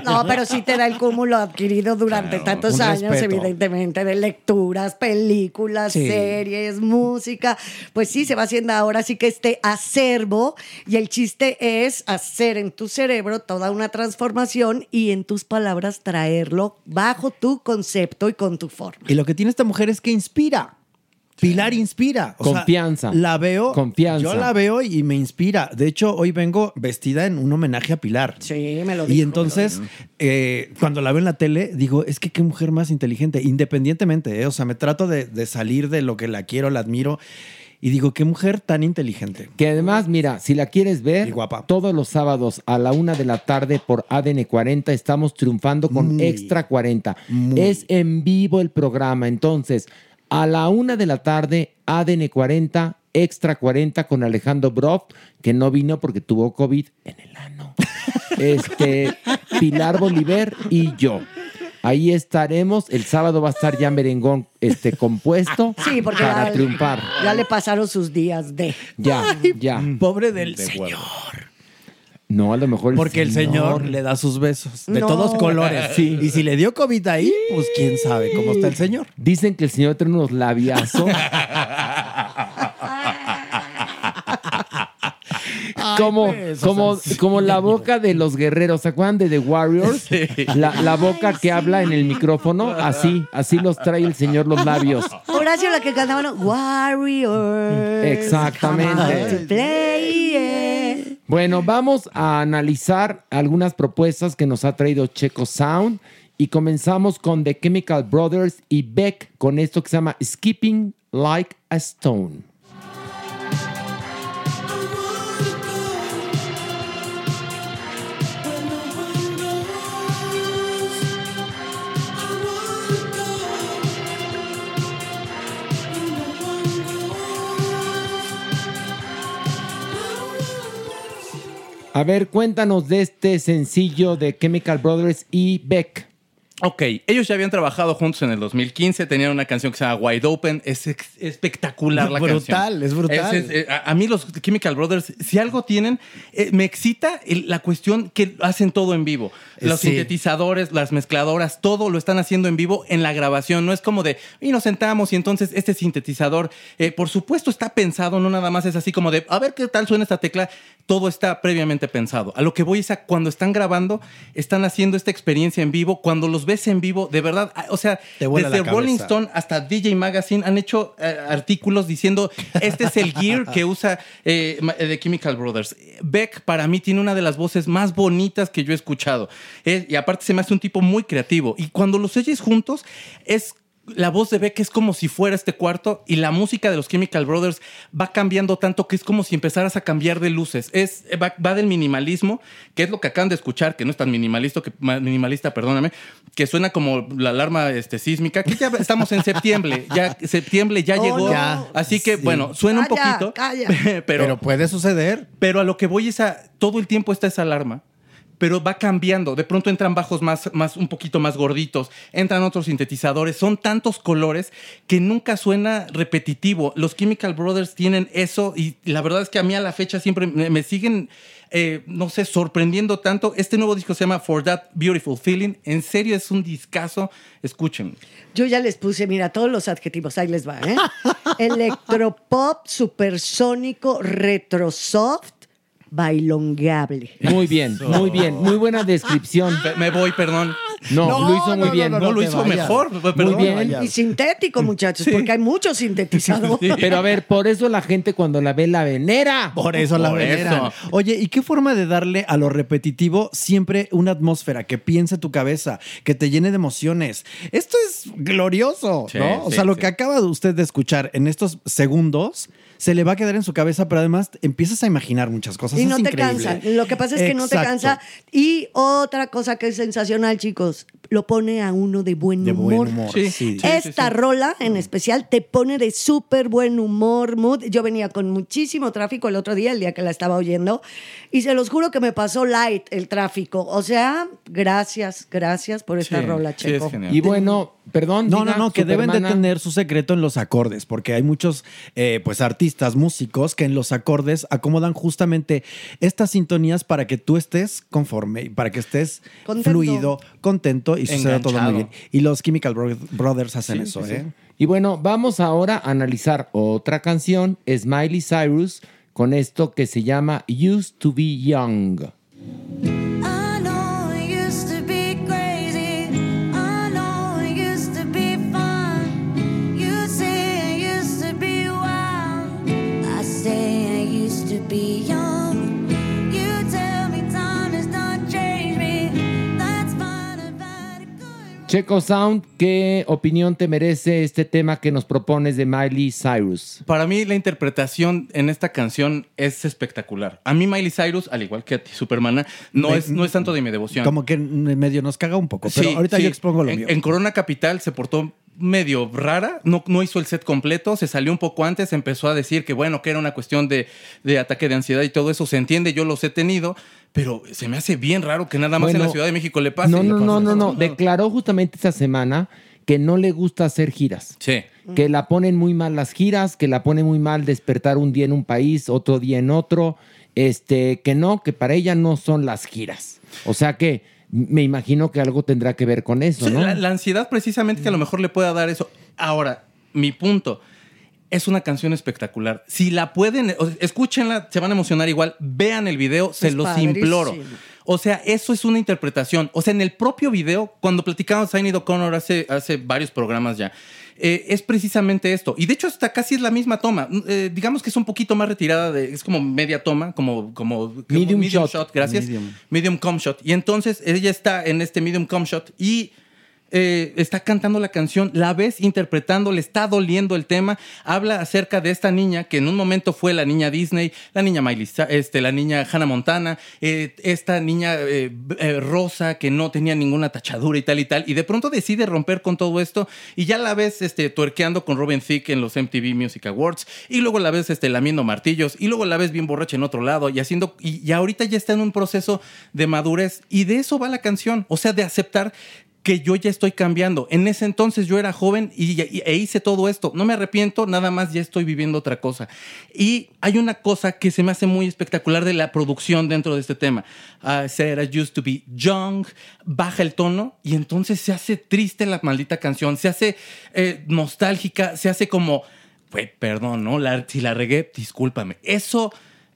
No, pero sí te da el cúmulo adquirido durante tantos años, respeto. evidentemente, de lecturas, películas, Sí. series, música. Pues sí, se va haciendo ahora sí que este acervo y el chiste es hacer en tu cerebro toda una transformación y en tus palabras traerlo bajo tu concepto y con tu forma. Y lo que tiene esta mujer es que inspira. Pilar inspira. O sea, Confianza. la veo. Confianza. Yo la veo y me inspira. De hecho, hoy vengo vestida en un homenaje a Pilar. Sí, me lo Y dijo, entonces, eh, cuando la veo en la tele, digo, es que qué mujer más inteligente, independientemente, ¿eh? o sea, me trato de, de salir de lo que la quiero, la admiro, y digo, qué mujer tan inteligente. Que además, mira, si la quieres ver, Y guapa. todos los sábados a la una de la tarde por ADN 40 estamos triunfando con Muy, Extra 40. muy. Es en vivo el programa. Entonces, a la una de la tarde, ADN 40, Extra 40 con Alejandro Broff, que no vino porque tuvo COVID en el ano. Este, Pilar Bolívar y yo. Ahí estaremos. El sábado va a estar ya merengón este, compuesto Sí, porque para ya, triunfar. ya le pasaron sus días de. Ya, ya. Pobre del De señor. No, a lo mejor Porque el señor le da sus besos de No. todos colores. Sí. Y si le dio COVID ahí, pues quién sabe cómo está el señor. Dicen que el señor tiene unos labiazos. como, como, como la boca de los guerreros. ¿Se acuerdan de The Warriors? La, la boca que habla en el micrófono. Así, así los trae el señor los labios. Horacio, la que cantaba, ¿no? Warriors. Exactamente. play, yeah. Bueno, vamos a analizar algunas propuestas que nos ha traído Checo Sound. Y comenzamos con The Chemical Brothers y Beck con esto que se llama Skipping Like a Stone. A ver, cuéntanos de este sencillo de Chemical Brothers y Beck. Ok, ellos ya habían trabajado juntos en el 2015, tenían una canción que se llama Wide Open, es espectacular la Brutal, canción. es brutal. Es- es- eh, a, a mí los Chemical Brothers, si algo tienen, eh, me excita el- la cuestión que hacen todo en vivo. Los Sí. sintetizadores, las mezcladoras, todo lo están haciendo en vivo en la grabación. No es como de, y nos sentamos y entonces este sintetizador, eh, por supuesto está pensado, no nada más es así como de, a ver qué tal suena esta tecla. Todo está previamente pensado. A lo que voy es a cuando están grabando, están haciendo esta experiencia en vivo. Cuando los ves en vivo, de verdad, o sea, desde Rolling. Stone hasta DJ Magazine han hecho eh, artículos diciendo este es el gear que usa eh, ma- eh, The Chemical Brothers. Beck para mí tiene una de las voces más bonitas que yo he escuchado. Eh, y aparte se me hace un tipo muy creativo. Y cuando los oyes juntos es... La voz de Beck es como si fuera este cuarto y la música de los Chemical Brothers va cambiando tanto que es como si empezaras a cambiar de luces. Es, va, va del minimalismo, que es lo que acaban de escuchar, que no es tan minimalista, que, ma- minimalista, perdóname, que suena como la alarma este, sísmica, que ya estamos en septiembre, ya septiembre ya Oh, llegó. no. Así que, Sí. bueno, suena un Calla, poquito, calla. pero, Pero puede suceder. pero a lo que voy es a todo el tiempo está esa alarma. Pero va cambiando. De pronto entran bajos más, más, un poquito más gorditos. Entran otros sintetizadores. Son tantos colores que nunca suena repetitivo. Los Chemical Brothers tienen eso y la verdad es que a mí a la fecha siempre me, me siguen, eh, no sé, sorprendiendo tanto. Este nuevo disco se llama For That Beautiful Feeling. En serio es un discazo. Escuchen. Yo ya les puse, mira, todos los adjetivos, ahí les va, ¿eh? Electropop, supersónico, retrosoft, bailongueable. Muy bien, muy bien. Muy buena descripción. Me voy, perdón. No, No, lo hizo muy no, bien. no, No, lo te hizo vayas. mejor. Perdón. Muy bien. Y sintético, muchachos, porque hay muchos sintetizadores. Pero a ver, por eso la gente cuando la ve la venera. Por eso la Por veneran. eso. Oye, ¿y qué forma de darle a lo repetitivo siempre una atmósfera que piense tu cabeza, que te llene de emociones? Esto es glorioso, Sí, ¿no? O sí, sea, lo sí. que acaba de usted de escuchar en estos segundos se le va a quedar en su cabeza, pero además empiezas a imaginar muchas cosas. Y Es no te increíble. cansa. Lo que pasa es que no te cansa. Y otra cosa que es sensacional, chicos, lo pone a uno de buen De humor. buen humor. Sí. sí. Sí. Esta rola en especial te pone de súper buen humor, mood. Yo venía con muchísimo tráfico el otro día, el día que la estaba oyendo, y se los juro que me pasó light el tráfico. O sea, gracias, gracias por esta Sí, rola, sí, es Checo. genial. Y bueno, perdón. No, diga, no, no, que deben de tener su secreto en los acordes, porque hay muchos eh, pues artistas, músicos que en los acordes acomodan justamente estas sintonías para que tú estés conforme y para que estés Contento. fluido, contento y suceda todo muy bien. Y los Chemical Bro- Brothers hacen eso, ¿eh? Y bueno, vamos ahora a analizar otra canción, Smiley Cyrus, con esto que se llama Used to Be Young. Checo Sound, ¿qué opinión te merece este tema que nos propones de Miley Cyrus? Para mí la interpretación en esta canción es espectacular. A mí Miley Cyrus, al igual que a ti, Supermana, no, Me- es, no es tanto de mi devoción. Como que medio nos caga un poco, pero Sí, ahorita sí. yo expongo lo en, mío. en Corona Capital se portó medio rara, no, no hizo el set completo, se salió un poco antes, empezó a decir que bueno, que era una cuestión de, de ataque de ansiedad y todo eso, se entiende, yo los he tenido, pero se me hace bien raro que nada más en la Ciudad de México le pase. No, no, pase no, no, no. Declaró justamente esta semana que no le gusta hacer giras. Sí. Que la ponen muy mal las giras, que la pone muy mal despertar un día en un país, otro día en otro. Este, que no, que para ella no son las giras. O sea que me imagino que algo tendrá que ver con eso, Sí, ¿no? la, la ansiedad precisamente que a lo mejor le pueda dar eso. Ahora, mi punto. Es una canción espectacular. Si la pueden, escúchenla, se van a emocionar igual. Vean el video, se Es los padrísimo. imploro. O sea, eso es una interpretación. O sea, en el propio video, cuando platicamos a Sinead O'Connor hace, hace varios programas ya, eh, es precisamente esto. Y de hecho, hasta casi es la misma toma. Eh, digamos que es un poquito más retirada, de, es como media toma, como, como, como Medium shot. gracias. Medium. Medium com shot. Y entonces ella está en este medium com shot y eh, está cantando la canción, la ves interpretando, le está doliendo el tema, habla acerca de esta niña que en un momento fue la niña Disney, la niña Miley, este, la niña Hannah Montana, eh, esta niña eh, rosa que no tenía ninguna tachadura y tal y tal, y de pronto decide romper con todo esto y ya la ves este, tuerqueando con Robin Thicke en los MTV Music Awards y luego la ves este, lamiendo martillos y luego la ves bien borracha en otro lado y haciendo, y, y ahorita ya está en un proceso de madurez y de eso va la canción, o sea, de aceptar que yo ya estoy cambiando. En ese entonces yo era joven y, e hice todo esto. No me arrepiento, nada más ya estoy viviendo otra cosa. Y hay una cosa que se me hace muy espectacular de la producción dentro de este tema. Uh, Sarah used to be young, baja el tono y entonces se hace triste la maldita canción, se hace eh, nostálgica, se hace como, güey, perdón, si la regué, discúlpame. Eso,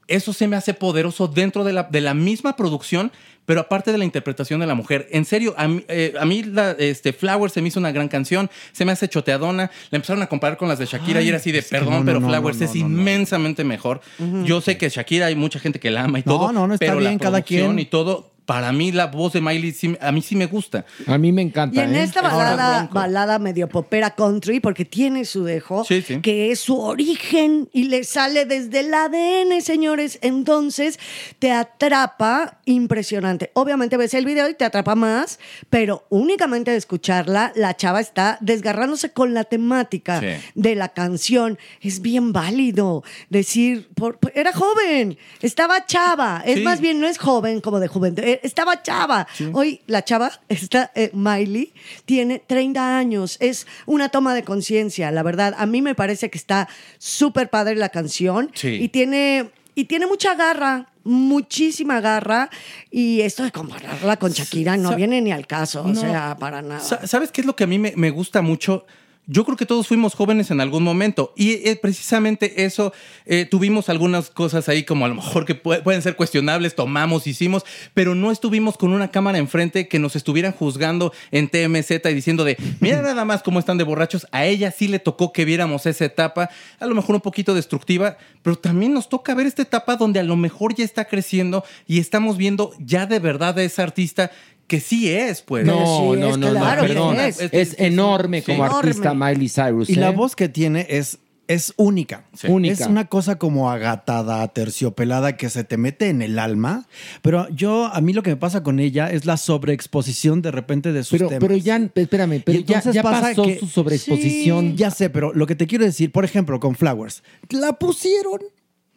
eso se me hace poderoso dentro de la misma producción, pero aparte de la interpretación de la mujer. En serio, a mí, eh, a mí la, este, Flowers se me hizo una gran canción, se me hace choteadona, la empezaron a comparar con las de Shakira y era así de, perdón, no, pero no, Flowers no, es no, no, no. inmensamente mejor. Yo sé que Shakira hay mucha gente que la ama y No, todo, no, no, está pero bien, la cada producción quien. y todo, para mí la voz de Miley sí- a mí sí me gusta. A mí me encanta. Y en ¿eh? esta balada, balada medio popera country, porque tiene su dejo, Sí, sí. que es su origen y le sale desde el ADN, señores. Entonces te atrapa impresionante. Obviamente ves el video y te atrapa más, pero únicamente de escucharla, la chava está desgarrándose con la temática Sí. de la canción. Es bien válido decir, por- era joven, estaba chava. Es Sí. más bien, no es joven como de juventud, estaba chava. Hoy la chava, esta eh, Miley, tiene 30 años. Es una toma de conciencia, la verdad. A mí me parece que está súper padre la canción Sí. y tiene y tiene mucha garra, muchísima garra. Y esto de compararla con Shakira no viene ni al caso, o sea, para nada. Sa- ¿Sabes qué es lo que a mí me, me gusta mucho? Yo creo que todos fuimos jóvenes en algún momento y eh, precisamente eso, eh, tuvimos algunas cosas ahí como a lo mejor que pue- pueden ser cuestionables, tomamos, hicimos, pero no estuvimos con una cámara enfrente que nos estuvieran juzgando en TMZ y diciendo de, mira nada más cómo están de borrachos, a ella sí le tocó que viéramos esa etapa, a lo mejor un poquito destructiva, pero también nos toca ver esta etapa donde a lo mejor ya está creciendo y estamos viendo ya de verdad a esa artista que sí es, pues. No, sí, no, es no, claro no, que perdón. es. Es, enorme Sí. como Enorme. artista Miley Cyrus. Y la ¿eh? voz que tiene es, es única. Sí. Única. Es una cosa como agatada, terciopelada que se te mete en el alma. Pero yo, a mí lo que me pasa con ella es la sobreexposición de repente de sus Pero, temas. pero ya, espérame, pero Y ya, entonces ya pasa pasó que- su sobreexposición. Sí, ya sé, pero lo que te quiero decir, por ejemplo, con Flowers, la pusieron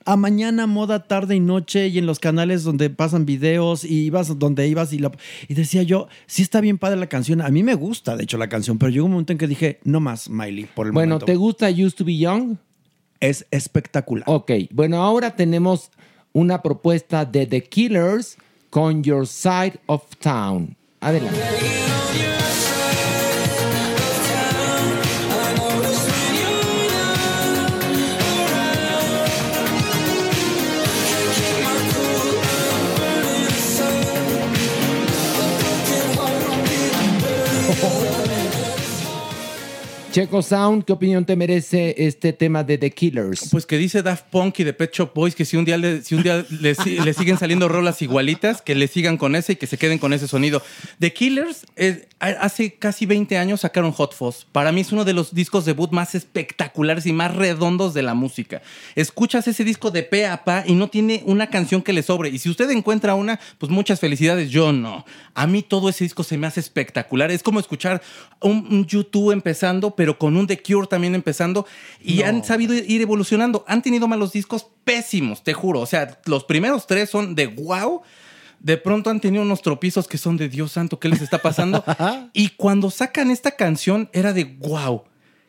a mañana, moda, tarde y noche, y en los canales donde pasan videos, y ibas donde ibas, y, la- y decía yo, sí está bien padre la canción, a mí me gusta, de hecho, la canción, pero llegó un momento en que dije, no más, Miley, por el Bueno, momento. ¿te gusta Used to Be Young? Es espectacular. Ok, bueno, ahora tenemos una propuesta de The Killers con Your Side of Town. Adelante. Oh. Checo Sound, ¿qué opinión te merece este tema de The Killers? Pues que dice Daft Punk y de Pet Shop Boys que si un día, le, si un día le, si- le siguen saliendo rolas igualitas, que le sigan con ese y que se queden con ese sonido. The Killers, eh, hace casi 20 años sacaron Hot Fuzz. Para mí es uno de los discos debut más espectaculares y más redondos de la música. Escuchas ese disco de pe a pa y no tiene una canción que le sobre. Y si usted encuentra una, pues muchas felicidades. Yo no. A mí todo ese disco se me hace espectacular. Es como escuchar un, un YouTube empezando, pero con un The Cure también empezando. Y han sabido ir evolucionando. Han tenido malos discos pésimos, te juro. O sea, los primeros tres son de wow. De pronto han tenido unos tropiezos que son de Dios santo, ¿qué les está pasando? y cuando sacan esta canción era de wow.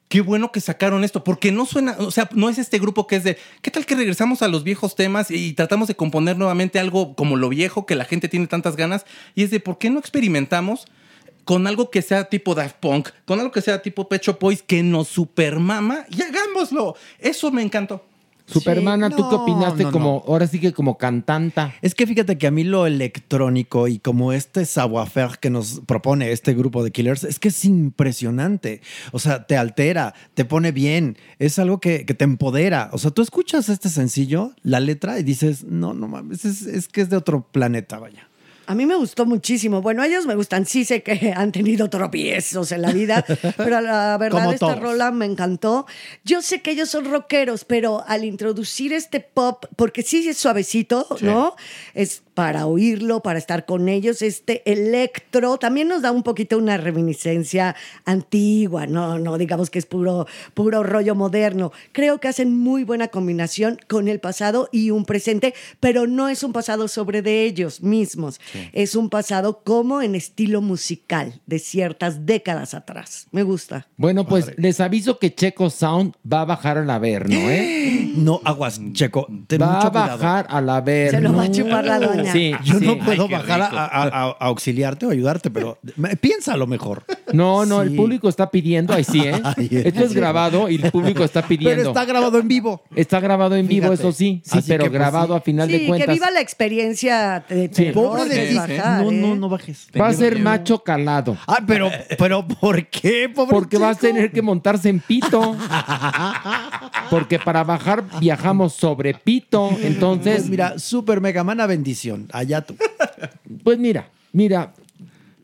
Qué bueno que sacaron esto, porque no suena, o sea, no es este grupo que es de, ¿qué tal que regresamos a los viejos temas y tratamos de componer nuevamente algo como lo viejo que la gente tiene tantas ganas? Y es de, ¿por qué no experimentamos con algo que sea tipo Daft Punk, con algo que sea tipo Pecho Boys, que nos supermama y hagámoslo? Eso me encantó. Supermana, ¿tú qué no, opinaste no, como, ahora sí que como cantanta? Es que fíjate que a mí lo electrónico y como este savoir-faire que nos propone este grupo de Killers es que es impresionante. O sea, te altera, te pone bien, es algo que, que te empodera. O sea, tú escuchas este sencillo, la letra, y dices, no, no mames, es, es que es de otro planeta, vaya. A mí me gustó muchísimo. Bueno, a ellos me gustan. Sí sé que han tenido tropiezos en la vida, pero la verdad Como esta todos. rola me encantó. Yo sé que ellos son rockeros, pero al introducir este pop, porque sí es suavecito, ¿no? Es para oírlo, para estar con ellos. Este electro también nos da un poquito una reminiscencia antigua, no, no digamos que es puro, puro rollo moderno. Creo que hacen muy buena combinación con el pasado y un presente, pero no es un pasado sobre de ellos mismos, es un pasado como en estilo musical de ciertas décadas atrás. Me gusta. Bueno, pues les aviso que Checo Sound va a bajar al Averno, ¿eh? No, aguas, Checo. Ten va mucho a bajar al Averno. Se lo va a chupar la doña. Sí, Yo no puedo Ay, bajar a, auxiliarte o ayudarte, pero piénsalo mejor. No, no, el público está pidiendo, ahí sí, ¿eh? Ay, Esto es grabado y el público está pidiendo. Pero está grabado en vivo. Está grabado en vivo, Fíjate. eso sí, sí, Así pero que, pues, grabado sí. a final Sí, de que cuentas. viva la experiencia de Sí. terror Pobre de bajar, No, ¿eh? no, no bajes. Va a ser macho calado. Ah, pero, pero ¿por qué, pobre Porque vas a tener que montarse en pito. Porque para bajar viajamos sobre pito. Entonces, Pues mira, super mega mana bendición. Allá tú. pues mira, mira.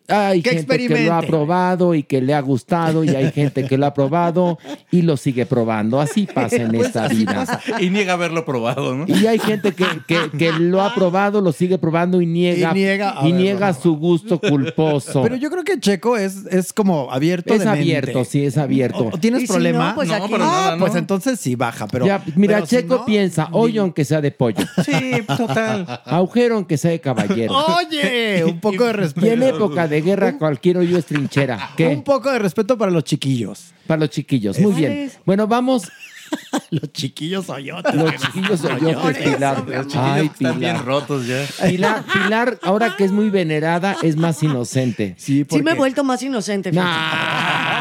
Hay Que gente que lo ha probado y que le ha gustado y hay gente que lo ha probado y lo sigue probando. Así pasa en Pues esta vida. pasa. Y niega haberlo probado, ¿no? Y hay gente que, que- que lo ha probado, lo sigue probando y niega, Y niega y niega su gusto culposo. Pero yo creo que Checo es, es como abierto es de mente. abierto, sí, es abierto. ¿O- o ¿Tienes si problema? no, pues No, aquí- pero ah, nada, ¿no? pues entonces sí baja, pero Ya, mira, pero si Checo no, piensa, hoyo aunque sea de pollo, Sí, total. agujero aunque sea de caballero. Oye, un poco de Y en respeto. época de guerra cualquier hoyo es trinchera. ¿Qué? Un poco de respeto para los chiquillos. Para los chiquillos. Muy bien. Bueno, vamos. Los chiquillos hoyotes. Los chiquillos hoyotes, Pilar. Ay, Están bien Pilar. rotos ya. Pilar. Pilar, ahora que es muy venerada, es más inocente. Sí, Sí me he porque- vuelto más inocente. Nah.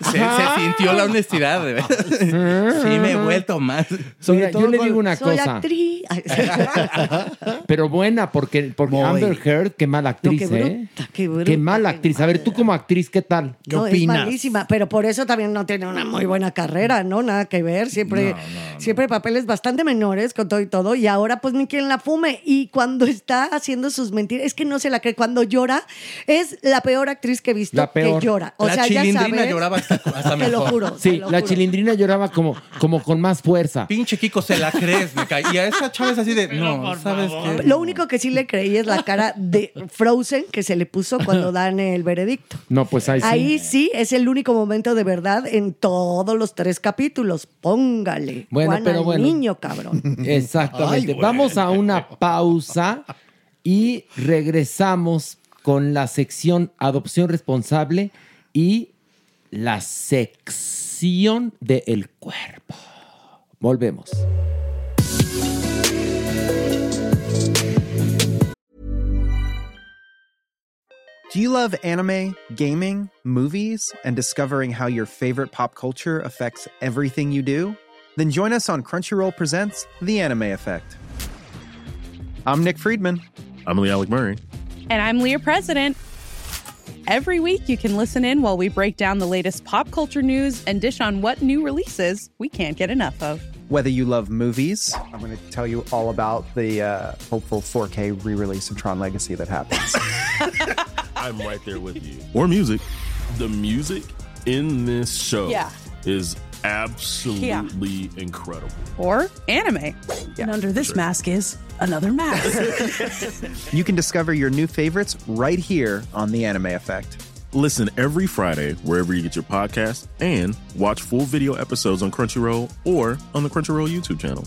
Se, se sintió la honestidad, de verdad. Sí, me he vuelto más. Sobre Mira, todo yo le digo una Soy cosa, actriz. Pero buena, porque, porque Muy. Amber Heard, qué mala actriz, No, qué ¿eh? qué bruta, Qué mala qué actriz. A ver, tú como actriz, ¿qué tal? ¿Qué no, opinas? Es malísima, pero por eso también no tiene una muy buena carrera, ¿no? Nada que ver. Siempre, siempre papeles bastante menores con todo y todo. Y ahora, pues, ni quien la fume. Y cuando está haciendo sus mentiras, es que no se la cree. Cuando llora, es la peor actriz que he visto La peor. que llora. O la sea, ya chilindrina sabes. lloraba hasta, hasta Te lo juro. Sí, lo la juro. chilindrina lloraba como, como con más fuerza. Pinche Kiko, se la crees, me cae. Y a esa chava es así de, no, ¿sabes qué? Lo único que sí le creí es la cara de Frozen que se le puso cuando dan el veredicto. No, pues ahí sí. Ahí sí es el único momento de verdad en todos los tres capítulos. Póngale. Bueno, Juan pero al bueno. niño, cabrón. Exactamente. Ay. Vamos a una pausa y regresamos con la sección Adopción Responsable y la sección del cuerpo. Volvemos. Do you love anime, gaming, movies, and discovering how your favorite pop culture affects everything you do? Then join us on Crunchyroll Presents The Anime Effect. I'm Nick Friedman. I'm Lee Alec Murray. And I'm Leah President. Every week, you can listen in while we break down the latest pop culture news and dish on what new releases we can't get enough of. Whether you love movies, I'm going to tell you all about the uh, hopeful 4K re release of Tron Legacy that happens. I'm right there with you. Or music. The music in this show Yeah. is absolutely incredible. Or anime. And under this mask is another mask. you can discover your new favorites right here on The Anime Effect. Listen every Friday wherever you get your podcast and watch full video episodes on Crunchyroll or on the Crunchyroll YouTube channel.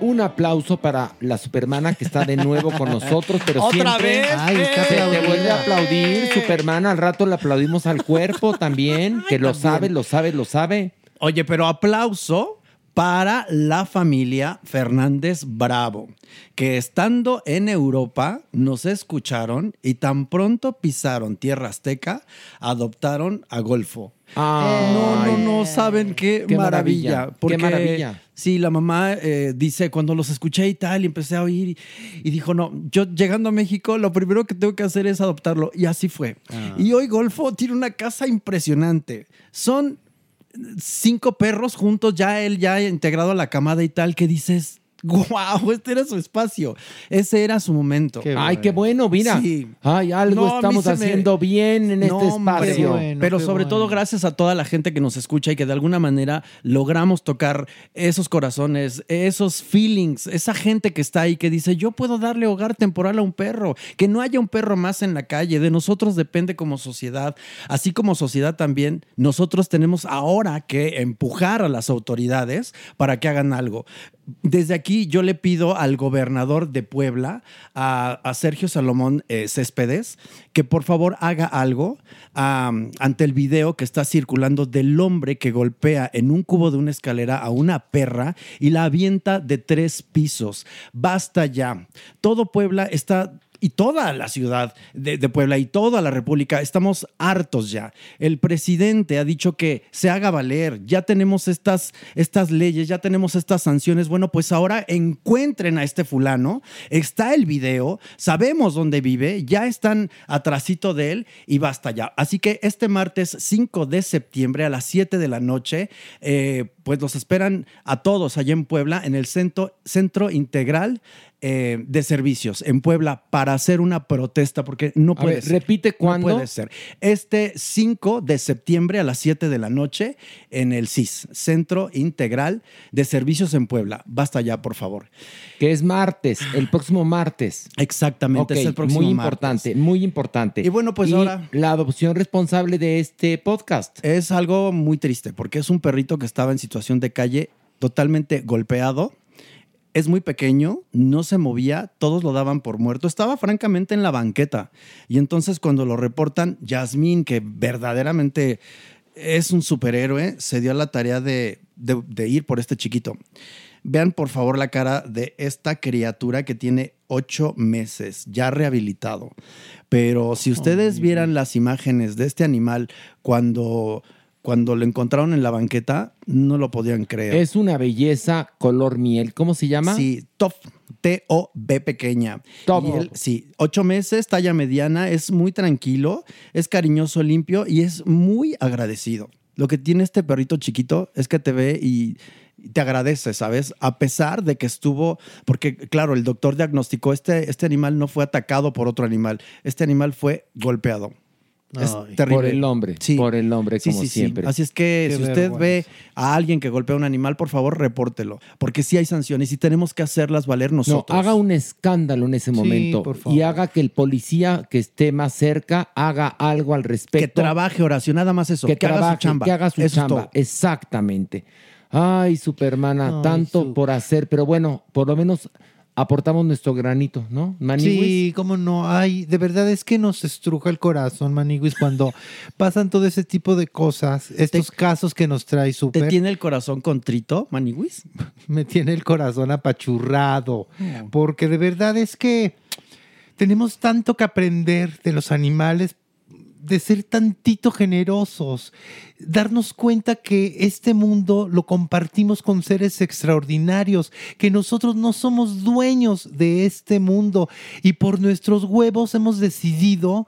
Un aplauso para la supermana que está de nuevo con nosotros, pero ¿Otra siempre vez? Ay, está se te vuelve a aplaudir. Superman, al rato le aplaudimos al cuerpo también, que lo sabe, lo sabe, lo sabe. Oye, pero aplauso para la familia Fernández Bravo, que estando en Europa nos escucharon y tan pronto pisaron tierra azteca, adoptaron a Golfo. No, no, no saben qué, Qué maravilla. maravilla, qué maravilla. Sí, la mamá eh, dice, cuando los escuché y tal, y empecé a oír, y, y dijo, no, yo llegando a México, lo primero que tengo que hacer es adoptarlo. Y así fue. Y hoy Golfo tiene una casa impresionante. Son cinco perros juntos, ya él ya integrado a la camada y tal, que dices, wow, este era su espacio. Ese era su momento. Ay, qué bueno, mira. Sí. Ay, algo No, estamos me- haciendo bien en No, este espacio. pero sobre todo gracias a toda la gente que nos escucha y que de alguna manera logramos tocar esos corazones, esos feelings, esa gente que está ahí que dice, yo puedo darle hogar temporal a un perro, que no haya un perro más en la calle, de nosotros depende como sociedad, así como sociedad también, nosotros tenemos ahora que empujar a las autoridades para que hagan algo. Desde aquí yo le pido al gobernador de Puebla, a, Sergio Salomón eh, Céspedes, que por favor haga algo ante el video que está circulando del hombre que golpea en un cubo de una escalera a una perra y la avienta de tres pisos. Basta ya. Todo Puebla está y toda la ciudad de, Puebla y toda la República estamos hartos ya. El presidente ha dicho que se haga valer, ya tenemos estas, estas leyes, ya tenemos estas sanciones. Bueno, pues ahora encuentren a este fulano, está el video, sabemos dónde vive, ya están atrasito de él y basta ya. Así que este martes 5 de septiembre a las 7 de la noche, eh, pues los esperan a todos allá en Puebla, en el Centro, centro Integral eh, de Servicios en Puebla para hacer una protesta, porque no puede ver, ser. repite cuándo. No puede ser. Este 5 de septiembre a las 7 de la noche en el CIS, Centro Integral de Servicios en Puebla. Basta ya, por favor. Que es martes, el próximo martes. Exactamente, es el próximo Muy martes. importante, muy importante. Y bueno, pues ahora- La adopción responsable de este podcast. Es algo muy triste porque es un perrito que estaba en situación de calle totalmente golpeado. Es muy pequeño, no se movía, todos lo daban por muerto. Estaba francamente en la banqueta. Y entonces cuando lo reportan, Yasmín, que verdaderamente es un superhéroe, se dio a la tarea de, de- de ir por este chiquito. Vean por favor la cara de esta criatura que tiene ocho meses, ya rehabilitado. Pero si ustedes vieran las imágenes de este animal cuando, cuando lo encontraron en la banqueta, no lo podían creer. Es una belleza color miel. ¿Cómo se llama? Sí, Top. T-O-B pequeña. Top. Y él, sí, ocho meses, talla mediana, es muy tranquilo, es cariñoso, limpio y es muy agradecido. Lo que tiene este perrito chiquito es que te ve y y te agradece, ¿sabes? A pesar de que estuvo, porque claro, el doctor diagnosticó, este, este animal no fue atacado por otro animal, este animal fue golpeado. Es Ay. terrible. Por el hombre, por el hombre, Sí, como sí, sí. siempre. Así es que Qué si usted vergüenza. ve a alguien que golpea a un animal, por favor, repórtelo. Porque sí hay sanciones y tenemos que hacerlas valer No, nosotros. haga un escándalo en ese Sí, momento por favor. y haga que el policía que esté más cerca haga algo al respecto. Que trabaje oración, nada más eso. que, Que, haga su trabaje, chamba. que haga su Eso chamba. Exactamente. Ay, Supermana, Ay, tanto su- por hacer, pero bueno, por lo menos aportamos nuestro granito, ¿no? Sí, cómo no. Ay, de verdad es que nos estruja el corazón, Maniguis, cuando pasan todo ese tipo de cosas, estos casos que nos trae ¿Te Super. tiene el corazón contrito, Maniguis? Me tiene el corazón apachurrado, porque de verdad es que tenemos tanto que aprender de los animales, de ser tantito generosos, darnos cuenta que este mundo lo compartimos con seres extraordinarios, que nosotros no somos dueños de este mundo y por nuestros huevos hemos decidido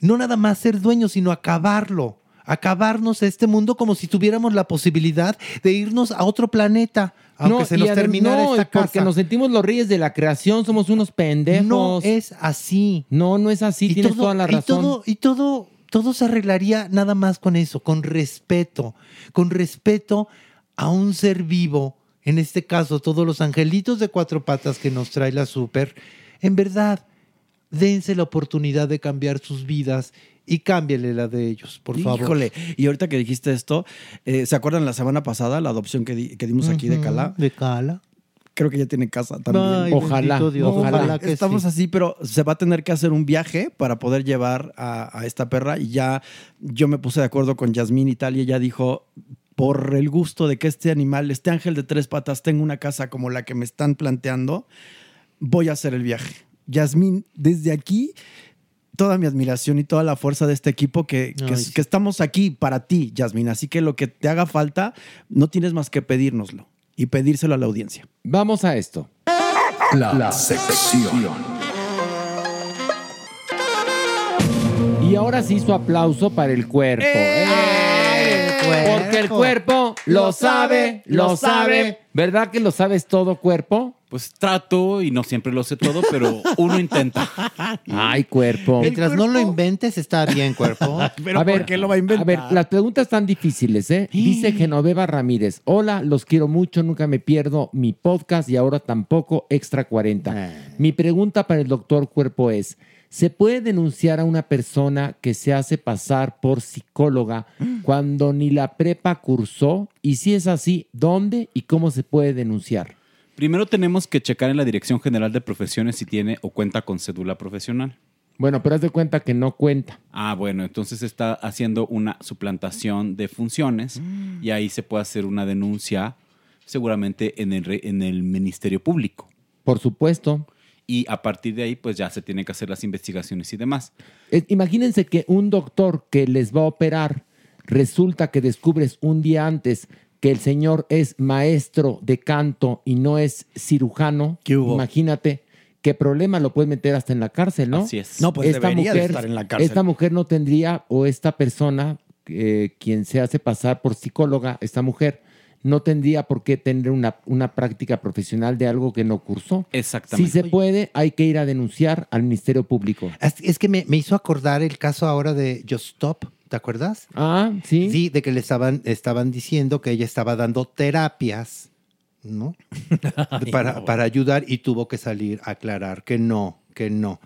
no nada más ser dueños, sino acabarlo. Acabarnos este mundo como si tuviéramos la posibilidad de irnos a otro planeta, aunque se y nos terminara no, esta y porque casa. nos sentimos los reyes de la creación, somos unos pendejos. No es así. No, no es así, tienes todo- toda la y razón. todo- y todo, todo se arreglaría nada más con eso, con respeto, con respeto a un ser vivo. En este caso, todos los angelitos de cuatro patas que nos trae la super. En verdad, dense la oportunidad de cambiar sus vidas y cámbiale la de ellos, por favor. Híjole, y ahorita que dijiste esto, eh, ¿se acuerdan la semana pasada la adopción que, di- que dimos aquí de Cala? De Cala. Creo que ya tiene casa también. Ay, Ojalá, bendito Dios, No, ojalá que Estamos sí. así, pero se va a tener que hacer un viaje para poder llevar a, a esta perra. Y ya yo me puse de acuerdo con Yasmín y tal, y ella dijo, por el gusto de que este animal, este ángel de tres patas, tenga una casa como la que me están planteando, voy a hacer el viaje. Yasmín, desde aquí, toda mi admiración y toda la fuerza de este equipo que, que, Ay, sí. que estamos aquí para ti, Yasmín. Así que lo que te haga falta, no tienes más que pedírnoslo y pedírselo a la audiencia. Vamos a esto. La, sección. Y ahora sí su aplauso para el cuerpo. ¡Eh! Porque el cuerpo lo sabe, lo sabe. ¿Verdad que lo sabes todo, cuerpo? Pues trato y no siempre lo sé todo, pero uno intenta. Ay, cuerpo. Mientras no lo inventes, está bien, cuerpo. a ver, A ver, las preguntas están difíciles, ¿eh? Dice Genoveva Ramírez. Hola, los quiero mucho, nunca me pierdo mi podcast y ahora tampoco Extra 40. Mi pregunta para el doctor Cuerpo es, ¿se puede denunciar a una persona que se hace pasar por psicóloga cuando ni la prepa cursó? Y si es así, ¿dónde y cómo se puede denunciar? Primero tenemos que checar en la Dirección General de Profesiones si tiene o cuenta con cédula profesional. Bueno, pero haz de cuenta que no cuenta. Ah, bueno, entonces está haciendo una suplantación de funciones y ahí se puede hacer una denuncia seguramente en el, en el Ministerio Público. Por supuesto. Y a partir de ahí, pues ya se tienen que hacer las investigaciones y demás. Eh, Imagínense que un doctor que les va a operar resulta que descubres un día antes que el señor es maestro de canto y no es cirujano. Imagínate qué problema lo puedes meter hasta en la cárcel, ¿no? Así es. No, pues debería de estar en la cárcel. Esta mujer no tendría, o esta persona, eh, quien se hace pasar por psicóloga, esta mujer, no tendría por qué tener una, una práctica profesional de algo que no cursó. Exactamente. Si se puede, hay que ir a denunciar al Ministerio Público. Es, es que me, me hizo acordar el caso ahora de Just Stop, ¿te acuerdas? Ah, sí. Sí, de que le estaban, estaban diciendo que ella estaba dando terapias, ¿no? para, para ayudar y tuvo que salir a aclarar que no, que no.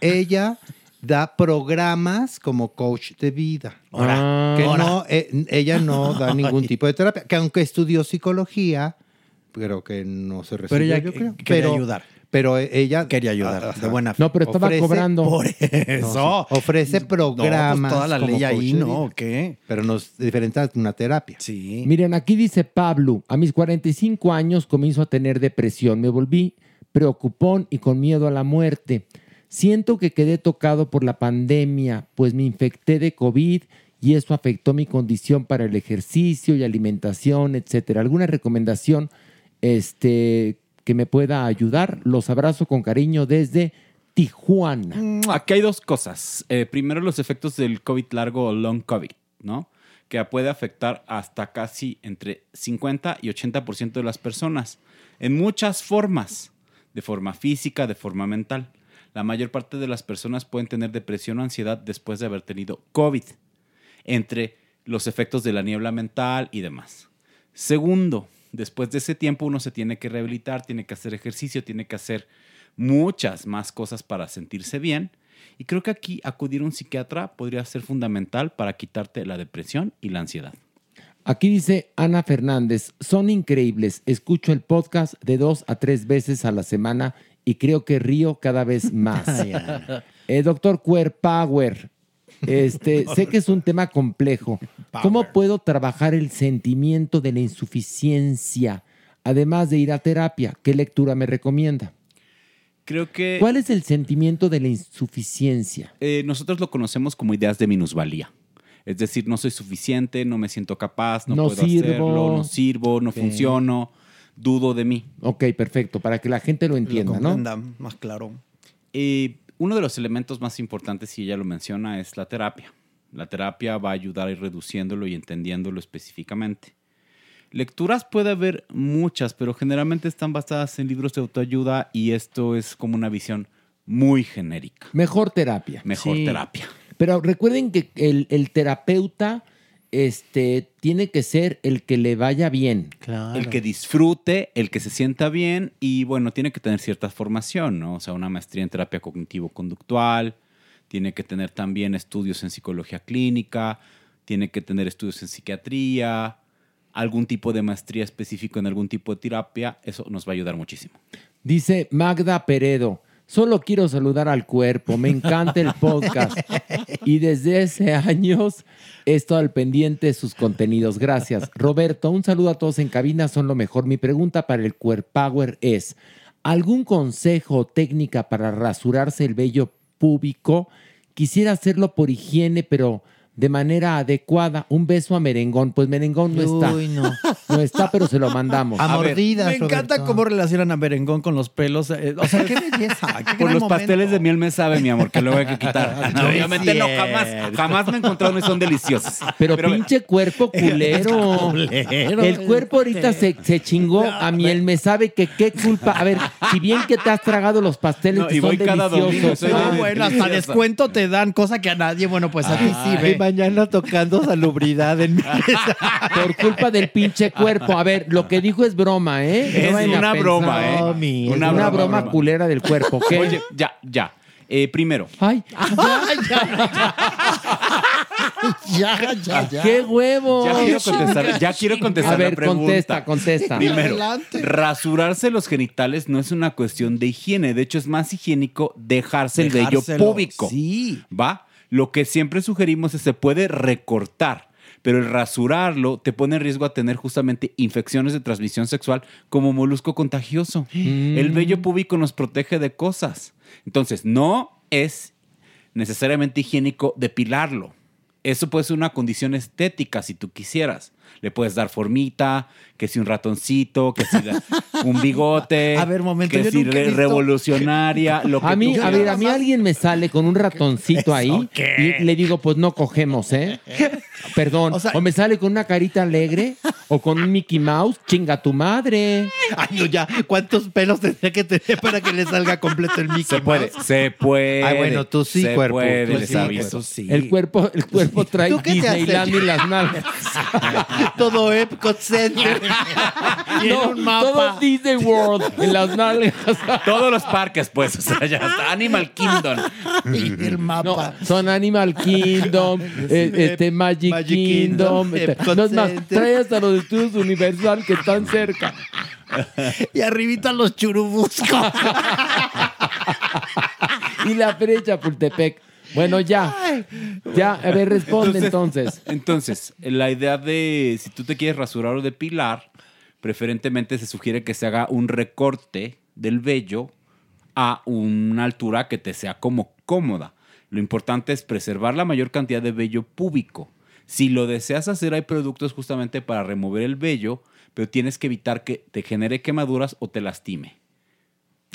Ella da programas como coach de vida. Ah. que Ahora. no, eh, ella no da ningún tipo de terapia, que aunque estudió psicología, pero que no se recibió, Pero ella yo creo. quería Pero- ayudar. Pero ella Quería ayudar, Ajá. de buena fe. No, pero estaba cobrando. Por No, eso. sí. Ofrece programas. No, pues toda la como ley ahí, ¿no? vida. ¿O qué? Pero no es diferente a una terapia. Sí. Miren, aquí dice Pablo, a mis 45 años comienzo a tener depresión, me volví preocupón y con miedo a la muerte. Siento que quedé tocado por la pandemia, pues me infecté de COVID y eso afectó mi condición para el ejercicio y alimentación, etcétera. ¿Alguna recomendación este, que me pueda ayudar? Los abrazo con cariño desde Tijuana. Aquí hay dos cosas. Eh, primero, los efectos del COVID largo o long COVID, ¿no? Que puede afectar hasta casi entre 50 y 80% de las personas, en muchas formas, de forma física, de forma mental. La mayor parte de las personas pueden tener depresión o ansiedad después de haber tenido COVID, entre los efectos de la niebla mental y demás. Segundo, después de ese tiempo uno se tiene que rehabilitar, tiene que hacer ejercicio, tiene que hacer muchas más cosas para sentirse bien. Y creo que aquí acudir a un psiquiatra podría ser fundamental para quitarte la depresión y la ansiedad. Aquí dice Ana Fernández, son increíbles. Escucho el podcast de dos a tres veces a la semana y creo que río cada vez más. Eh, doctor Queer Power, este, sé que es un tema complejo. ¿Cómo puedo trabajar el sentimiento de la insuficiencia, además de ir a terapia? ¿Qué lectura me recomienda? Creo que ¿Cuál es el sentimiento de la insuficiencia? eh, nosotros lo conocemos como ideas de minusvalía. Es decir, no soy suficiente, no me siento capaz, no, No puedo sirvo. hacerlo, no sirvo, no funciono, dudo de mí. Ok, perfecto, para que la gente lo entienda, ¿no? comprenda más claro. Eh, uno de los elementos más importantes, y ella lo menciona, es la terapia. La terapia va a ayudar a ir reduciéndolo y entendiéndolo específicamente. Lecturas puede haber muchas, pero generalmente están basadas en libros de autoayuda y esto es como una visión muy genérica. Mejor terapia. Mejor terapia. Pero recuerden que el, el terapeuta este, tiene que ser el que le vaya bien. El que disfrute, el que se sienta bien y bueno, tiene que tener cierta formación, ¿no? O sea, una maestría en terapia cognitivo-conductual, tiene que tener también estudios en psicología clínica, tiene que tener estudios en psiquiatría, algún tipo de maestría específico en algún tipo de terapia, eso nos va a ayudar muchísimo. Dice Magda Peredo, solo quiero saludar al cuerpo, me encanta el podcast y desde hace años he estado al pendiente de sus contenidos. Gracias. Roberto, un saludo a todos en cabina, son lo mejor. Mi pregunta para el Queer Power es, ¿algún consejo o técnica para rasurarse el vello púbico? Quisiera hacerlo por higiene, pero de manera adecuada. Un beso a Merengón. Pues Merengón no está. Uy, no. No está, pero se lo mandamos. A ver, Me encanta cómo relacionan a Merengón con los pelos. eh, O sea, qué belleza. qué Por los momento. pasteles de miel me sabe, mi amor, que luego hay que quitar. No Obviamente no, jamás, jamás me he encontrado y son deliciosos. Pero, pinche cuerpo culero. Culero. El cuerpo ahorita se, se chingó a miel. Me sabe que qué culpa. A ver, si bien que te has tragado los pasteles No, que y son voy cada domingo, deliciosos. soy Ah, de- bueno, hasta deliciosa. descuento te dan, cosa que a nadie, bueno, pues a ti sí, ve. Mañana tocando salubridad en mi Por culpa del pinche cuerpo. A ver, lo que dijo es broma, ¿eh? Es a una broma, ¿eh? No, mi, es Una una, broma, broma, broma. culera del cuerpo. ¿Qué? Oye, ya, ya. Eh, primero, Ay, ya, ya, ya. qué huevo. ya quiero contestar, ya quiero contestar A ver, la pregunta. contesta, contesta. Primero, Adelante. rasurarse los genitales no es una cuestión de higiene. De hecho, es más higiénico dejarse el vello Dejárselo. púbico. Sí. ¿Va? Lo que siempre sugerimos es se puede recortar, pero el rasurarlo te pone en riesgo a tener justamente infecciones de transmisión sexual como molusco contagioso. El vello púbico nos protege de cosas. Entonces, no es necesariamente higiénico depilarlo. Eso puede ser una condición estética si tú quisieras. Le puedes dar formita, que si un ratoncito, que si la- un bigote, A ver, momento, que yo si nunca he re- visto- revolucionaria, lo que A mí, tú a ver, quieras. a mí alguien me sale con un ratoncito ahí y le digo, pues no cogemos, ¿eh? Perdón. O, me sale con una carita alegre o con un Mickey Mouse, chinga tu madre. Ay, no, ya. ¿Cuántos pelos tendría que tener para que le salga completo el Mickey Se puede, Mouse? se puede. Ay, bueno, tú sí, se cuerpo. puede, Tú les sí, aviso. eso sí. El cuerpo, el cuerpo trae ¿Tú qué te has Disneyland y las nalgas. Todo Epcot Center. No, un mapa. todo Disney World en las nalgas. Todos los parques, pues, o sea, ya está. Animal Kingdom. El mapa. No, son Animal Kingdom, eh, este Magic, Magic Kingdom. Kingdom, este, no es más, trae hasta los estudios Universal que están cerca. Y arribita los churubuscos. y la feria de Chapultepec. Bueno, ya. Ya, a ver, responde entonces. Entonces, la idea de si tú te quieres rasurar o depilar, preferentemente se sugiere que se haga un recorte del vello a una altura que te sea como cómoda. Lo importante es preservar la mayor cantidad de vello púbico. Si lo deseas hacer, hay productos justamente para remover el vello, pero tienes que evitar que te genere quemaduras o te lastime.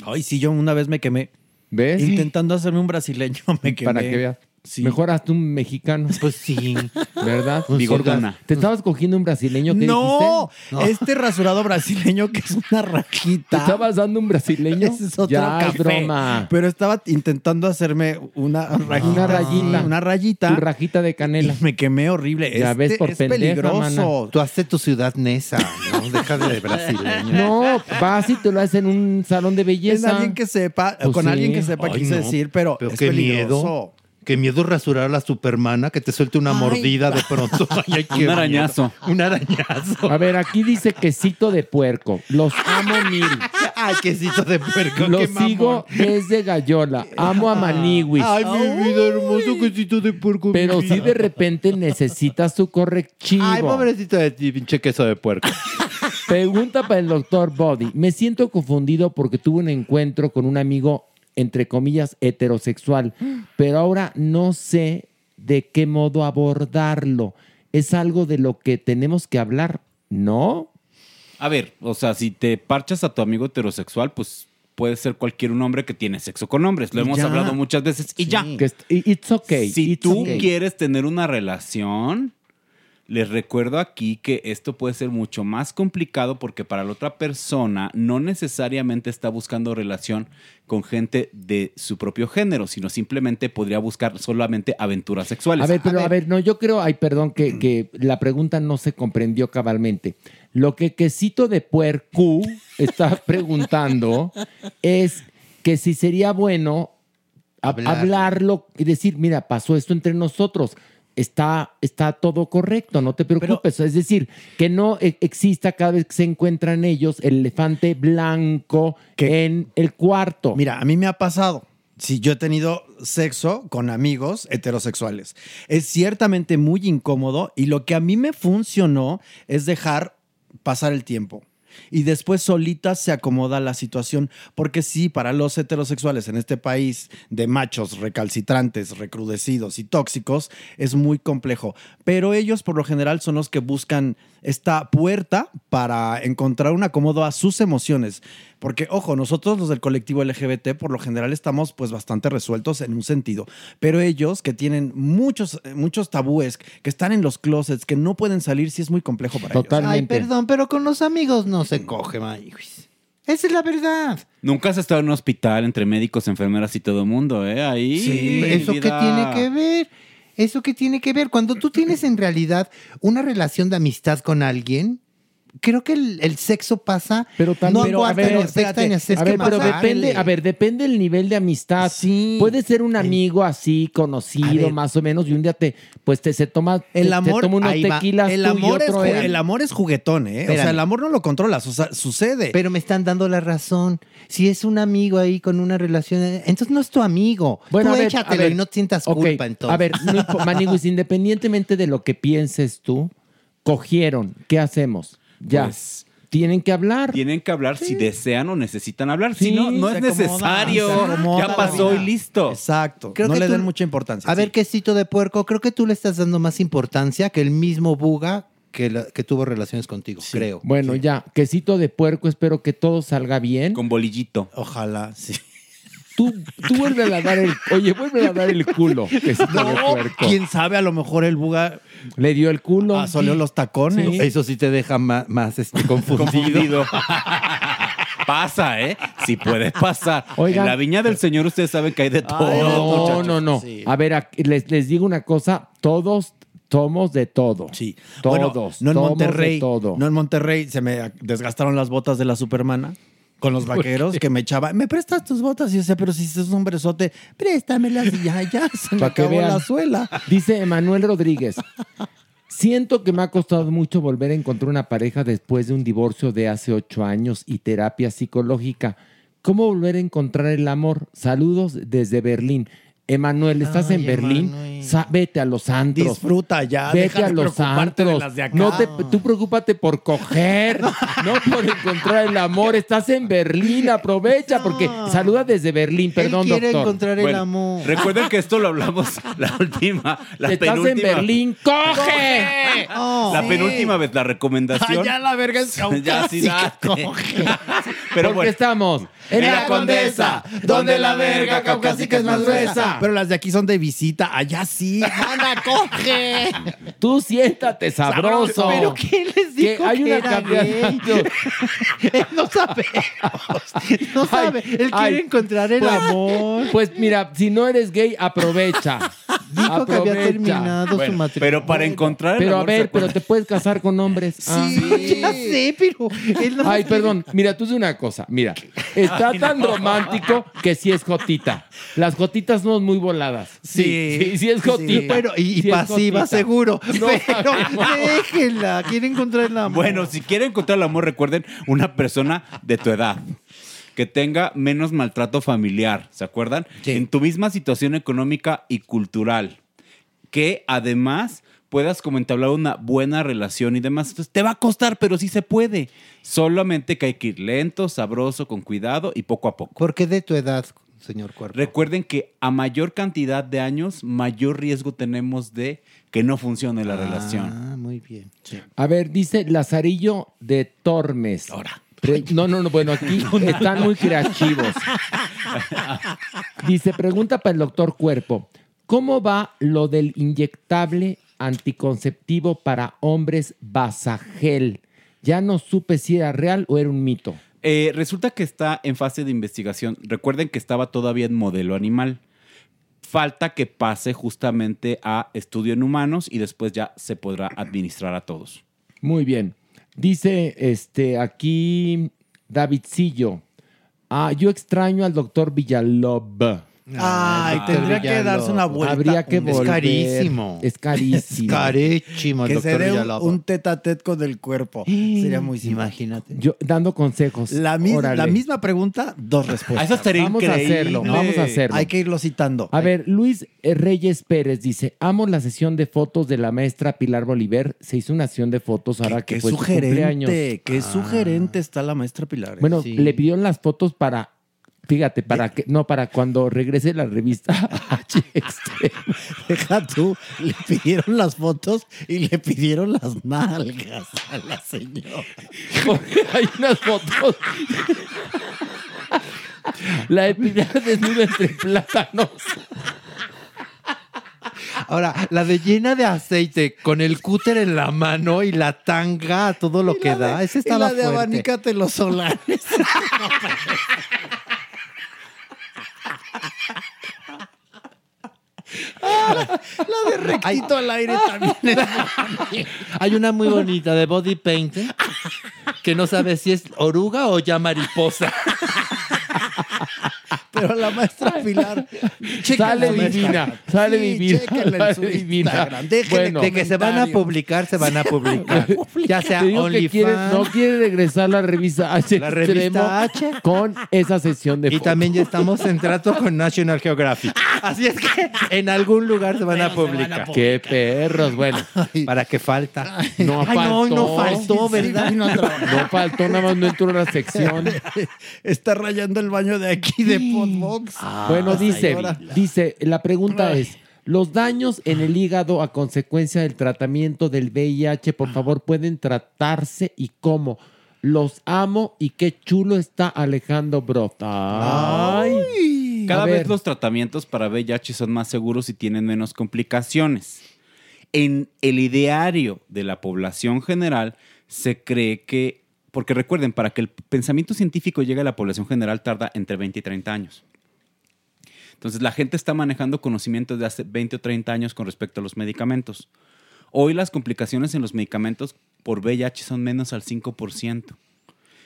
Ay, sí, yo una vez me quemé. ¿Ves? Intentando hacerme un brasileño, me quemé. Para que veas. Sí. Mejor hazte un mexicano. Pues sí. ¿Verdad? Bigotona. ¿Te estabas cogiendo un brasileño? ¿Qué No, este rasurado brasileño que es una ¿Te rajita. estabas dando un brasileño? Ese es otro ya, es café. broma. Pero estaba intentando hacerme una rajita. Una rayita. Una rayita. Tu rajita de canela. Y me quemé horrible. Ya Este ves, por es pendeja, peligroso. mana. Tú haces tu ciudad Nesa, ¿no? Deja de brasileño. No, vas y te lo haces en un salón de Es belleza. alguien que sepa, Pues con sí. alguien que sepa, Ay, quise no. decir, pero, Pero es qué peligroso. miedo. Qué miedo rasurar a la supermana, que te suelte una Ay. mordida de pronto. Ay, Un miedo. arañazo. Un arañazo. A ver, aquí dice quesito de puerco. Los amo mil. Ay, quesito de puerco. Los sigo desde Gallola. Amo a Maniwis. Ay, mi vida hermoso, quesito de puerco. Pero si de repente necesitas tu correctivo. Ay, pobrecito de ti, pinche queso de puerco. Pregunta para el doctor Body. Me siento confundido porque tuve un encuentro con un amigo, entre comillas, heterosexual, pero ahora no sé de qué modo abordarlo. Es algo de lo que tenemos que hablar, ¿no? A ver, o sea, si te parchas a tu amigo heterosexual, pues puede ser cualquier un hombre que tiene sexo con hombres. Lo Y hemos ya. hablado muchas veces y ya. It's okay. Si it's tú okay. quieres tener una relación, les recuerdo aquí que esto puede ser mucho más complicado porque para la otra persona no necesariamente está buscando relación con gente de su propio género, sino simplemente podría buscar solamente aventuras sexuales. A ver, pero a ver, no, yo creo, ay, perdón, que, que la pregunta no se comprendió cabalmente. Lo que Quesito de Puercu está preguntando es que si sería bueno hab- Hablar. hablarlo y decir, mira, pasó esto entre nosotros. Está, está todo correcto, no te preocupes. es decir, que no e- exista cada vez que se encuentran ellos el elefante blanco en el cuarto. Mira, a mí me ha pasado. Si yo he tenido sexo con amigos heterosexuales, es ciertamente muy incómodo y lo que a mí me funcionó es dejar pasar el tiempo. Y después solita se acomoda la situación, porque sí, para los heterosexuales en este país de machos recalcitrantes, recrudecidos y tóxicos, es muy complejo. Pero ellos por lo general son los que buscan esta puerta para encontrar un acomodo a sus emociones. Porque, ojo, nosotros los del colectivo LGBT por lo general estamos pues bastante resueltos en un sentido. Pero ellos que tienen muchos, muchos tabúes, que están en los closets, que no pueden salir, sí es muy complejo para ellos. Ay, perdón, pero con los amigos no se coge, Maniwis. Esa es la verdad. Nunca has estado en un hospital entre médicos, enfermeras y todo el mundo, ¿eh? Ahí. Sí, eso que vida. tiene que ver. Eso que tiene que ver. Cuando tú tienes en realidad una relación de amistad con alguien, creo que el, el sexo pasa. Pero también, no pero, a ver, hace a ver, pero depende, a ver, depende el nivel de amistad. Puede ser un amigo así, conocido, más o menos, y un día te, pues te se toma, El te- te amor, toma unos ahí va. tequilas el amor, es, el amor juguetón, ¿eh? O sea, el amor no lo controlas, o sea, sucede. Pero me están dando la razón. Si es un amigo ahí con una relación, entonces no es tu amigo. Bueno, tú a ver, échatelo a ver. y no sientas Ok, culpa entonces. A ver, Maniguis, independientemente de lo que pienses tú, cogieron, ¿qué hacemos? Ya. Pues, Tienen que hablar. Tienen que hablar si desean o necesitan hablar. Sí, si no, no es necesario. Ya pasó y listo. Exacto. Creo no que le tú- den mucha importancia. A sí. ver, quesito de puerco, creo que tú le estás dando más importancia que el mismo Buga que, la- que tuvo relaciones contigo, creo. Bueno, ya, quesito de puerco, espero que todo salga bien. Con bolillito. Ojalá, sí. Tú, tú vuelve a dar el, oye, vuelve a dar el culo, de No, quién sabe, a lo mejor el buga Le dio el culo. asoleó los tacones. Sí. Eso sí te deja más, más este, confundido. Pasa, ¿eh? Si puede pasar. Oigan. en la viña del Señor ustedes saben que hay de todo. no, no, no. A ver, les, les digo una cosa, todos somos de todo. Sí. Todos. Bueno, no en somos Monterrey. de todo. No en Monterrey se me desgastaron las botas de la Supermana con los vaqueros que me echaba. ¿Me prestas tus botas? Y yo decía, pero si es un bresote, préstamelas y ya, ya, se me acabó vean. la suela. Dice Emanuel Rodríguez. Siento que me ha costado mucho volver a encontrar una pareja después de un divorcio de hace ocho años y terapia psicológica. ¿Cómo volver a encontrar el amor? Saludos desde Berlín. Emanuel, ¿estás Ay, en Berlín? Sa- vete a los antros. Disfruta ya, Vete deja a de los de antros. las de acá. No te, tú preocúpate por coger, no por encontrar el amor. Estás en Berlín, aprovecha, porque saluda desde Berlín, perdón, Él quiere doctor. encontrar el amor. Recuerden que esto lo hablamos la última, la Estás en. Berlín, ¡coge! Oh, La sí. penúltima vez, la recomendación. Ay, ya la verga es ya sí, caucásica. date. Pero Porque bueno, estamos en la Condesa, donde la verga caucásica es más gruesa. Pero las de aquí son de visita, allá sí. ¡Mana, coge! Tú siéntate sabroso. ¿Pero quién les Que dijo hay que una era no sabemos. No sabe. Él ay, quiere encontrar el pues- amor. Pues mira, si no eres gay, aprovecha. Dijo que había Aprovecha. terminado su bueno, matrimonio. pero para encontrar el Pero a amor, ¿se ver, pero te puedes casar con hombres. Ah. Ya sé, pero. él no Ay, perdón. Mira, tú dices una cosa. Mira, está tan romántico que sí es jotita. Las jotitas son muy voladas. Sí, sí, Sí, sí es sí. jotita. Pero, y, y Sí es pasiva, seguro. No, pero no. déjenla. Quiere encontrar el amor. Bueno, si quieren encontrar el amor, recuerden una persona de tu edad. Que tenga menos maltrato familiar, ¿se acuerdan? En tu misma situación económica y cultural. Que además puedas como entablar una buena relación y demás. Entonces, te va a costar, pero sí se puede. Solamente que hay que ir lento, sabroso, con cuidado y poco a poco. ¿Por qué de tu edad, señor Cuerpo? Recuerden que a mayor cantidad de años, mayor riesgo tenemos de que no funcione la relación. Ah, muy bien. A ver, dice Lazarillo de Tormes. Pre- no, no, no, bueno, aquí están muy creativos. Dice, pregunta para el doctor Cuerpo, ¿cómo va lo del inyectable anticonceptivo para hombres Basagel? Ya no supe si era real o era un mito. Eh, resulta que está en fase de investigación. Recuerden que estaba todavía en modelo animal. Falta que pase justamente a estudio en humanos y después ya se podrá administrar a todos. Muy bien. Dice este aquí Davidcillo. Ah, yo extraño al doctor Villalob. Ay, tendría que darse una vuelta. Habría que Es volver. carísimo. Es carísimo. Que se dé un, un tete a tete con el cuerpo. Sería muy Imagínate. Yo dando consejos. La, mis- Órale. la misma pregunta, dos respuestas. Eso estaría Vamos a hacerlo, vamos a hacerlo. Hay que irlo citando. A ver, Luis eh, Reyes Pérez dice, amo la sesión de fotos de la maestra Pilar Bolívar. Se hizo una sesión de fotos ahora que Qué fue su cumpleaños. sugerente, qué Ah. sugerente está la maestra Pilar. ¿eh? Bueno, Sí. le pidieron las fotos para, fíjate, para que, no, para cuando regrese la revista. Deja tú, le pidieron las fotos y le pidieron las nalgas a la señora. Hay unas fotos. La de Pilar desnuda entre plátanos. Ahora, la de llena de aceite, con el cúter en la mano y la tanga a todo lo que da. Esa Y estaba la de fuerte. abanícate los solares. la de rectito al aire también es bonita. Hay una muy bonita de body paint que no sabe si es oruga o ya mariposa. Pero la maestra Pilar. Sale divina, sale Sí, divina, chéquenla en su sale divina. Bueno. de que se van a publicar, se van a publicar. ya sea OnlyFans. no quiere regresar la revista H La revista Extremo con esa sesión de Y fotos. también ya estamos en trato con National Geographic. Así es que en algún lugar se van a publicar. Qué perros, bueno. ¿Para qué falta? No faltó. no faltó, ¿verdad? No faltó, nada más no entró a la sección. Está rayando el baño de aquí de Podbox. bueno, dice, señora. dice, la pregunta es, ¿los daños en el hígado a consecuencia del tratamiento del VIH, por favor, pueden tratarse y cómo? Los amo y qué chulo está Alejandro Brot. Ay. Cada A vez ver. los tratamientos para VIH son más seguros y tienen menos complicaciones. En el ideario de la población general se cree que, porque recuerden, para que el pensamiento científico llegue a la población general tarda entre 20 y 30 años. Entonces la gente está manejando conocimientos de hace 20 o 30 años con respecto a los medicamentos. Hoy las complicaciones en los medicamentos por VIH son menos al 5%.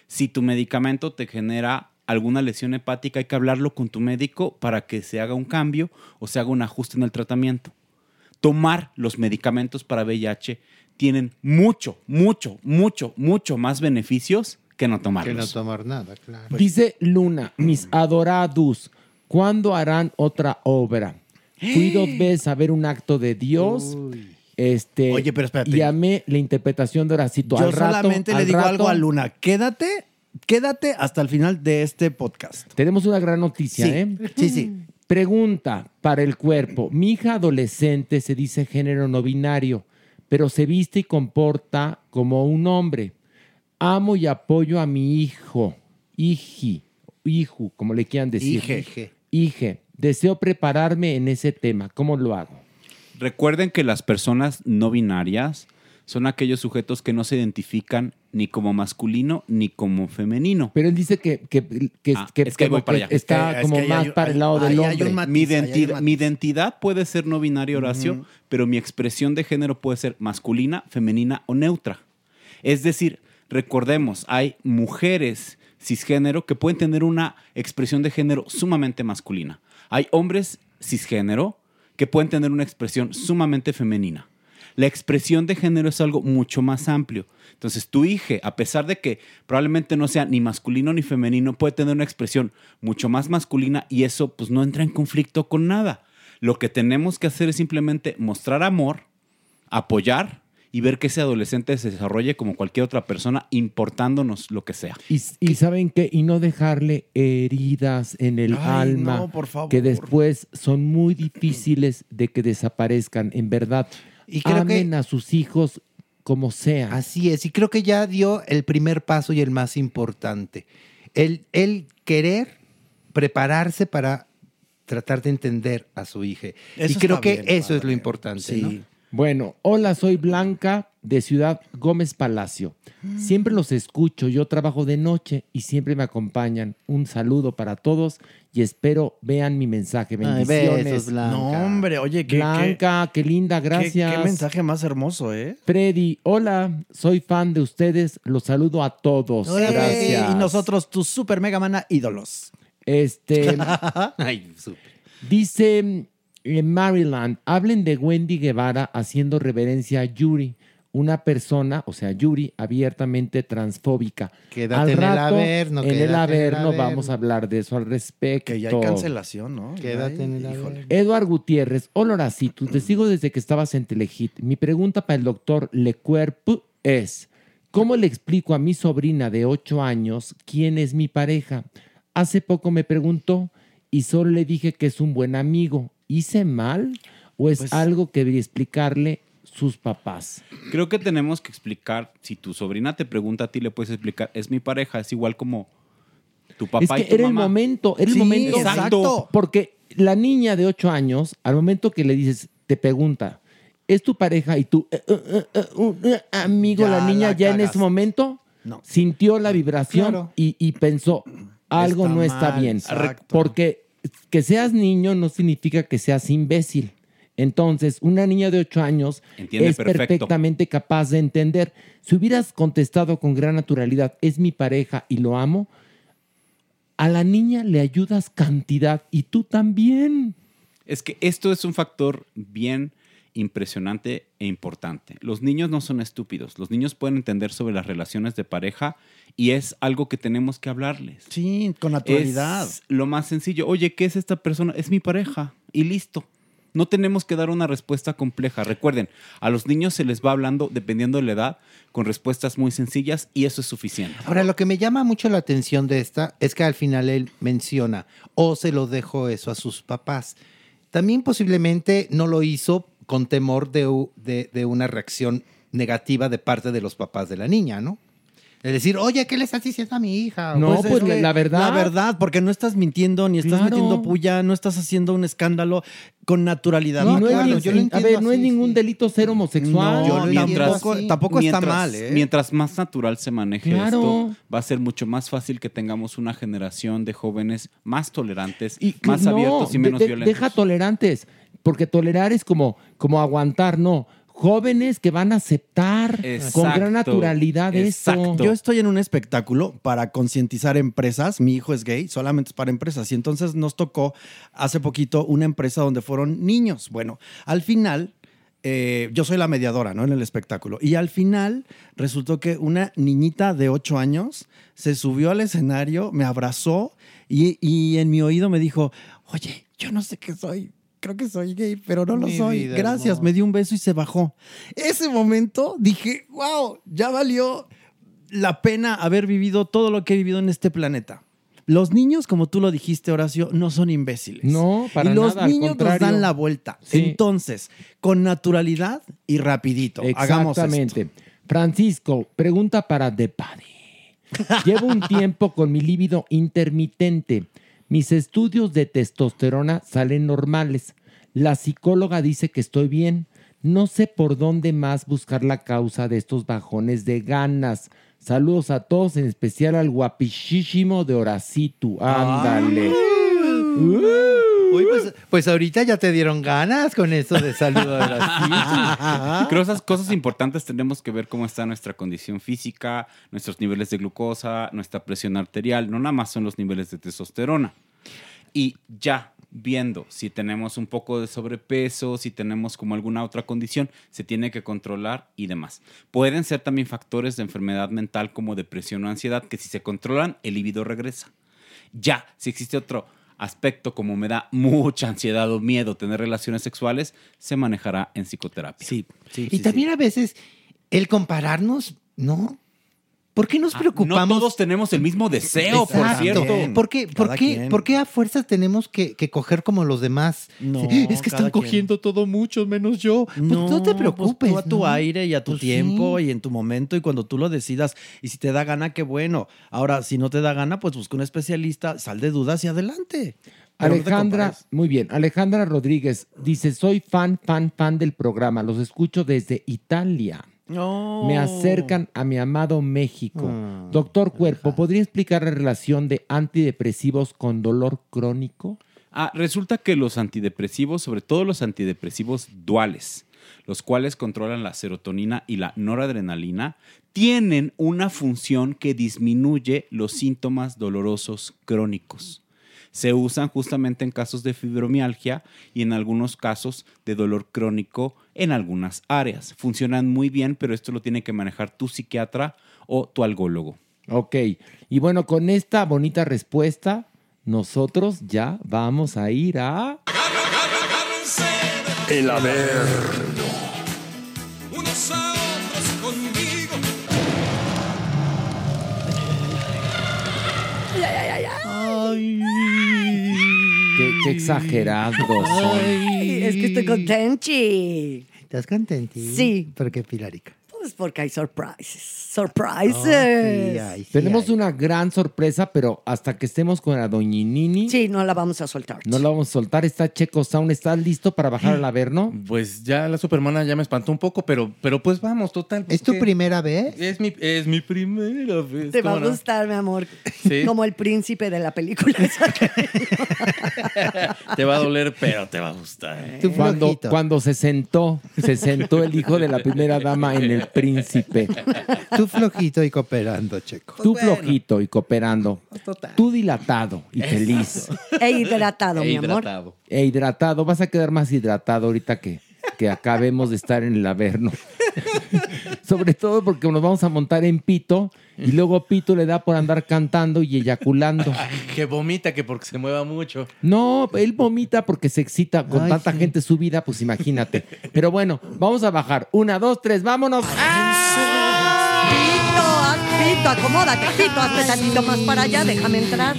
Si tu medicamento te genera alguna lesión hepática, hay que hablarlo con tu médico para que se haga un cambio o se haga un ajuste en el tratamiento. Tomar los medicamentos para VIH tienen mucho, mucho, mucho, mucho más beneficios que no Que tomarlos. no tomar nada, claro. Dice Luna, mis adorados, ¿cuándo harán otra obra? Fui dos veces a ver un acto de Dios. Este, Oye, pero espérate. Y amé la interpretación de Horacito. Yo Al rato- solamente le al digo rato algo a Luna. Quédate, quédate hasta el final de este podcast. Tenemos una gran noticia, Sí, ¿eh? sí, sí. Pregunta para el cuerpo. Mi hija adolescente se dice género no binario, pero se viste y comporta como un hombre. Amo y apoyo a mi hijo, hiji, hijo, como le quieran decir. Ije. Ije. Deseo prepararme en ese tema. ¿Cómo lo hago? Recuerden que las personas no binarias son aquellos sujetos que no se identifican ni como masculino ni como femenino. Pero él dice que, que, que, Ah, que- es que ahí voy como para que allá. está Es que- como es que ahí más hay- para el lado del hombre. mi, identidad, mi identidad puede ser no binaria, Horacio, pero mi expresión de género puede ser masculina, femenina o neutra. Es decir, recordemos, hay mujeres cisgénero que pueden tener una expresión de género sumamente masculina. Hay hombres cisgénero que pueden tener una expresión sumamente femenina. La expresión de género es algo mucho más amplio. Entonces, tu hija, a pesar de que probablemente no sea ni masculino ni femenino, puede tener una expresión mucho más masculina y eso pues no entra en conflicto con nada. Lo que tenemos que hacer es simplemente mostrar amor, apoyar y ver que ese adolescente se desarrolle como cualquier otra persona, importándonos lo que sea. Y, y saben qué, y no dejarle heridas en el Ay, alma no, por favor. que después son muy difíciles de que desaparezcan. En verdad, Y creo amen que- a sus hijos como sea. Así es, y creo que ya dio el primer paso y el más importante. El, el querer prepararse para tratar de entender a su hija. Eso y creo que bien, eso es lo importante. ¿no? Bueno, hola, soy Blanca de Ciudad Gómez Palacio. Siempre los escucho, yo trabajo de noche y siempre me acompañan. Un saludo para todos y espero vean mi mensaje. Ay, Bendiciones. besos, Blanca. No, hombre, oye, qué- Blanca, qué, linda, gracias. Qué, mensaje más hermoso, ¿eh? Freddy, hola, soy fan de ustedes, los saludo a todos. Gracias. Y nosotros, tus super mega mana ídolos. Este. Ay, súper. Dice en Maryland, hablen de Wendy Guevara haciendo reverencia a Yuri, una persona, o sea, Yuri, abiertamente transfóbica. Quédate Al en el rato, Averno, En el quédate en el Averno Averno. vamos a hablar de eso al respecto. Que ya hay cancelación, ¿no? Quédate en el híjole. Eduard Gutiérrez, hola Horacito, te sigo desde que estabas en Telehit. Mi pregunta para el doctor Lecuerp es, ¿cómo le explico a mi sobrina de 8 años quién es mi pareja? Hace poco me preguntó y solo le dije que es un buen amigo. ¿Hice mal o es Pues- algo que debería explicarle sus papás? Creo que tenemos que explicar, si tu sobrina te pregunta a ti, le puedes explicar, es mi pareja, es igual como tu papá es y que tu era el momento, era el Sí, momento. exacto. Porque la niña de 8 años, al momento que le dices, te pregunta, ¿es tu pareja? Y tú, eh, eh, eh, eh, amigo, Ya la niña la ya en ese momento No. sintió la vibración Claro. y, y pensó, algo Está no está mal, bien. exacto. Porque que seas niño no significa que seas imbécil. Entonces, una niña de 8 años Entiende es perfecto. perfectamente capaz de entender. Si hubieras contestado con gran naturalidad, es mi pareja y lo amo, a la niña le ayudas cantidad y tú también. Es que esto es un factor bien impresionante e importante. Los niños no son estúpidos. Los niños pueden entender sobre las relaciones de pareja y es algo que tenemos que hablarles. Sí, con naturalidad. Es lo más sencillo. Oye, ¿qué es esta persona? Es mi pareja. Y listo. No tenemos que dar una respuesta compleja. Recuerden, a los niños se les va hablando, dependiendo de la edad, con respuestas muy sencillas y eso es suficiente. Ahora, lo que me llama mucho la atención de esta es que al final él menciona, o se lo dejó eso a sus papás. También posiblemente no lo hizo con temor de- de una reacción negativa de parte de los papás de la niña, ¿no? Es decir, oye, ¿qué le estás diciendo a mi hija? No, pues, es que la verdad. La verdad, porque no estás mintiendo, ni estás Claro. metiendo puya, no estás haciendo un escándalo con naturalidad. No Claro, yo lo a no es ningún sí. delito ser homosexual. No, mientras- tampoco, tampoco está mientras- mal, ¿eh? Mientras más natural se maneje Claro. esto, va a ser mucho más fácil que tengamos una generación de jóvenes más tolerantes, Y más no, abiertos y menos de- de- violentos. Deja tolerantes, porque tolerar es como, como aguantar, no. Jóvenes que van a aceptar con Exacto, gran naturalidad eso. Yo estoy en un espectáculo para concientizar empresas. Mi hijo es gay, solamente es para empresas. Y entonces nos tocó hace poquito una empresa donde fueron niños. Bueno, al final, eh, yo soy la mediadora, ¿no? En el espectáculo. Y al final resultó que una niñita de 8 años se subió al escenario, me abrazó y, y en mi oído me dijo, oye, yo no sé qué soy. Creo que soy gay, pero no lo Mi soy. vida Gracias. Me dio un beso y se bajó. Ese momento dije, wow, ya valió la pena haber vivido todo lo que he vivido en este planeta. Los niños, como tú lo dijiste, Horacio, no son imbéciles. No, para Y los nada, al niños nos contrario. dan la vuelta. Sí. Entonces, con naturalidad y rapidito. Hagamos esto. Exactamente. Francisco, pregunta para The Buddy. Llevo un tiempo con mi líbido intermitente. Mis estudios de testosterona salen normales. La psicóloga dice que estoy bien. No sé por dónde más buscar la causa de estos bajones de ganas. Saludos a todos, en especial al guapichísimo de Horacito. Ándale. Uy, pues, pues ahorita ya te dieron ganas con eso de saludo de Y creo que esas cosas importantes tenemos que ver cómo está nuestra condición física, nuestros niveles de glucosa, nuestra presión arterial, no nada más son los niveles de testosterona. Y ya viendo si tenemos un poco de sobrepeso, si tenemos como alguna otra condición, se tiene que controlar y demás. Pueden ser también factores de enfermedad mental como depresión o ansiedad que si se controlan, el libido regresa. Ya, si existe otro aspecto como me da mucha ansiedad o miedo tener relaciones sexuales, se manejará en psicoterapia. Sí, sí. Y también a veces el compararnos, ¿no? ¿Por qué nos preocupamos? Ah, No todos tenemos el mismo deseo, por cierto. ¿Por qué, por, qué, por qué a fuerzas tenemos que, que coger como los demás? No, Sí, es que están quien. cogiendo todo mucho, menos yo. Pues no, te pues preocupes. tú a tu ¿no? aire y a tu Pues tiempo sí. y en tu momento y cuando tú lo decidas. Y si te da gana, qué bueno. Ahora, si no te da gana, pues busca un especialista, sal de dudas y adelante. Pero Alejandra, muy bien. Alejandra Rodríguez dice: Soy fan, fan, fan del programa. Los escucho desde Italia. No. Me acercan a mi amado México. Ah, Doctor Cuerpo, ¿podría explicar la relación de antidepresivos con dolor crónico? Ah, resulta que los antidepresivos, sobre todo los antidepresivos duales, los cuales controlan la serotonina y la noradrenalina, tienen una función que disminuye los síntomas dolorosos crónicos. Se usan justamente en casos de fibromialgia y en algunos casos de dolor crónico en algunas áreas. Funcionan muy bien, pero esto lo tiene que manejar tu psiquiatra o tu algólogo. Ok. Y bueno, con esta bonita respuesta, nosotros ya vamos a ir a. El Averno. Unos a otros conmigo. Qué, qué exagerados son. Ay, es que estoy contenti. ¿Estás contenta? Sí. ¿Por qué, Pilarica? Pues porque hay surprises. Surprises. Oh, sí, Tenemos una gran sorpresa, pero hasta que estemos con la doñinini. Sí, no la vamos a soltar. No la vamos a soltar. Está Checo Sound. ¿Estás listo para bajar al Averno? Pues ya la supermana ya me espantó un poco, pero, pero pues vamos, total. pues, ¿Es tu primera vez? Es mi, es mi primera vez. Te va a gustar, mi amor. Sí. Como el príncipe de la película. Te va a doler, pero te va a gustar. Cuando, cuando se sentó, se sentó el hijo de la primera dama en el príncipe. Tú flojito y cooperando, Checo. Tú flojito y cooperando. Total. Tú dilatado y feliz. E hidratado, mi amor. E hidratado. Vas a quedar más hidratado ahorita que, que acabemos de estar en el Averno. Sobre todo porque nos vamos a montar en Pito y luego Pito le da por andar cantando y eyaculando. Que vomita, que porque se mueva mucho. No, él vomita porque se excita con Ay, tanta sí. gente subida, pues imagínate. Pero bueno, vamos a bajar. Una, dos, tres, vámonos. Pito, Pito, acomódate. Hazte tantito más para allá. Déjame entrar.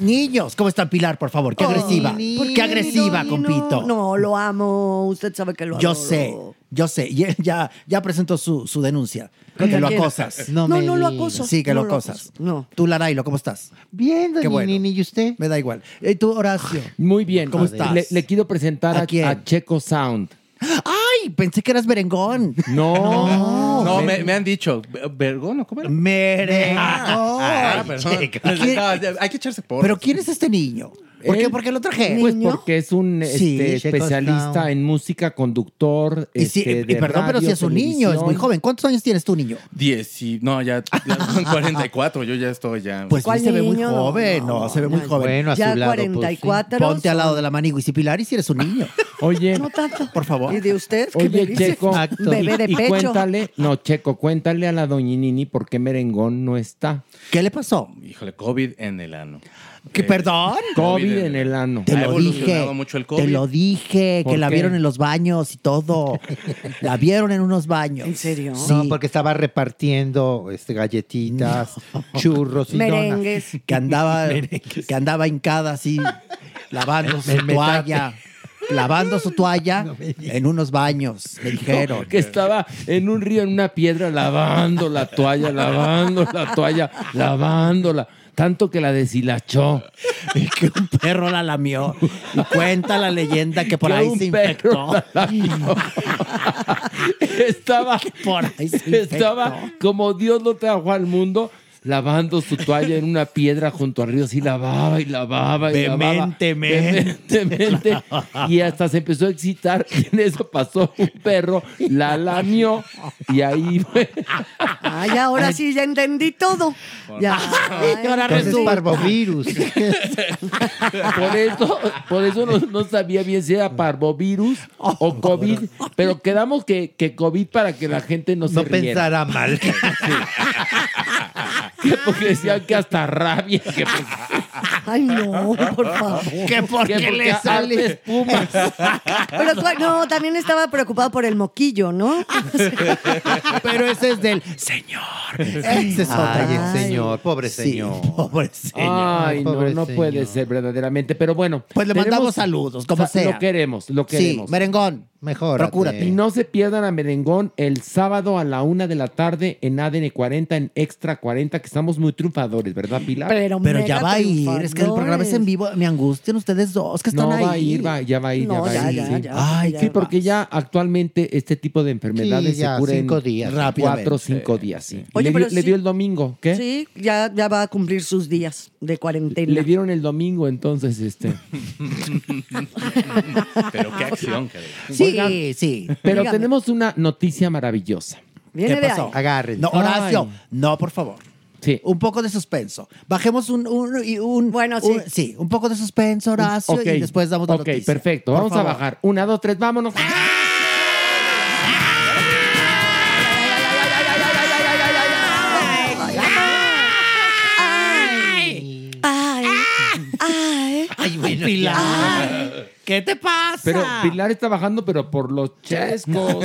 Niños, ¿cómo está Pilar, por favor? Qué agresiva. Qué agresiva, compito. No, lo amo. Usted sabe que lo amo. Yo sé, yo sé. Y él ya, ya presentó su, su denuncia. ¿Contra Que lo acosas. No No, me no lo digas. acoso. Sí, que No lo lo acosas. acoso. No. Tú, Larailo, ¿cómo estás? Bien, Qué bueno. Nini, ¿y usted? Me da igual. ¿Y tú, Horacio? Muy bien. ¿Cómo estás? Le, le quiero presentar ¿A a, quién? a Checo Sound. ¡Ay! Pensé que eras merengón. No. No, me, me han dicho. ¿Vergón o cómo era? Merengón. Ah, perdón. No, Hay que echarse por. ¿Pero quién es este niño? ¿Por qué, Él- ¿Por qué lo traje? Pues porque es un Sí, este, Checo especialista en música, conductor. Y, sí, este, y de perdón, pero radio, si es un niño, es muy joven. ¿Cuántos años tienes tú, niño? Diez y... No, ya, ya son 44. Yo ya estoy ya... Pues sí, ¿Cuál se ve muy niño? joven, no, se ve muy joven. Bueno, a Ya su lado, pues, sí. 44. Ponte al lado de la manigua y si Pilar y si eres un niño. Oye, No tanto. Por favor. ¿Y de usted? ¿Qué me oye? Checo. Bebé de y, y pecho. cuéntale, no, Checo, cuéntale a la doñinini por qué Merengón no está. ¿Qué le pasó? Híjole, COVID en el ano. ¿Qué, Eh, perdón? COVID en el ano. Te Ha lo evolucionado dije. mucho el Te COVID. lo dije, ¿Por que la qué? vieron en los baños y todo. la vieron en unos baños. ¿En serio? Sí. No, porque estaba repartiendo este, galletitas, churros y donas. Merengues. Que andaba, que andaba hincada así, lavando su El metate. toalla. Lavando su toalla en unos baños, me dijeron. Que estaba en un río, en una piedra, lavando la toalla, lavando la toalla, lavándola. Tanto que la deshilachó. Y que un perro la lamió. Y cuenta la leyenda que por Que ahí un se perro infectó. la lamió. estaba, Por ahí se infectó. estaba como Dios lo trajo al mundo, lavando su toalla en una piedra junto al río. Así lavaba y lavaba y lavaba. Vehementemente. Vehementemente. Y hasta se empezó a excitar. Y en eso pasó un perro, la lamió. Y ahí fue. Ay, ahora sí ya entendí todo. Ya. Ay, ahora resulta. parvovirus. Por eso, por eso no, no sabía bien si era parvovirus o COVID, pero quedamos que, que COVID para que la gente no se No riera. pensará mal. Que porque decían que hasta rabia. que pues- Ay, no, por favor. Que porque Que porque le sale espuma. Pero tú- no, también estaba preocupado por el moquillo, ¿no? Pero ese es del señor. Ese es. Ay, el señor, pobre Sí, señor. pobre señor. Ay, no, pobre no señor. puede ser verdaderamente. Pero bueno. Pues le tenemos- mandamos saludos, como sea. Lo queremos, lo Sí, queremos. merengón. Mejor. Procúrate. Y no se pierdan a Merengón el sábado a la una de la tarde en ADN 40, en Extra 40, que estamos muy triunfadores, ¿verdad, Pilar? Pero, Pero ya va a ir, es que el programa es en vivo. Me angustian ustedes dos que están no ahí. va a ir, va, ya va a ir, ya No, va ya, a ir. ya, sí. ya. Ay, ya Sí, va. porque ya actualmente este tipo de enfermedades Sí, ya, se curan cinco en días. Cuatro o cinco días, sí. Oye, le, pero dio, le sí- dio el domingo, ¿qué? Sí, ya, ya va a cumplir sus días de cuarentena. Le dieron el domingo, entonces, este. Pero qué acción, caray. Sí, Oigan, sí. Pero Dígame. tenemos una noticia maravillosa. Viene ¿Qué de pasó? ahí. Agárrense. No, Horacio, Ay. no, por favor. Sí. Un poco de suspenso. Bajemos un, un, y un- Bueno, sí. un- sí, un poco de suspenso, Horacio, Ok. y después damos la Ok, noticia. perfecto. Por Vamos a bajar. Una, dos, tres, vámonos. Ay, ay. Ay, bueno, Pilar. ¿Qué te pasa? Pero Pilar está bajando, pero por los chescos.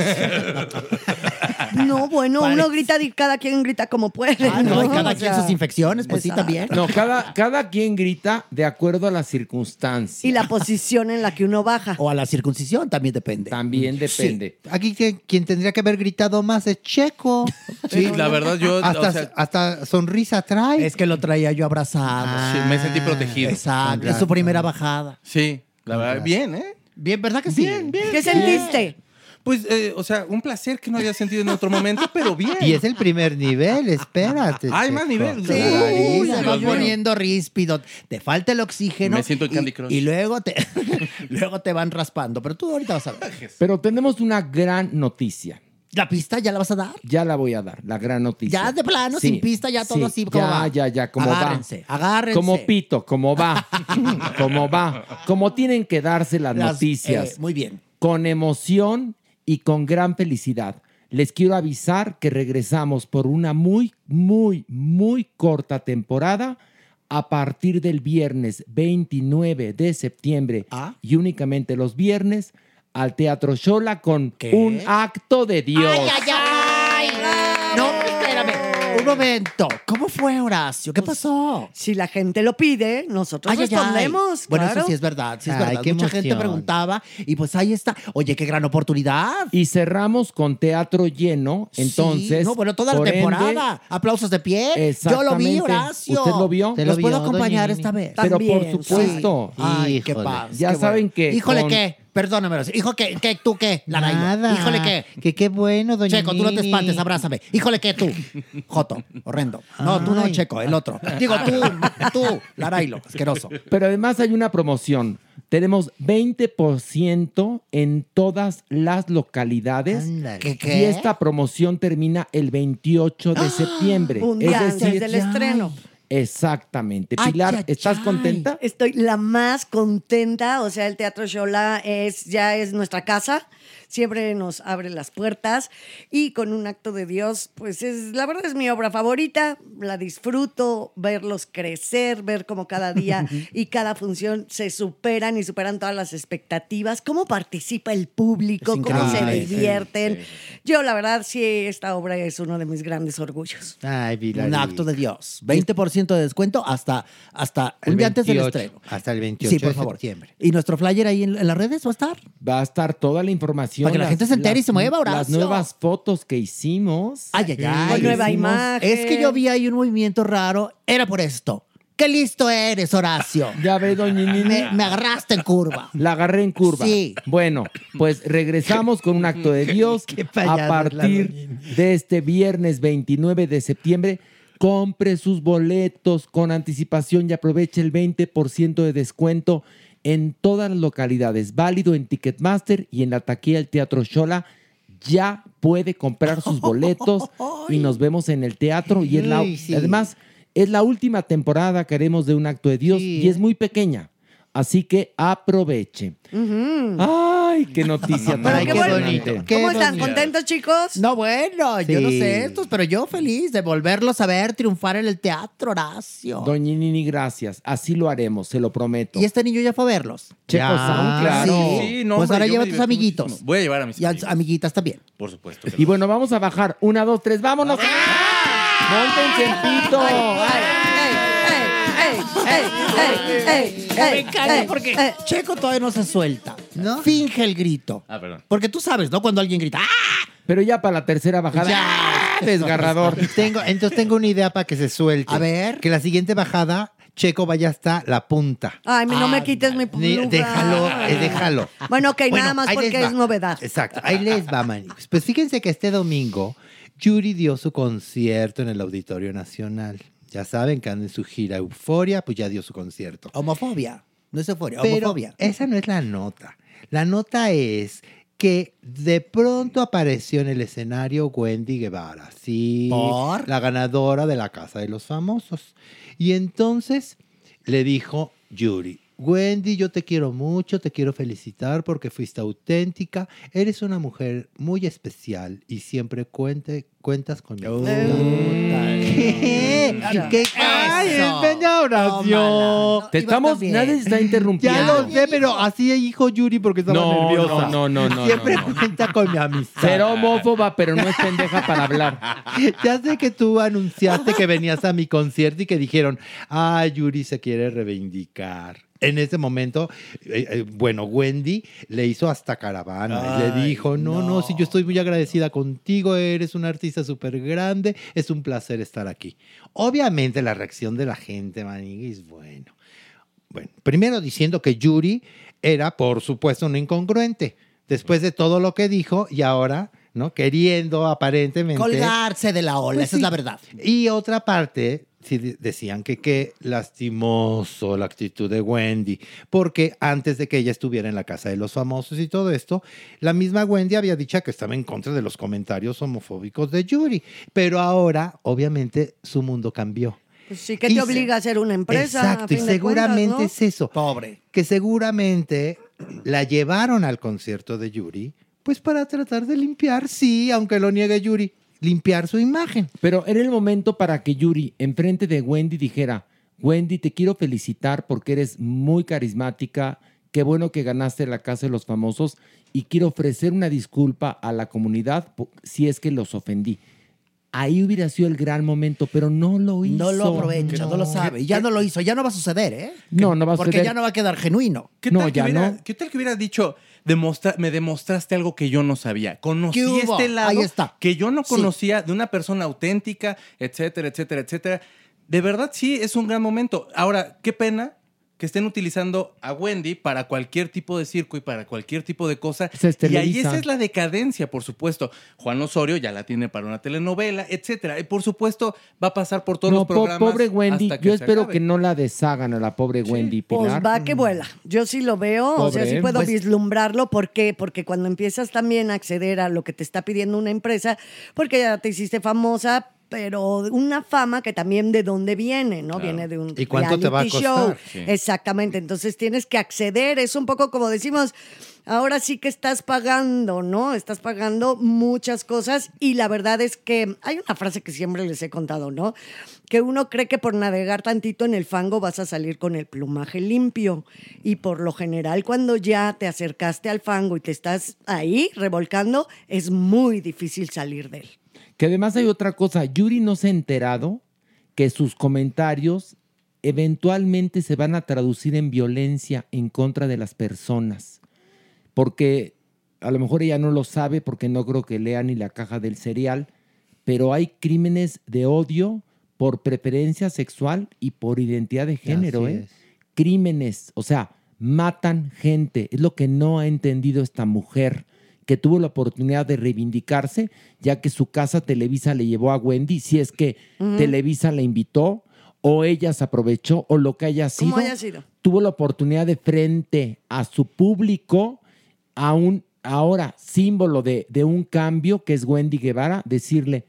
No, bueno, Parece- uno grita y cada quien grita como puede. Ah, no, y cada O quien sea, sus infecciones, pues sí, también. No, cada, cada quien grita de acuerdo a las circunstancias. Y la posición en la que uno baja. O a la circuncisión también depende. También depende. Aquí que- quien tendría que haber gritado más es Checo. Sí, la verdad, yo, hasta, o sea, hasta sonrisa trae. Es que lo traía yo abrazado. sí, me sentí protegido. Exacto. Es su primera bajada. Sí, la verdad, bien, ¿eh? Bien, ¿verdad que sí? Bien, bien. ¿Qué sentiste? Pues, eh, o sea, un placer que no había sentido en otro momento, pero bien. Y es el primer nivel, espérate. Hay más nivel. Sí, Uy, se va poniendo ríspido. Te falta el oxígeno. Me siento en y- Candy Crush. Y, luego, te, luego te van raspando. Pero tú ahorita vas a ver. Pero tenemos una gran noticia. ¿La pista ya la vas a dar? Ya la voy a dar, la gran noticia. Ya de plano, sin pista, ya todo así como ya, va. Ya, ya, como Agárrense, va. agárrense. Como pito, como va. como va. Como tienen que darse las, Las- noticias. eh, muy bien. Con emoción y con gran felicidad. Les quiero avisar que regresamos por una muy, muy, muy corta temporada a partir del viernes 29 de septiembre Ah. y únicamente los viernes al Teatro Shola con un acto de Dios. ¡Ay, ay, ay! No, espérame. Un momento. ¿Cómo fue, Horacio? ¿Qué pasó? Si la gente lo pide, nosotros Ay, ay, ay. respondemos. Bueno, claro. eso sí es verdad, sí es Ay, verdad. qué Mucha gente preguntaba y pues ahí está. Oye, qué gran oportunidad. Y cerramos con teatro lleno. Entonces. Sí, no, bueno, toda la ende, temporada. Aplausos de pie. Yo lo vi. Horacio. ¿Usted lo vio? ¿Los puedo acompañar esta vez? Pero por supuesto. Ay, qué paz. Ya qué saben que Híjole, con- ¿qué? Perdóname. Hijo, ¿qué? ¿Qué? ¿Tú qué? Larailo. Nada. Híjole, ¿qué? Que qué bueno, doña Checo, tú no te espantes, abrázame. Híjole, ¿qué? Tú. Joto, horrendo. No, tú no, Ay. Checo, el otro. Digo, tú, tú, Larailo, asqueroso. Pero además hay una promoción. Tenemos 20% en todas las localidades. Ándale. ¿Qué, Y esta promoción termina el 28 de septiembre. Un día es antes decir, del estreno. Exactamente. Ay, Pilar, ¿estás contenta? Estoy la más contenta, o sea, el Teatro Shola es, ya es nuestra casa, siempre nos abre las puertas y con un acto de Dios, pues es, la verdad es mi obra favorita, la disfruto, verlos crecer, ver cómo cada día y cada función se superan y superan todas las expectativas, cómo participa el público, cómo se divierten. Yo, la verdad, sí, esta obra es uno de mis grandes orgullos. Ay. Un acto de Dios. 20% de descuento hasta, hasta El un día antes del 28, estreno. Hasta el 28 Sí, por de favor. septiembre. ¿Y nuestro flyer ahí en, en las redes va a estar? Va a estar toda la información. Para que la gente se entere y se mueva, Las Horacio. nuevas fotos que hicimos. Ay, ay, ay. Con nueva hicimos- imagen. Es que yo vi ahí un movimiento raro. Era por esto. ¡Qué listo eres, Horacio! Ya ve, doña Nini. Me, agarraste en curva. La agarré en curva. Sí. Bueno, pues regresamos con un acto de Dios payasa a es partir de este viernes 29 de septiembre. Compre sus boletos con anticipación y aproveche el 20% de descuento en todas las localidades. Válido en Ticketmaster y en la taquilla del Teatro Shola. Ya puede comprar sus boletos y nos vemos en el teatro. Y es la, sí. además, es la última temporada que haremos de un acto de Dios Sí. y es muy pequeña. Así que aproveche. Ay, Ay, qué noticia tan Ay, qué emocionante. ¿Cómo están? ¿Contentos, chicos? No, bueno, yo no Sí. sé estos, pero yo feliz de volverlos a ver triunfar en el teatro, Horacio. Doña Nini, gracias. Así lo haremos, se lo prometo. Y este niño ya fue a verlos. Checo Sound, claro. Sí. pues ahora lleva a tus amiguitos. Voy a llevar a mis Y a tus amiguitas también. Por supuesto. Y bueno, vamos a bajar. Una, dos, tres, vámonos. Montense en pito. Me encanta porque Checo todavía no se suelta. Finge el grito. Ah, perdón. Porque tú sabes, ¿no? Cuando alguien grita. ¡Ah! Pero ya para la tercera bajada. Ya. Desgarrador. Tengo, entonces tengo una idea para que se suelte. A ver. Que la siguiente bajada, Checo vaya hasta la punta. Ay, no me quites mi lugar. Déjalo, eh, déjalo. Bueno, ok, Bueno, nada más porque es novedad. Exacto, ahí les va, manigos. Pues fíjense que este domingo Yuri dio su concierto en el Auditorio Nacional. Ya saben que anda en su gira Euforia, pues ya dio su concierto. Homofobia. No es euforia, Pero homofobia. esa no es la nota. La nota es que de pronto apareció en el escenario Wendy Guevara, sí, ¿Por? la ganadora de la Casa de los Famosos. Y entonces le dijo Yuri, Wendy, yo te quiero mucho, te quiero felicitar porque fuiste auténtica, eres una mujer muy especial y siempre cuente, cuentas con mi amistad". ¿Qué? ¿Qué? ¡Ay, Horacio! Te estamos, nadie está interrumpiendo. Ya lo sé, pero así dijo Yuri porque estaba No, nerviosa. no, no, no, no, Siempre no, no. cuenta con mi amistad. Será homófoba, pero no es pendeja para hablar. Ya sé que tú anunciaste que venías a mi concierto y que dijeron, ah, Yuri se quiere reivindicar. En ese momento, eh, eh, bueno, Wendy le hizo hasta caravana. le dijo, no, no, si yo estoy muy agradecida contigo, eres un artista súper grande, es un placer estar aquí. Obviamente la reacción de la gente, Manigui, es bueno. Bueno, primero diciendo que Yuri era, por supuesto, un incongruente. Después de todo lo que dijo y ahora, ¿no? Queriendo aparentemente... Colgarse de la ola, Pues esa sí. es la verdad. Y otra parte, sí de- decían que qué lastimoso la actitud de Wendy, porque antes de que ella estuviera en la casa de los famosos y todo esto, la misma Wendy había dicho que estaba en contra de los comentarios homofóbicos de Yuri, pero ahora, obviamente, su mundo cambió. Pues sí, que Y te se- obliga a ser una empresa. a Exacto, y de seguramente cuentas, es eso. Pobre. Que seguramente la llevaron al concierto de Yuri, pues para tratar de limpiar, sí, aunque lo niegue Yuri, limpiar su imagen. Pero era el momento para que Yuri, enfrente de Wendy, dijera: Wendy, te quiero felicitar porque eres muy carismática. Qué bueno que ganaste la Casa de los Famosos y quiero ofrecer una disculpa a la comunidad si es que los ofendí. Ahí hubiera sido el gran momento, pero no lo hizo. No lo aprovecha, no, lo sabe. Ya no lo hizo, ya no va a suceder, ¿eh? No, no va a Porque suceder. ya no va a quedar genuino. ¿Qué tal, que hubiera, ¿Qué tal que hubiera dicho, demostra- me demostraste algo que yo no sabía? Conocí este lado Ahí está. que yo no Sí. conocía de una persona auténtica, etcétera, etcétera, etcétera. De verdad, sí, es un gran momento. Ahora, qué pena que estén utilizando a Wendy para cualquier tipo de circo y para cualquier tipo de cosa. Y ahí esa es la decadencia, por supuesto. Juan Osorio ya la tiene para una telenovela, etcétera. Y por supuesto, va a pasar por todos No, los po- programas. pobre Wendy, hasta que yo espero acabe. que no la deshagan a la pobre Wendy Pues Pilar. va que vuela. Yo sí lo veo, o sea, sí puedo Pues- vislumbrarlo. ¿Por qué? Porque cuando empiezas también a acceder a lo que te está pidiendo una empresa, porque ya te hiciste famosa, pero una fama que también de dónde viene, ¿no? Viene de un ¿Y cuánto te va a costar? show. Sí. Exactamente. Entonces tienes que acceder. Es un poco como decimos, ahora sí que estás pagando, ¿no? Estás pagando muchas cosas y la verdad es que hay una frase que siempre les he contado, ¿no? Que uno cree que por navegar tantito en el fango vas a salir con el plumaje limpio y por lo general cuando ya te acercaste al fango y te estás ahí revolcando, es muy difícil salir de él. Que además hay otra cosa, Yuri no se ha enterado que sus comentarios eventualmente se van a traducir en violencia en contra de las personas. Porque a lo mejor ella no lo sabe porque no creo que lea ni la caja del cereal, pero hay crímenes de odio por preferencia sexual y por identidad de género, ¿eh? es. Crímenes, o sea, matan gente. Es lo que no ha entendido esta mujer que tuvo la oportunidad de reivindicarse, ya que su casa Televisa le llevó a Wendy, si es que. Televisa la invitó, o ella se aprovechó, o lo que haya sido, haya sido. tuvo la oportunidad de frente a su público, a un ahora símbolo de, de un cambio que es Wendy Guevara, decirle,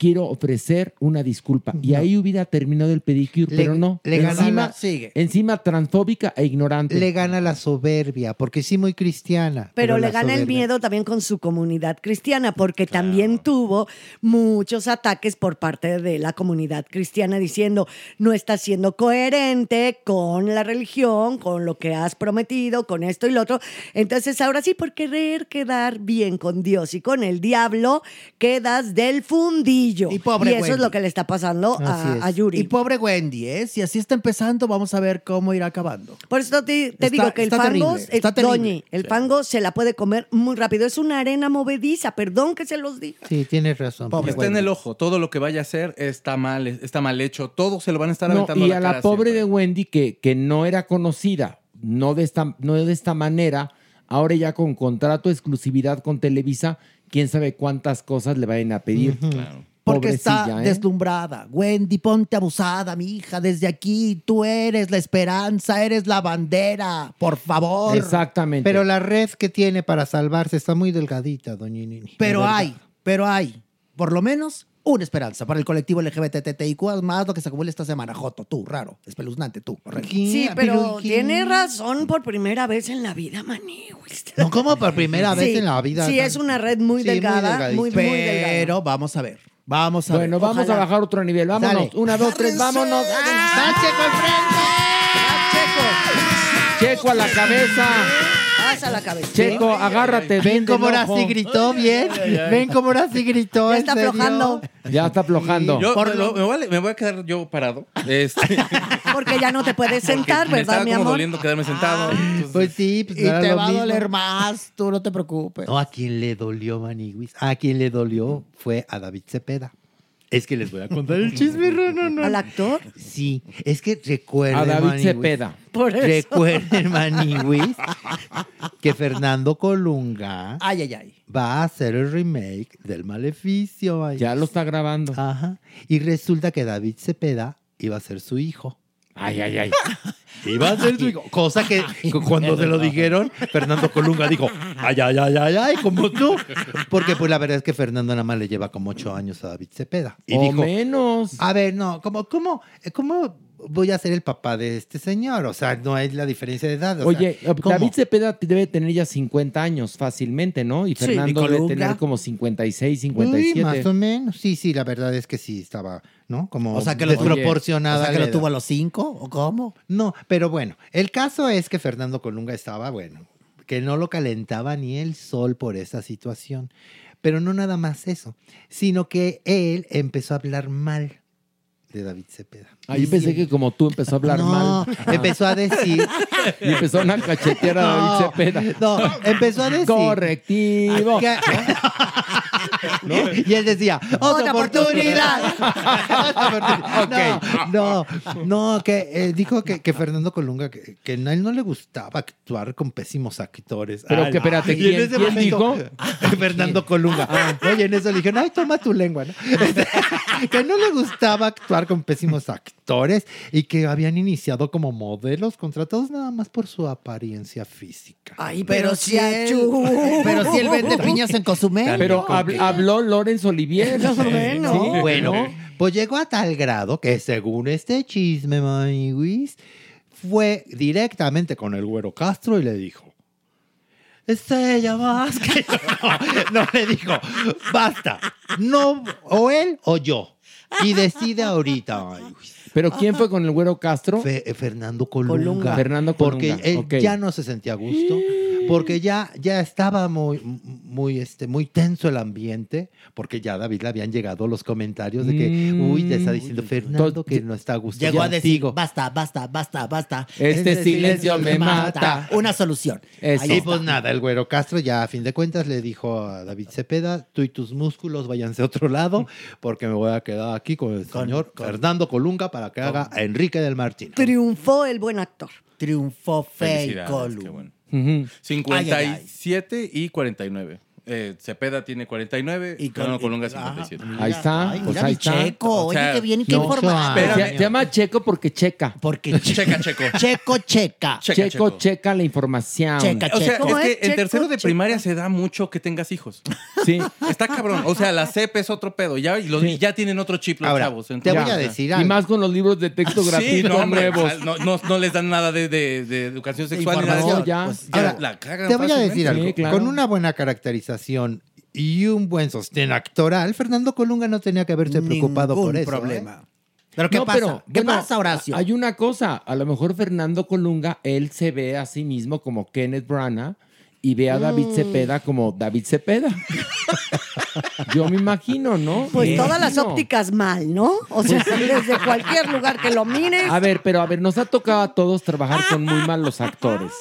quiero ofrecer una disculpa. Y ahí hubiera terminado el pedicure, Le- pero no. le gana encima, la- sigue. encima transfóbica e ignorante. Le gana la soberbia, porque sí muy cristiana. Pero, le gana el miedo también con su comunidad cristiana, porque también tuvo muchos ataques por parte de la comunidad cristiana diciendo no estás siendo coherente con la religión, con lo que has prometido, con esto y lo otro. Entonces ahora sí, por querer quedar bien con Dios y con el diablo, quedas del fundillo. Y, pobre eso es lo que le está pasando a, a Yuri. Y pobre Wendy, ¿eh? Si así está empezando, vamos a ver cómo irá acabando. Por eso te, te Está- digo que el fango, terrible. Doñi, el fango se la puede comer muy rápido. Es una arena movediza, perdón que se los diga. Sí, tienes razón. está en el ojo. Todo lo que vaya a hacer está mal, está mal hecho. Todo se lo van a estar No, aventando y a la, la cara pobre de Wendy que, que no era conocida, no de, esta, no de esta manera, ahora ya con contrato de exclusividad con Televisa, quién sabe cuántas cosas le vayan a pedir. Porque está ¿eh? deslumbrada. Wendy, ponte abusada, mi hija. Desde aquí, tú eres la esperanza, eres la bandera. Por favor. Exactamente. Pero la red que tiene para salvarse está muy delgadita, doña Nini. Pero hay, pero hay, por lo menos, una esperanza para el colectivo LGBTTIQ, más lo que se acumula esta semana. Joto, tú, raro, espeluznante, tú. Sí, pero tiene razón por primera vez en la vida, maní. No, como por primera vez en la vida. Sí, es una red muy delgada, muy, muy delgada. Pero vamos a ver, vamos a ver. Bueno, vamos a bajar otro nivel. Vámonos. Dale. Una, dos, tres, vámonos. ¡Va Checo al Checo a la cabeza. Pasa la cabeza. Checo, agárrate. Ven del cómo ahora sí gritó bien. Ven cómo ahora sí gritó. Ya ¿en está aflojando. Ya está aflojando. Yo me, lo- me voy a, me voy a quedar yo parado. Este, Porque ya no te puedes sentar, me ¿verdad, estaba mi como amor? doliendo quedarme sentado. Pues sí, pues Y no era te lo va a mismo. doler más, tú no te preocupes. No, a quien le dolió, Maniguis. A quien le dolió fue a David Cepeda. Es que les voy a contar el chisme, no, no. ¿Al actor? Sí, es que recuerden. A David Cepeda. Por eso. Recuerden, Maniguis, que Fernando Colunga Ay, ay, ay. va a hacer el remake del Maleficio. ay. Ya lo está grabando. Ajá. Y resulta que David Cepeda iba a ser su hijo. Ay, ay, ay. Iba a ser su hijo. Cosa que cu- cuando se lo dijeron, Fernando Colunga dijo, ay, ay, ay, ay, ay, como tú. Porque pues la verdad es que Fernando nada más le lleva como ocho años a David Cepeda. Y o dijo, menos. a ver, no, ¿cómo, cómo, cómo voy a ser el papá de este señor? O sea, no hay la diferencia de edad. o Oye, sea, ¿cómo? David Cepeda debe tener ya 50 años fácilmente, ¿no? Y Sí, Fernando ¿y debe tener como 56, Uy, 57. más o menos. Sí, sí, la verdad es que sí estaba, ¿no? Como O sea, que lo, desproporcionada. o sea, que lo tuvo a los cinco, ¿o cómo? No, pero bueno, el caso es que Fernando Colunga estaba, bueno, que no lo calentaba ni el sol por esa situación. Pero no nada más eso, sino que él empezó a hablar mal de David Cepeda. Ah, yo pensé que como tú empezó a hablar No, mal. empezó a decir... y empezó a cachetear a David No, Cepeda. No, empezó a decir... Correctivo. que- Y él decía, otra oportunidad. No, no, no, que eh, dijo que, que Fernando Colunga, que, que a él no le gustaba actuar con pésimos actores. Pero Ay, que, espérate, y en ¿quién- ese quién dijo? Fernando Colunga. Oye, en eso le dijeron, ay, toma tu lengua, ¿no? que no le gustaba actuar con pésimos actores y que habían iniciado como modelos contratados nada más por su apariencia física. Ay, Pero pero, si él- pero si él vende piñas en Cozumel. Pero hab- habló Lorenzo Olivier. Más o menos. Sí, Bueno, ¿no? pues llegó a tal grado que según este chisme, Maniwis, fue directamente con el güero Castro y le dijo, Estrella Vázquez. No, no, le dijo, basta, no, o él o yo. Y decide ahorita, Maniwis. ¿Pero quién fue con el güero Castro? Fe- eh, Fernando Colunga. Colunga. Fernando Colunga, Porque él ok. ya no se sentía a gusto, porque ya, ya estaba muy, muy, este, muy tenso el ambiente, porque ya a David le habían llegado los comentarios de que, Mm. uy, te está diciendo Fernando que no está a gusto Llegó a decir, contigo. basta, basta, basta, basta. Este silencio me mata. Una solución. Eso. Ahí Y está. pues nada, el güero Castro ya a fin de cuentas le dijo a David Cepeda, tú y tus músculos váyanse a otro lado, porque me voy a quedar aquí con el señor Fernando Colunga para que haga a Enrique del Martín. Triunfó el buen actor. Triunfó Fey Felicidades, Colu. qué bueno. Ujú. 57 y 49. Eh, Cepeda tiene 49 y Fernando Colunga 57. Ahí está, Ay, pues mira ahí mi está. Checo, oye, qué bien y qué informado. Se, se llama Checo porque checa. Porque checa, checo. Checo, checa. Checo, checa la información. o sea, es que en tercero de primaria se da mucho que tengas hijos. Sí. Está cabrón. O sea, la CEP es otro pedo. Ya, y los- ya tienen otro chip los Ahora, chavos. te voy a decir Y más con los libros de texto Sí, gratuitos no, hombre, nuevos. No, no, no les dan nada de, de- de educación sexual. ni nada de Información, eso. ya. Pues Ahora, la cagan Te voy a decir algo. Con una buena caracterización y un buen sostén actoral, Fernando Colunga no tenía que haberse preocupado por eso. problema. ¿eh? ¿Pero qué No, pasa? pero, ¿Qué bueno, pasa, Horacio? Hay una cosa, a lo mejor Fernando Colunga, él se ve a sí mismo como Kenneth Branagh y ve a David Mm. Cepeda como David Cepeda. Yo me imagino, ¿no? Pues Me todas las ópticas mal, ¿no? O sea, desde cualquier lugar que lo mires. A ver, pero a ver, nos ha tocado a todos trabajar con muy malos actores,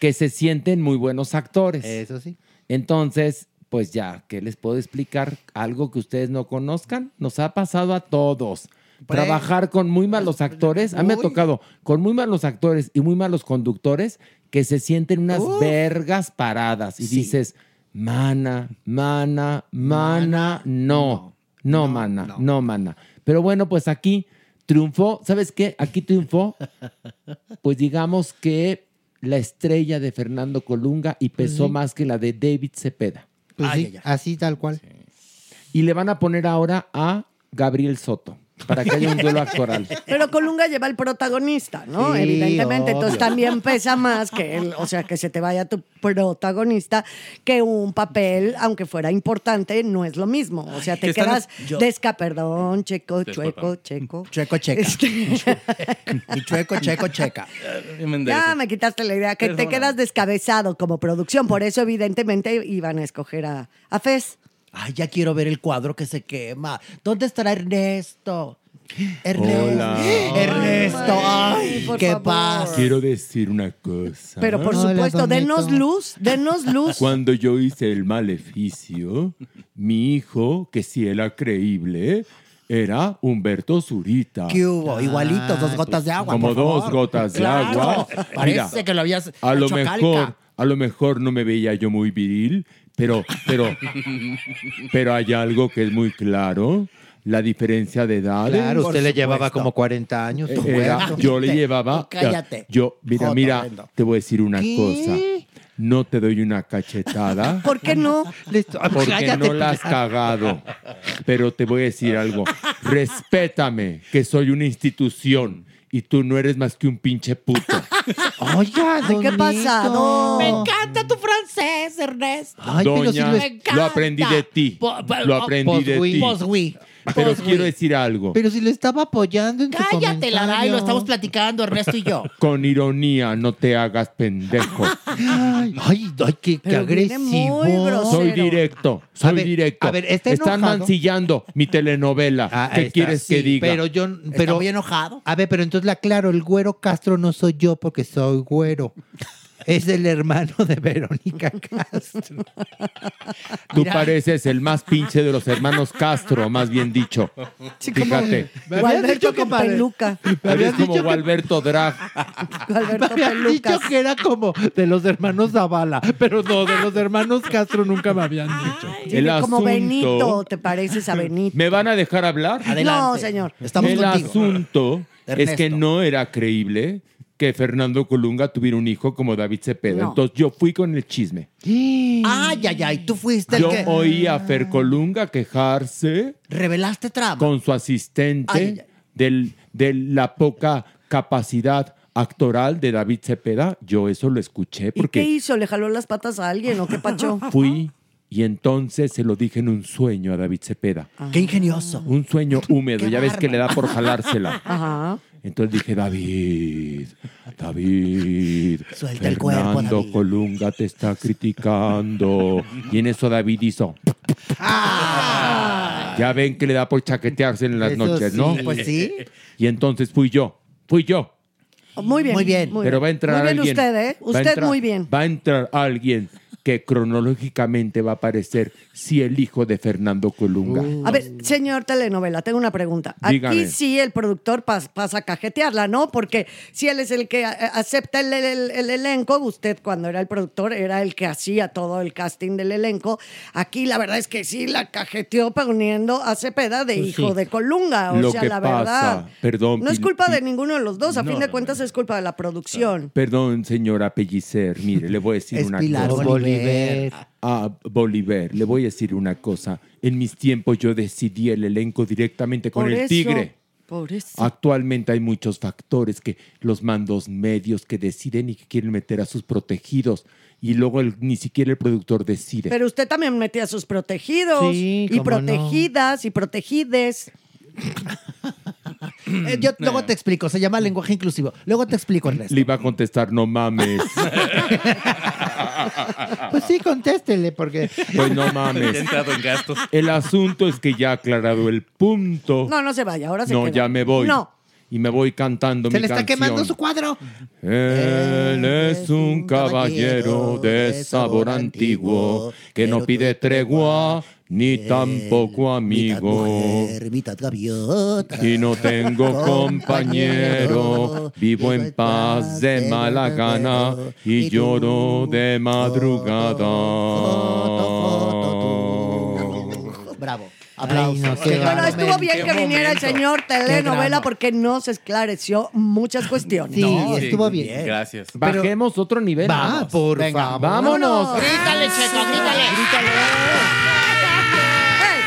que se sienten muy buenos actores. Eso sí. Entonces, pues ya, ¿qué les puedo explicar? Algo que ustedes no conozcan. Nos ha pasado a todos. Pues, Trabajar con muy malos actores. A mí me ha tocado con muy malos actores y muy malos conductores que se sienten unas vergas paradas. Y dices, mana, mana, mana, no. No, mana, no, mana. Pero bueno, pues aquí triunfó. ¿Sabes qué? Aquí triunfó. Pues digamos que la estrella de Fernando Colunga y pesó sí. más que la de David Cepeda. Pues sí, así tal cual. Y le van a poner ahora a Gabriel Soto para que haya un duelo actoral. Pero Colunga lleva el protagonista, ¿no? Sí, Evidentemente. Entonces también pesa más que él, o sea, que se te vaya tu protagonista que un papel, aunque fuera importante, no es lo mismo. O sea, te están- quedas yo- desca, perdón, checo, chueco, checo. Chueco, checa. Este, Y chueco, checo, checa. ya me quitaste la idea, que te quedas descabezado como producción. Por eso, evidentemente, iban a escoger a, a Fez. Ay, ya quiero ver el cuadro que se quema. ¿Dónde estará Ernesto? Ernesto. Hola. Ernesto. Ay, por qué favor. paz. Quiero decir una cosa. Pero por supuesto, denos luz, denos luz. Cuando yo hice el maleficio, mi hijo, que si era creíble, era Humberto Zurita. ¿Qué hubo? Igualito, dos gotas de agua. Como por dos favor. gotas de Claro. agua. Parece Mira, que lo habías a lo hecho mejor, calca. a lo mejor no me veía yo muy viril, pero, pero, pero hay algo que es muy claro. La diferencia de edad. Claro, usted le llevaba como 40 años. Humberto. yo le llevaba. Cállate. Yo, mira, Joto, mira, te voy a decir una ¿Qué? cosa. No te doy una cachetada. ¿Por qué no? Porque Cállate, no la has cagado. Pero te voy a decir algo. Respétame, que soy una institución y tú no eres más que un pinche puto. Oiga, Ay, ¿qué pasado? Me encanta tu francés, Ernesto. Ay, pero si Doña, lo- Me encanta. lo aprendí de ti. Po- po- Lo aprendí de ti. Posgui. Pero Posgui. quiero decir algo. Pero si lo estaba apoyando en su Cállate, Lara, y lo estamos platicando, Ernesto y yo. Con ironía, no te hagas pendejo. Ay, ay, ay, qué, qué agresivo. Soy directo, soy A ver, directo. a ver, está Están enojado. mancillando mi telenovela. Ah, ¿Qué está, quieres que diga? Pero yo, Está pero, muy enojado. a ver, pero entonces le aclaro, el güero Castro no soy yo porque soy güero. Es el hermano de Verónica Castro. Tú Mira. pareces el más pinche de los hermanos Castro, más bien dicho. Fíjate. Me habías Gualberto dicho que con pare- peluca. Me Eres como dicho que- Gualberto Drag. Gualberto me habías dicho Pelucas. que era como de los hermanos Zavala, pero no, de los hermanos Castro nunca me habían dicho. El como asunto- Benito, te pareces a Benito. ¿Me van a dejar hablar? Adelante. No, señor. Estamos el contigo. asunto es que no era creíble que Fernando Colunga tuviera un hijo como David Cepeda. No. Entonces yo fui con el chisme. Ay, ay, ay, tú fuiste el Yo que oí a Fer Colunga quejarse revelaste trama. con su asistente Ay, ay, ay. del- de la poca capacidad actoral de David Cepeda. Yo eso lo escuché ¿Y qué porque hizo? ¿Le jaló las patas a alguien o qué pacho? fui y entonces se lo dije en un sueño a David Cepeda. Qué ingenioso. Un sueño húmedo, Qué ya ves que le da por jalársela. Ajá. Entonces dije, David, David, Suelta el cuerpo, Fernando David. Colunga te está criticando. Y en eso David hizo. Ya ven que le da por chaquetearse en las Eso noches, sí. ¿no? Pues sí. Y entonces fui yo, fui yo. Muy bien. Muy bien. Pero va a entrar Muy bien alguien. usted, ¿eh? Usted entrar- muy bien. Va a entrar alguien que cronológicamente va a aparecer si el hijo de Fernando Colunga. A ver, señor telenovela, tengo una pregunta. Aquí sí el productor pas- pasa a cajetearla, ¿no? Porque si él es el que eh, acepta el, el- el elenco, usted cuando era el productor era el que hacía todo el casting del elenco. Aquí la verdad es que sí la cajeteó poniendo a Cepeda de Pues hijo sí. de Colunga. O Lo sea, que la pasa, verdad. perdón, No es culpa de ninguno de los dos, a No, fin de no, cuentas es culpa de la producción. Perdón, señora Pellicer, mire, le voy a decir Es una Pilar cosa. Bolívar. Ah, Bolívar, le voy a decir una cosa. En mis tiempos yo decidí el elenco directamente con Por el eso, tigre. Por eso. Actualmente hay muchos factores que los mandos medios que deciden y que quieren meter a sus protegidos y luego el- ni siquiera el productor decide. Pero usted también metía a sus protegidos Sí, y cómo no. protegidas y protegides. Eh, yo luego te explico, se llama lenguaje inclusivo. Luego te explico, Ernesto. Le iba a contestar, no mames. Pues sí, contéstele, porque. Pues no mames. Ya he entrado en gastos. El asunto es que ya aclarado el punto. No, no se vaya, ahora se No, queda. ya me voy. No. Y me voy cantando Se mi le está canción. quemando su cuadro. Él es un caballero de sabor antiguo que no pide tregua ni tampoco amigo. Mitad gaviota. Y no tengo compañero, vivo en paz de mala gana y lloro de madrugada. Bravo. Ay, no, qué Bueno, estuvo bien que viniera el momento. señor Qué telenovela porque nos esclareció muchas cuestiones. Sí, estuvo bien. Gracias. Bajemos otro nivel. Va, Vamos. por Venga, favor. Vámonos. Grítale, Checo, grítale. ¡Hey!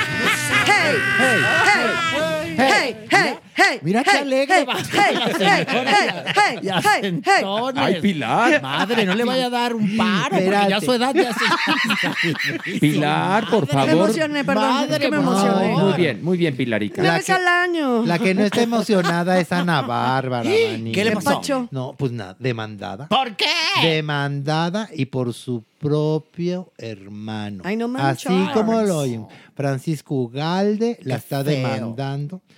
¡Hey! ¡Hey! ¡Hey! ¡Hey! Hey, hey, va hey, hey, señora. hey, hey, Y hey, acentones. Ay, Pilar. Madre, no le vaya a dar un paro, porque ya su edad ya se... Pilar, por Me favor. emocioné, perdón, es que me emocioné. Muy bien, muy bien, Pilarica. Una La vez que- al año. La que no está emocionada es Ana Bárbara, Dani. ¿Qué le pasó? Pacho? No, pues nada, demandada. ¿Por qué? Demandada y por su propio hermano. Ay, no Así como lo oyen. Francisco Ugalde la Qué está feo. demandando. Sí.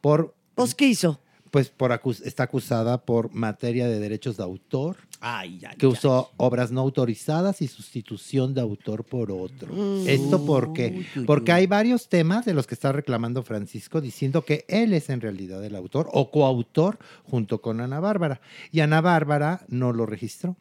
Por, ¿Pues qué hizo? pues por acus- está acusada por materia de derechos de autor, Ay, ay, que ay. usó obras no autorizadas y sustitución de autor por otro. Mm. ¿Esto por qué? Porque hay varios temas de los que está reclamando Francisco diciendo que él es en realidad el autor o coautor junto con Ana Bárbara. Y Ana Bárbara no lo registró.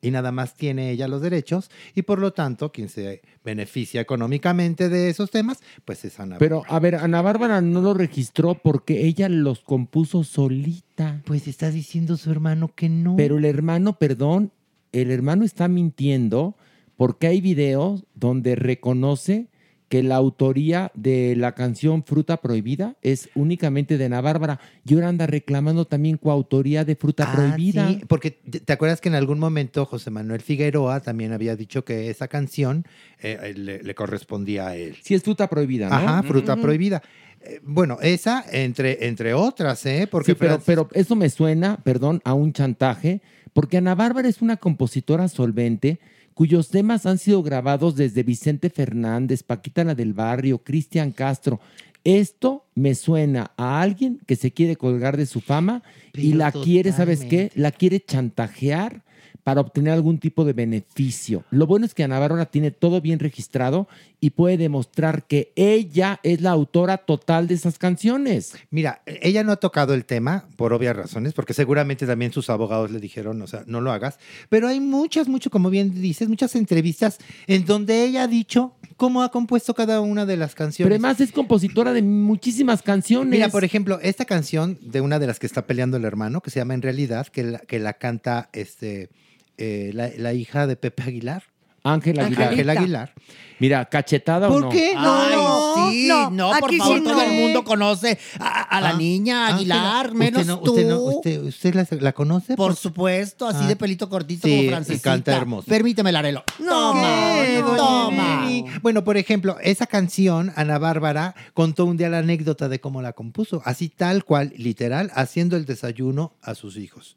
Y nada más tiene ella los derechos y por lo tanto quien se beneficia económicamente de esos temas, pues es Ana Pero, a ver, Ana Bárbara no lo registró porque ella los compuso solita. Pues está diciendo su hermano que no. Pero el hermano, perdón, el hermano está mintiendo porque hay videos donde reconoce que la autoría de la canción Fruta Prohibida es únicamente de Ana Bárbara y ahora anda reclamando también coautoría de Fruta Ah, Prohibida. sí, porque te te acuerdas que en algún momento José Manuel Figueroa también había dicho que esa canción eh, eh, le, le correspondía a él. Sí, es Fruta Prohibida, ¿no? Ajá, fruta prohibida. Eh, bueno, esa entre, entre otras, ¿eh? Porque sí, pero, pero eso me suena, perdón, a un chantaje, porque Ana Bárbara es una compositora solvente cuyos temas han sido grabados desde Vicente Fernández, Paquita la del Barrio, Cristian Castro. Esto me suena a alguien que se quiere colgar de su fama y la quiere, ¿sabes qué? La quiere chantajear para obtener algún tipo de beneficio. Lo bueno es que Ana Bárbara tiene todo bien registrado y puede demostrar que ella es la autora total de esas canciones. Mira, ella no ha tocado el tema por obvias razones, porque seguramente también sus abogados le dijeron, o sea, no lo hagas. Pero hay muchas, mucho, como bien dices, muchas entrevistas en donde ella ha dicho cómo ha compuesto cada una de las canciones. Pero además es compositora de muchísimas canciones. Mira, por ejemplo, esta canción de una de las que está peleando el hermano, que se llama En realidad, que la, que la canta este, eh, la, la hija de Pepe Aguilar. Ángel Aguilar. Ángel Aguilar. Mira, cachetada o ¿Por no. qué? No, Ay, no, sí, no, no, por aquí favor, sí todo no. el mundo conoce a, a la Ah, niña Aguilar, Ángela, menos usted no- tú. Usted, no- usted, usted la, la conoce? Por supuesto, así Ah. de pelito cortito Sí, como y Francesita. canta hermoso. Permíteme, Larelo. Toma, ¿Qué, doña toma. Bueno, por ejemplo, esa canción, Ana Bárbara contó un día la anécdota de cómo la compuso, así tal cual, literal, haciendo el desayuno a sus hijos.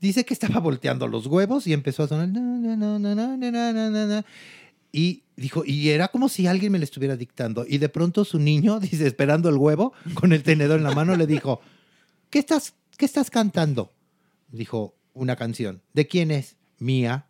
Dice que estaba volteando los huevos y empezó a sonar. Y dijo, y era como si alguien me le estuviera dictando. Y de pronto su niño, dice, esperando el huevo, con el tenedor en la mano, le dijo, ¿qué estás, qué estás cantando? Dijo, una canción. ¿De quién es? Mía.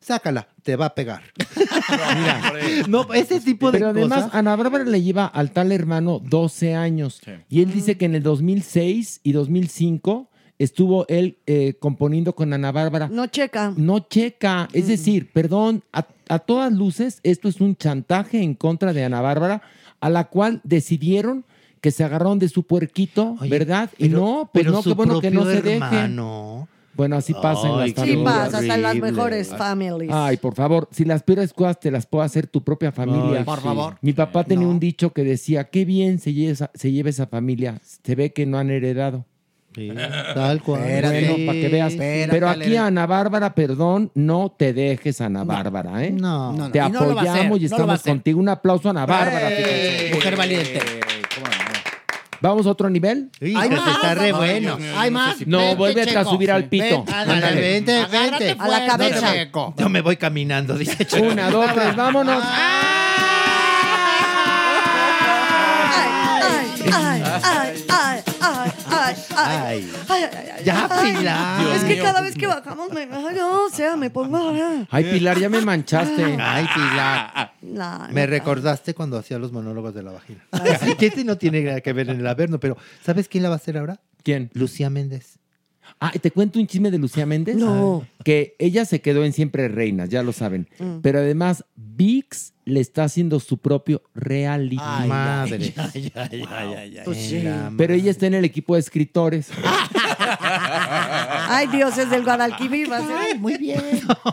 Sácala, te va a pegar. Mira, no, ese tipo de Pero además. Ana Bárbara le lleva al tal hermano 12 años. Sí. Y él dice que en el 2006 y 2005 estuvo él eh, componiendo con Ana Bárbara. No checa. No checa. Es decir, perdón, a, a todas luces, esto es un chantaje en contra de Ana Bárbara, a la cual decidieron que se agarraron de su puerquito, ¿verdad? y no, pues pero no, qué bueno que no se hermano. dejen. Bueno, así pasa en las Sí familias. pasa, hasta en las mejores families. Ay, por favor, si las peores cosas te las puede hacer tu propia familia. Ay, Por sí. favor. Mi papá tenía un dicho que decía, qué bien se lleva, esa, se lleva esa familia. Se ve que no han heredado. Tal cual. Bueno, Sí, para que veas. espérate, Pero aquí Alera. Ana Bárbara, perdón, no te dejes Ana Bárbara, ¿eh? No. No, no, Te y no hacer, apoyamos y no lo va a estamos contigo. Un aplauso a Ana Bárbara. ¡Eh! fíjense. Mujer valiente. ¿Vamos a otro nivel? Hijo, Hay más, está re no, bueno. Hay más. No, Vente, vuélvete a subir al pito. Ándale, vente, Agárrate vente. A la cabeza. Yo me voy caminando, dice Checo. Una, dos, tres, vámonos. Ay, ay, ay, ay, ay, ay, ay, Ay. ay, ay, ay, Ya, ay. Pilar. Es que cada vez que bajamos me ay, no, o sea, me pongo ahora. Ay, Pilar, ya me manchaste. Ay, Pilar. La- Me recordaste cuando hacía los monólogos de la vagina. que este no tiene nada que ver en el Averno, pero ¿sabes quién la va a hacer ahora? ¿Quién? Lucía Méndez. Ah, ¿te cuento un chisme de Lucía Méndez? No. Que ella se quedó en Siempre Reinas, ya lo saben. Mm. Pero además, VIX le está haciendo su propio reality. Ay, Madre. Pues Pero ella está en el equipo de escritores. Ay, dioses del Guadalquivir. va a ser- Ay, muy bien.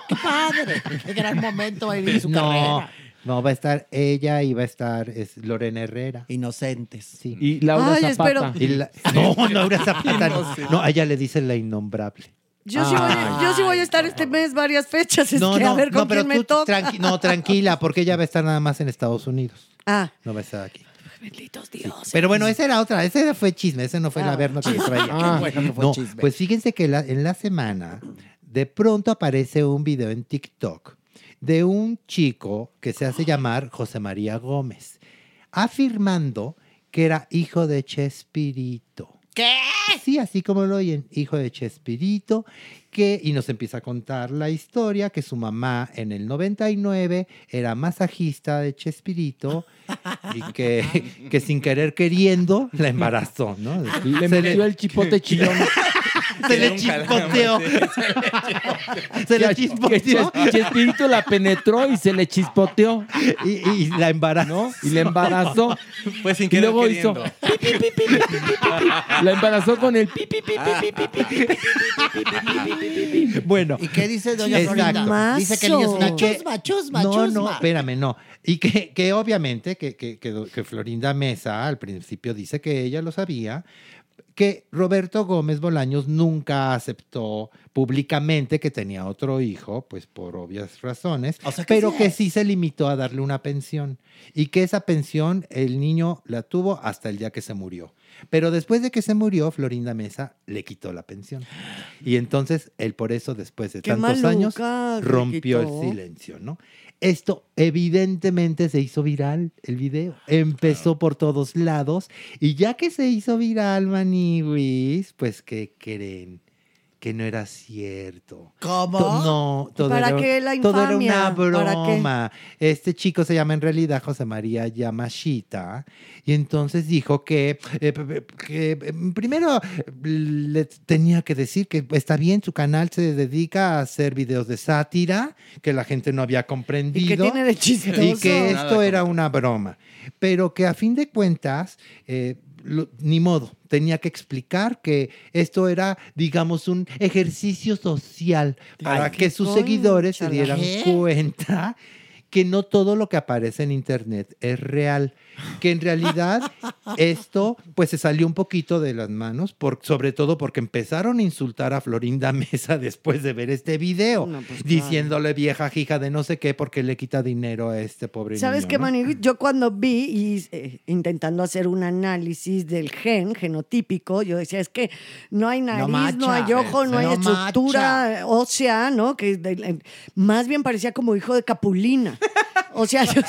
Qué padre. Qué gran momento va a vivir su No, carrera. no, va a estar ella y va a estar es, Lorena Herrera. Inocentes. Sí. Y Laura Ay, Zapata. espero- Y la- no, Laura Zapata. no. No, a ella le dicen la innombrable. Yo sí, voy, a- yo sí voy a estar este mes varias fechas. Es No, que no, a ver con no, pero quién me toca. tranqui- no, tranquila, porque ella va a estar nada más en Estados Unidos. Ah, No va a estar aquí. benditos dioses. Pero bueno, esa era otra, ese fue chisme, ese no fue el Ah. averno que yo traía. Ah, bueno que fue no, chisme. pues fíjense que la- en la semana de pronto aparece un video en TikTok de un chico que se hace llamar José María Gómez, afirmando que era hijo de Chespirito. ¿Qué? Sí, así como lo oyen, hijo de Chespirito, que, y nos empieza a contar la historia que su mamá en el 99 era masajista de Chespirito y que, que sin querer queriendo la embarazó, ¿no? Le metió el chipote chillón. Se le chispoteó. Se le chispoteó. Chespirito la penetró y se le chispoteó. Y, la embarazó. Y la embarazó. Pues sin y luego hizo. La embarazó con el Bueno. ¿Y qué dice doña Florinda? Dice que el niño es una chusma, chusma, no. No, espérame, no. Y que, que obviamente que, que Florinda Mesa al principio dice que ella lo sabía, que Roberto Gómez Bolaños nunca aceptó públicamente que tenía otro hijo, pues por obvias razones, O sea que pero sí que sí se limitó a darle una pensión y que esa pensión el niño la tuvo hasta el día que se murió. Pero después de que se murió, Florinda Mesa le quitó la pensión. Y entonces él por eso, después de Qué tantos años, maluca, rompió el silencio, ¿no? Esto evidentemente se hizo viral, el video. Empezó por todos lados. Y ya que se hizo viral, Maniwis, pues, ¿qué creen? Que no era cierto. ¿Cómo? To- No, todo ¿Para era, qué la todo era una infamia? ¿Para qué? broma. Este chico se llama en realidad José María Yamashita. Y entonces dijo que, eh, que, eh, primero eh, le tenía que decir que está bien, su canal se dedica a hacer videos de sátira, que la gente no había comprendido. tiene de chistoso? Y que Nada esto era una broma. Pero que a fin de cuentas, eh, lo- ni modo, tenía que explicar que esto era, digamos, un ejercicio social para Ay, que sus seguidores se dieran ¿Qué? cuenta que no todo lo que aparece en internet es real, que en realidad esto pues se salió un poquito de las manos, por, sobre todo porque empezaron a insultar a Florinda Mesa después de ver este video, pues, diciéndole vieja hija de no sé qué porque le quita dinero a este pobre ¿Sabes niño, qué, ¿no? Maniguis? Yo cuando vi y eh, intentando hacer un análisis del gen genotípico, yo decía, es que no hay nariz, no, macha, hay ojo, no hay estructura ósea, ¿no? Que de- más bien parecía como hijo de Capulina. O sea, yo,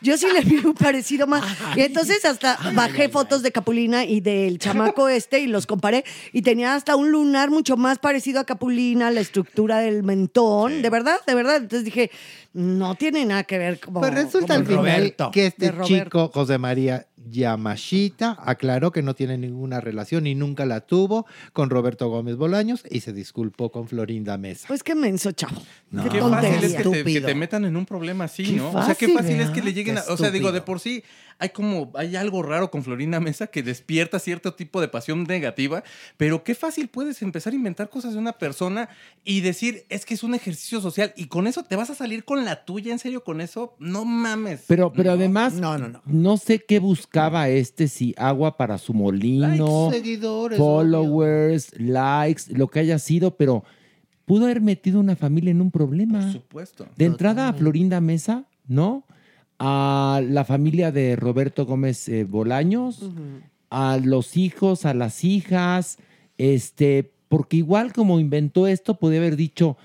yo sí le vi un parecido más. Y entonces hasta bajé fotos de Capulina y del chamaco este y los comparé y tenía hasta un lunar mucho más parecido a Capulina, la estructura del mentón, de verdad, de verdad. Entonces dije, no tiene nada que ver como Pues resulta al como final Roberto. que este Roberto. chico, José María Yamashita, aclaró que no tiene ninguna relación y nunca la tuvo con Roberto Gómez Bolaños y se disculpó con Florinda Mesa. Pues qué menso, chavo. No. Qué Qué fácil es que te, tontería. que te metan en un problema así, Qué ¿no? o sea, qué fácil, es que le lleguen a, O sea, digo, de por sí hay como, hay algo raro con Florinda Mesa que despierta cierto tipo de pasión negativa, pero qué fácil puedes empezar a inventar cosas de una persona y decir, es que es un ejercicio social y con eso te vas a salir con la tuya, ¿en serio? Con eso, no mames. Pero, pero además, no, sé qué buscaba este, si agua para su molino, Likes, seguidores, followers, likes, lo que haya sido, pero pudo haber metido una familia en un problema. Por supuesto. De entrada a Florinda Mesa, ¿no? A la familia de Roberto Gómez eh, Bolaños, a los hijos, a las hijas, este, porque igual como inventó esto, podía haber dicho,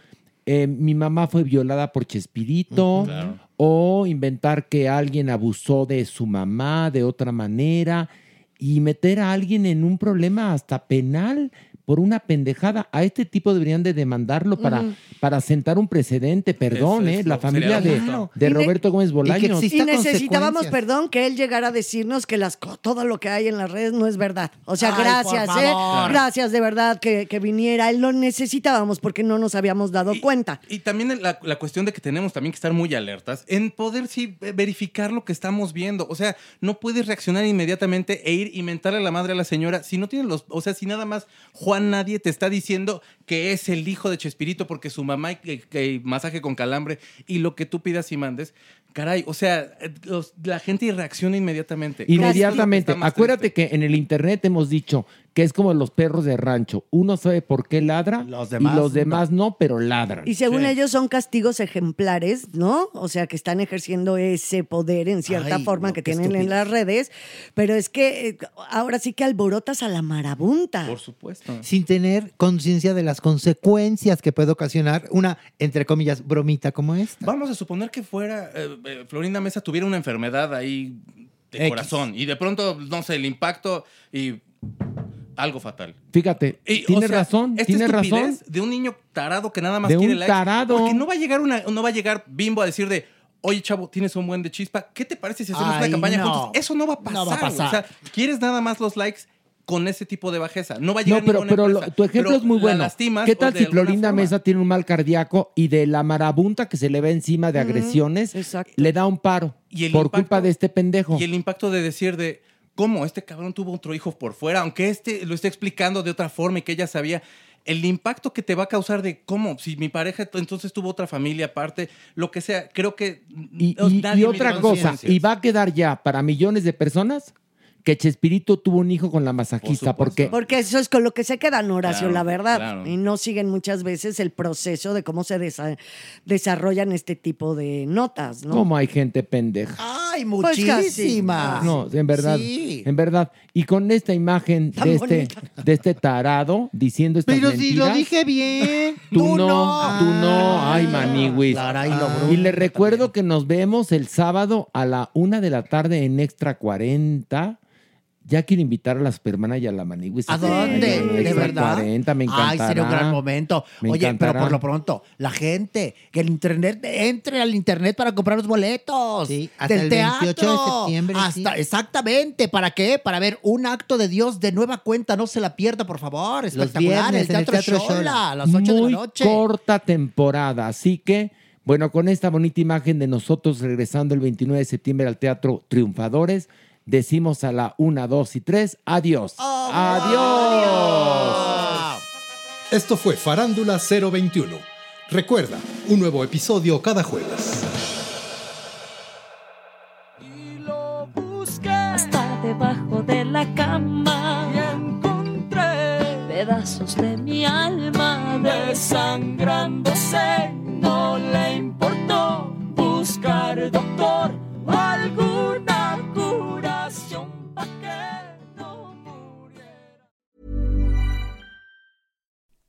eh, mi mamá fue violada por Chespirito, claro. o inventar que alguien abusó de su mamá de otra manera, y meter a alguien en un problema hasta penal por una pendejada. A este tipo deberían de demandarlo para, para sentar un precedente, perdón, Eso ¿eh? La familia de, de Roberto Gómez Bolaños. Y necesitábamos, perdón, que él llegara a decirnos que las, todo lo que hay en las redes no es verdad. O sea, Ay, gracias, ¿eh? Gracias de verdad que, que viniera. Él lo necesitábamos porque no nos habíamos dado cuenta. Y también la, la cuestión de que tenemos también que estar muy alertas en poder sí verificar lo que estamos viendo. O sea, no puedes reaccionar inmediatamente e ir y mentarle a la madre a la señora si no tienes los. O sea, si nada más Juan Nadie te está diciendo que es el hijo de Chespirito porque su mamá y masaje con calambre y lo que tú pidas y mandes. Caray, o sea, eh, los- la gente reacciona inmediatamente. Inmediatamente. Acuérdate que en el internet hemos dicho que es como los perros de rancho. Uno sabe por qué ladra demás y los demás no, pero ladran. Y según ellos son castigos ejemplares, ¿no? O sea, que están ejerciendo ese poder en cierta Ay, forma no, que tienen en las redes. Pero es que eh, ahora sí que alborotas a la marabunta. Por supuesto. Sin tener conciencia de las consecuencias que puede ocasionar una, entre comillas, bromita como esta. Vamos a suponer que fuera eh, eh, Florinda Mesa tuviera una enfermedad ahí de X. corazón y de pronto, no sé, el impacto y algo fatal. Fíjate, Y, o tienes sea, razón, esta tienes razón. De un niño tarado que nada más De quiere un likes. tarado. Porque no va a llegar una, no va a llegar Bimbo a decir de Oye, chavo, tienes un buen de chispa. ¿Qué te parece si hacemos Ay, una campaña no. juntos? Eso no va a pasar. No va a güey. pasar. O sea, quieres nada más los likes con ese tipo de bajeza. No va a llegar No, pero, ninguna pero lo- empresa. tu ejemplo Pero es muy bueno. lastimas ¿Qué tal si Florinda forma. Mesa tiene un mal cardíaco y de la marabunta que se le ve encima de agresiones le da un paro Y el por impacto- culpa de este pendejo? Y el impacto de decir de cómo este cabrón tuvo otro hijo por fuera, aunque este lo esté explicando de otra forma y que ella sabía. El impacto que te va a causar de cómo, si mi pareja entonces tuvo otra familia aparte, lo que sea, creo que. Y, no, y- nadie y otra cosa, y va a quedar ya para millones de personas que Chespirito tuvo un hijo con la masajista, porque Porque eso es con lo que se quedan, Horacio, Claro, la verdad. claro. Y no siguen muchas veces el proceso de cómo se desa- desarrollan este tipo de notas, ¿no? como hay gente pendeja. Ay, Pues casi. muchísimas. No, en verdad, Sí. en verdad. Y con esta imagen Tan de este, de este tarado diciendo estas Pero si lo dije bien. Tú no, tú no. Ay, maniwis. Ah. bruto Y le recuerdo que nos vemos el sábado a la una de la tarde en Extra 40. Ya quiero invitar a la Supermana y a la Maniwis. ¿A vayan dónde? a ¿De verdad? 40, me encantará. Ay, sería un gran momento. Me Oye, encantará. pero por lo pronto, la gente, que el internet entre al internet para comprar los boletos. Sí, hasta del el teatro. 28 de septiembre, Hasta, sí. Exactamente. ¿Para qué? Para ver un acto de Dios de nueva cuenta. No se la pierda, por favor. Espectacular. viernes en el Teatro Xola. a las 8 de Muy la noche. corta temporada. Así que, bueno, con esta bonita imagen de nosotros regresando el 29 de septiembre al Teatro Triunfadores, decimos a la 1, 2 y 3, adiós. adiós. Esto fue Farándula 021. Recuerda, un nuevo episodio cada jueves. hasta debajo de la cama y encontré pedazos de mi alma desangrándose. No le importó buscar doctor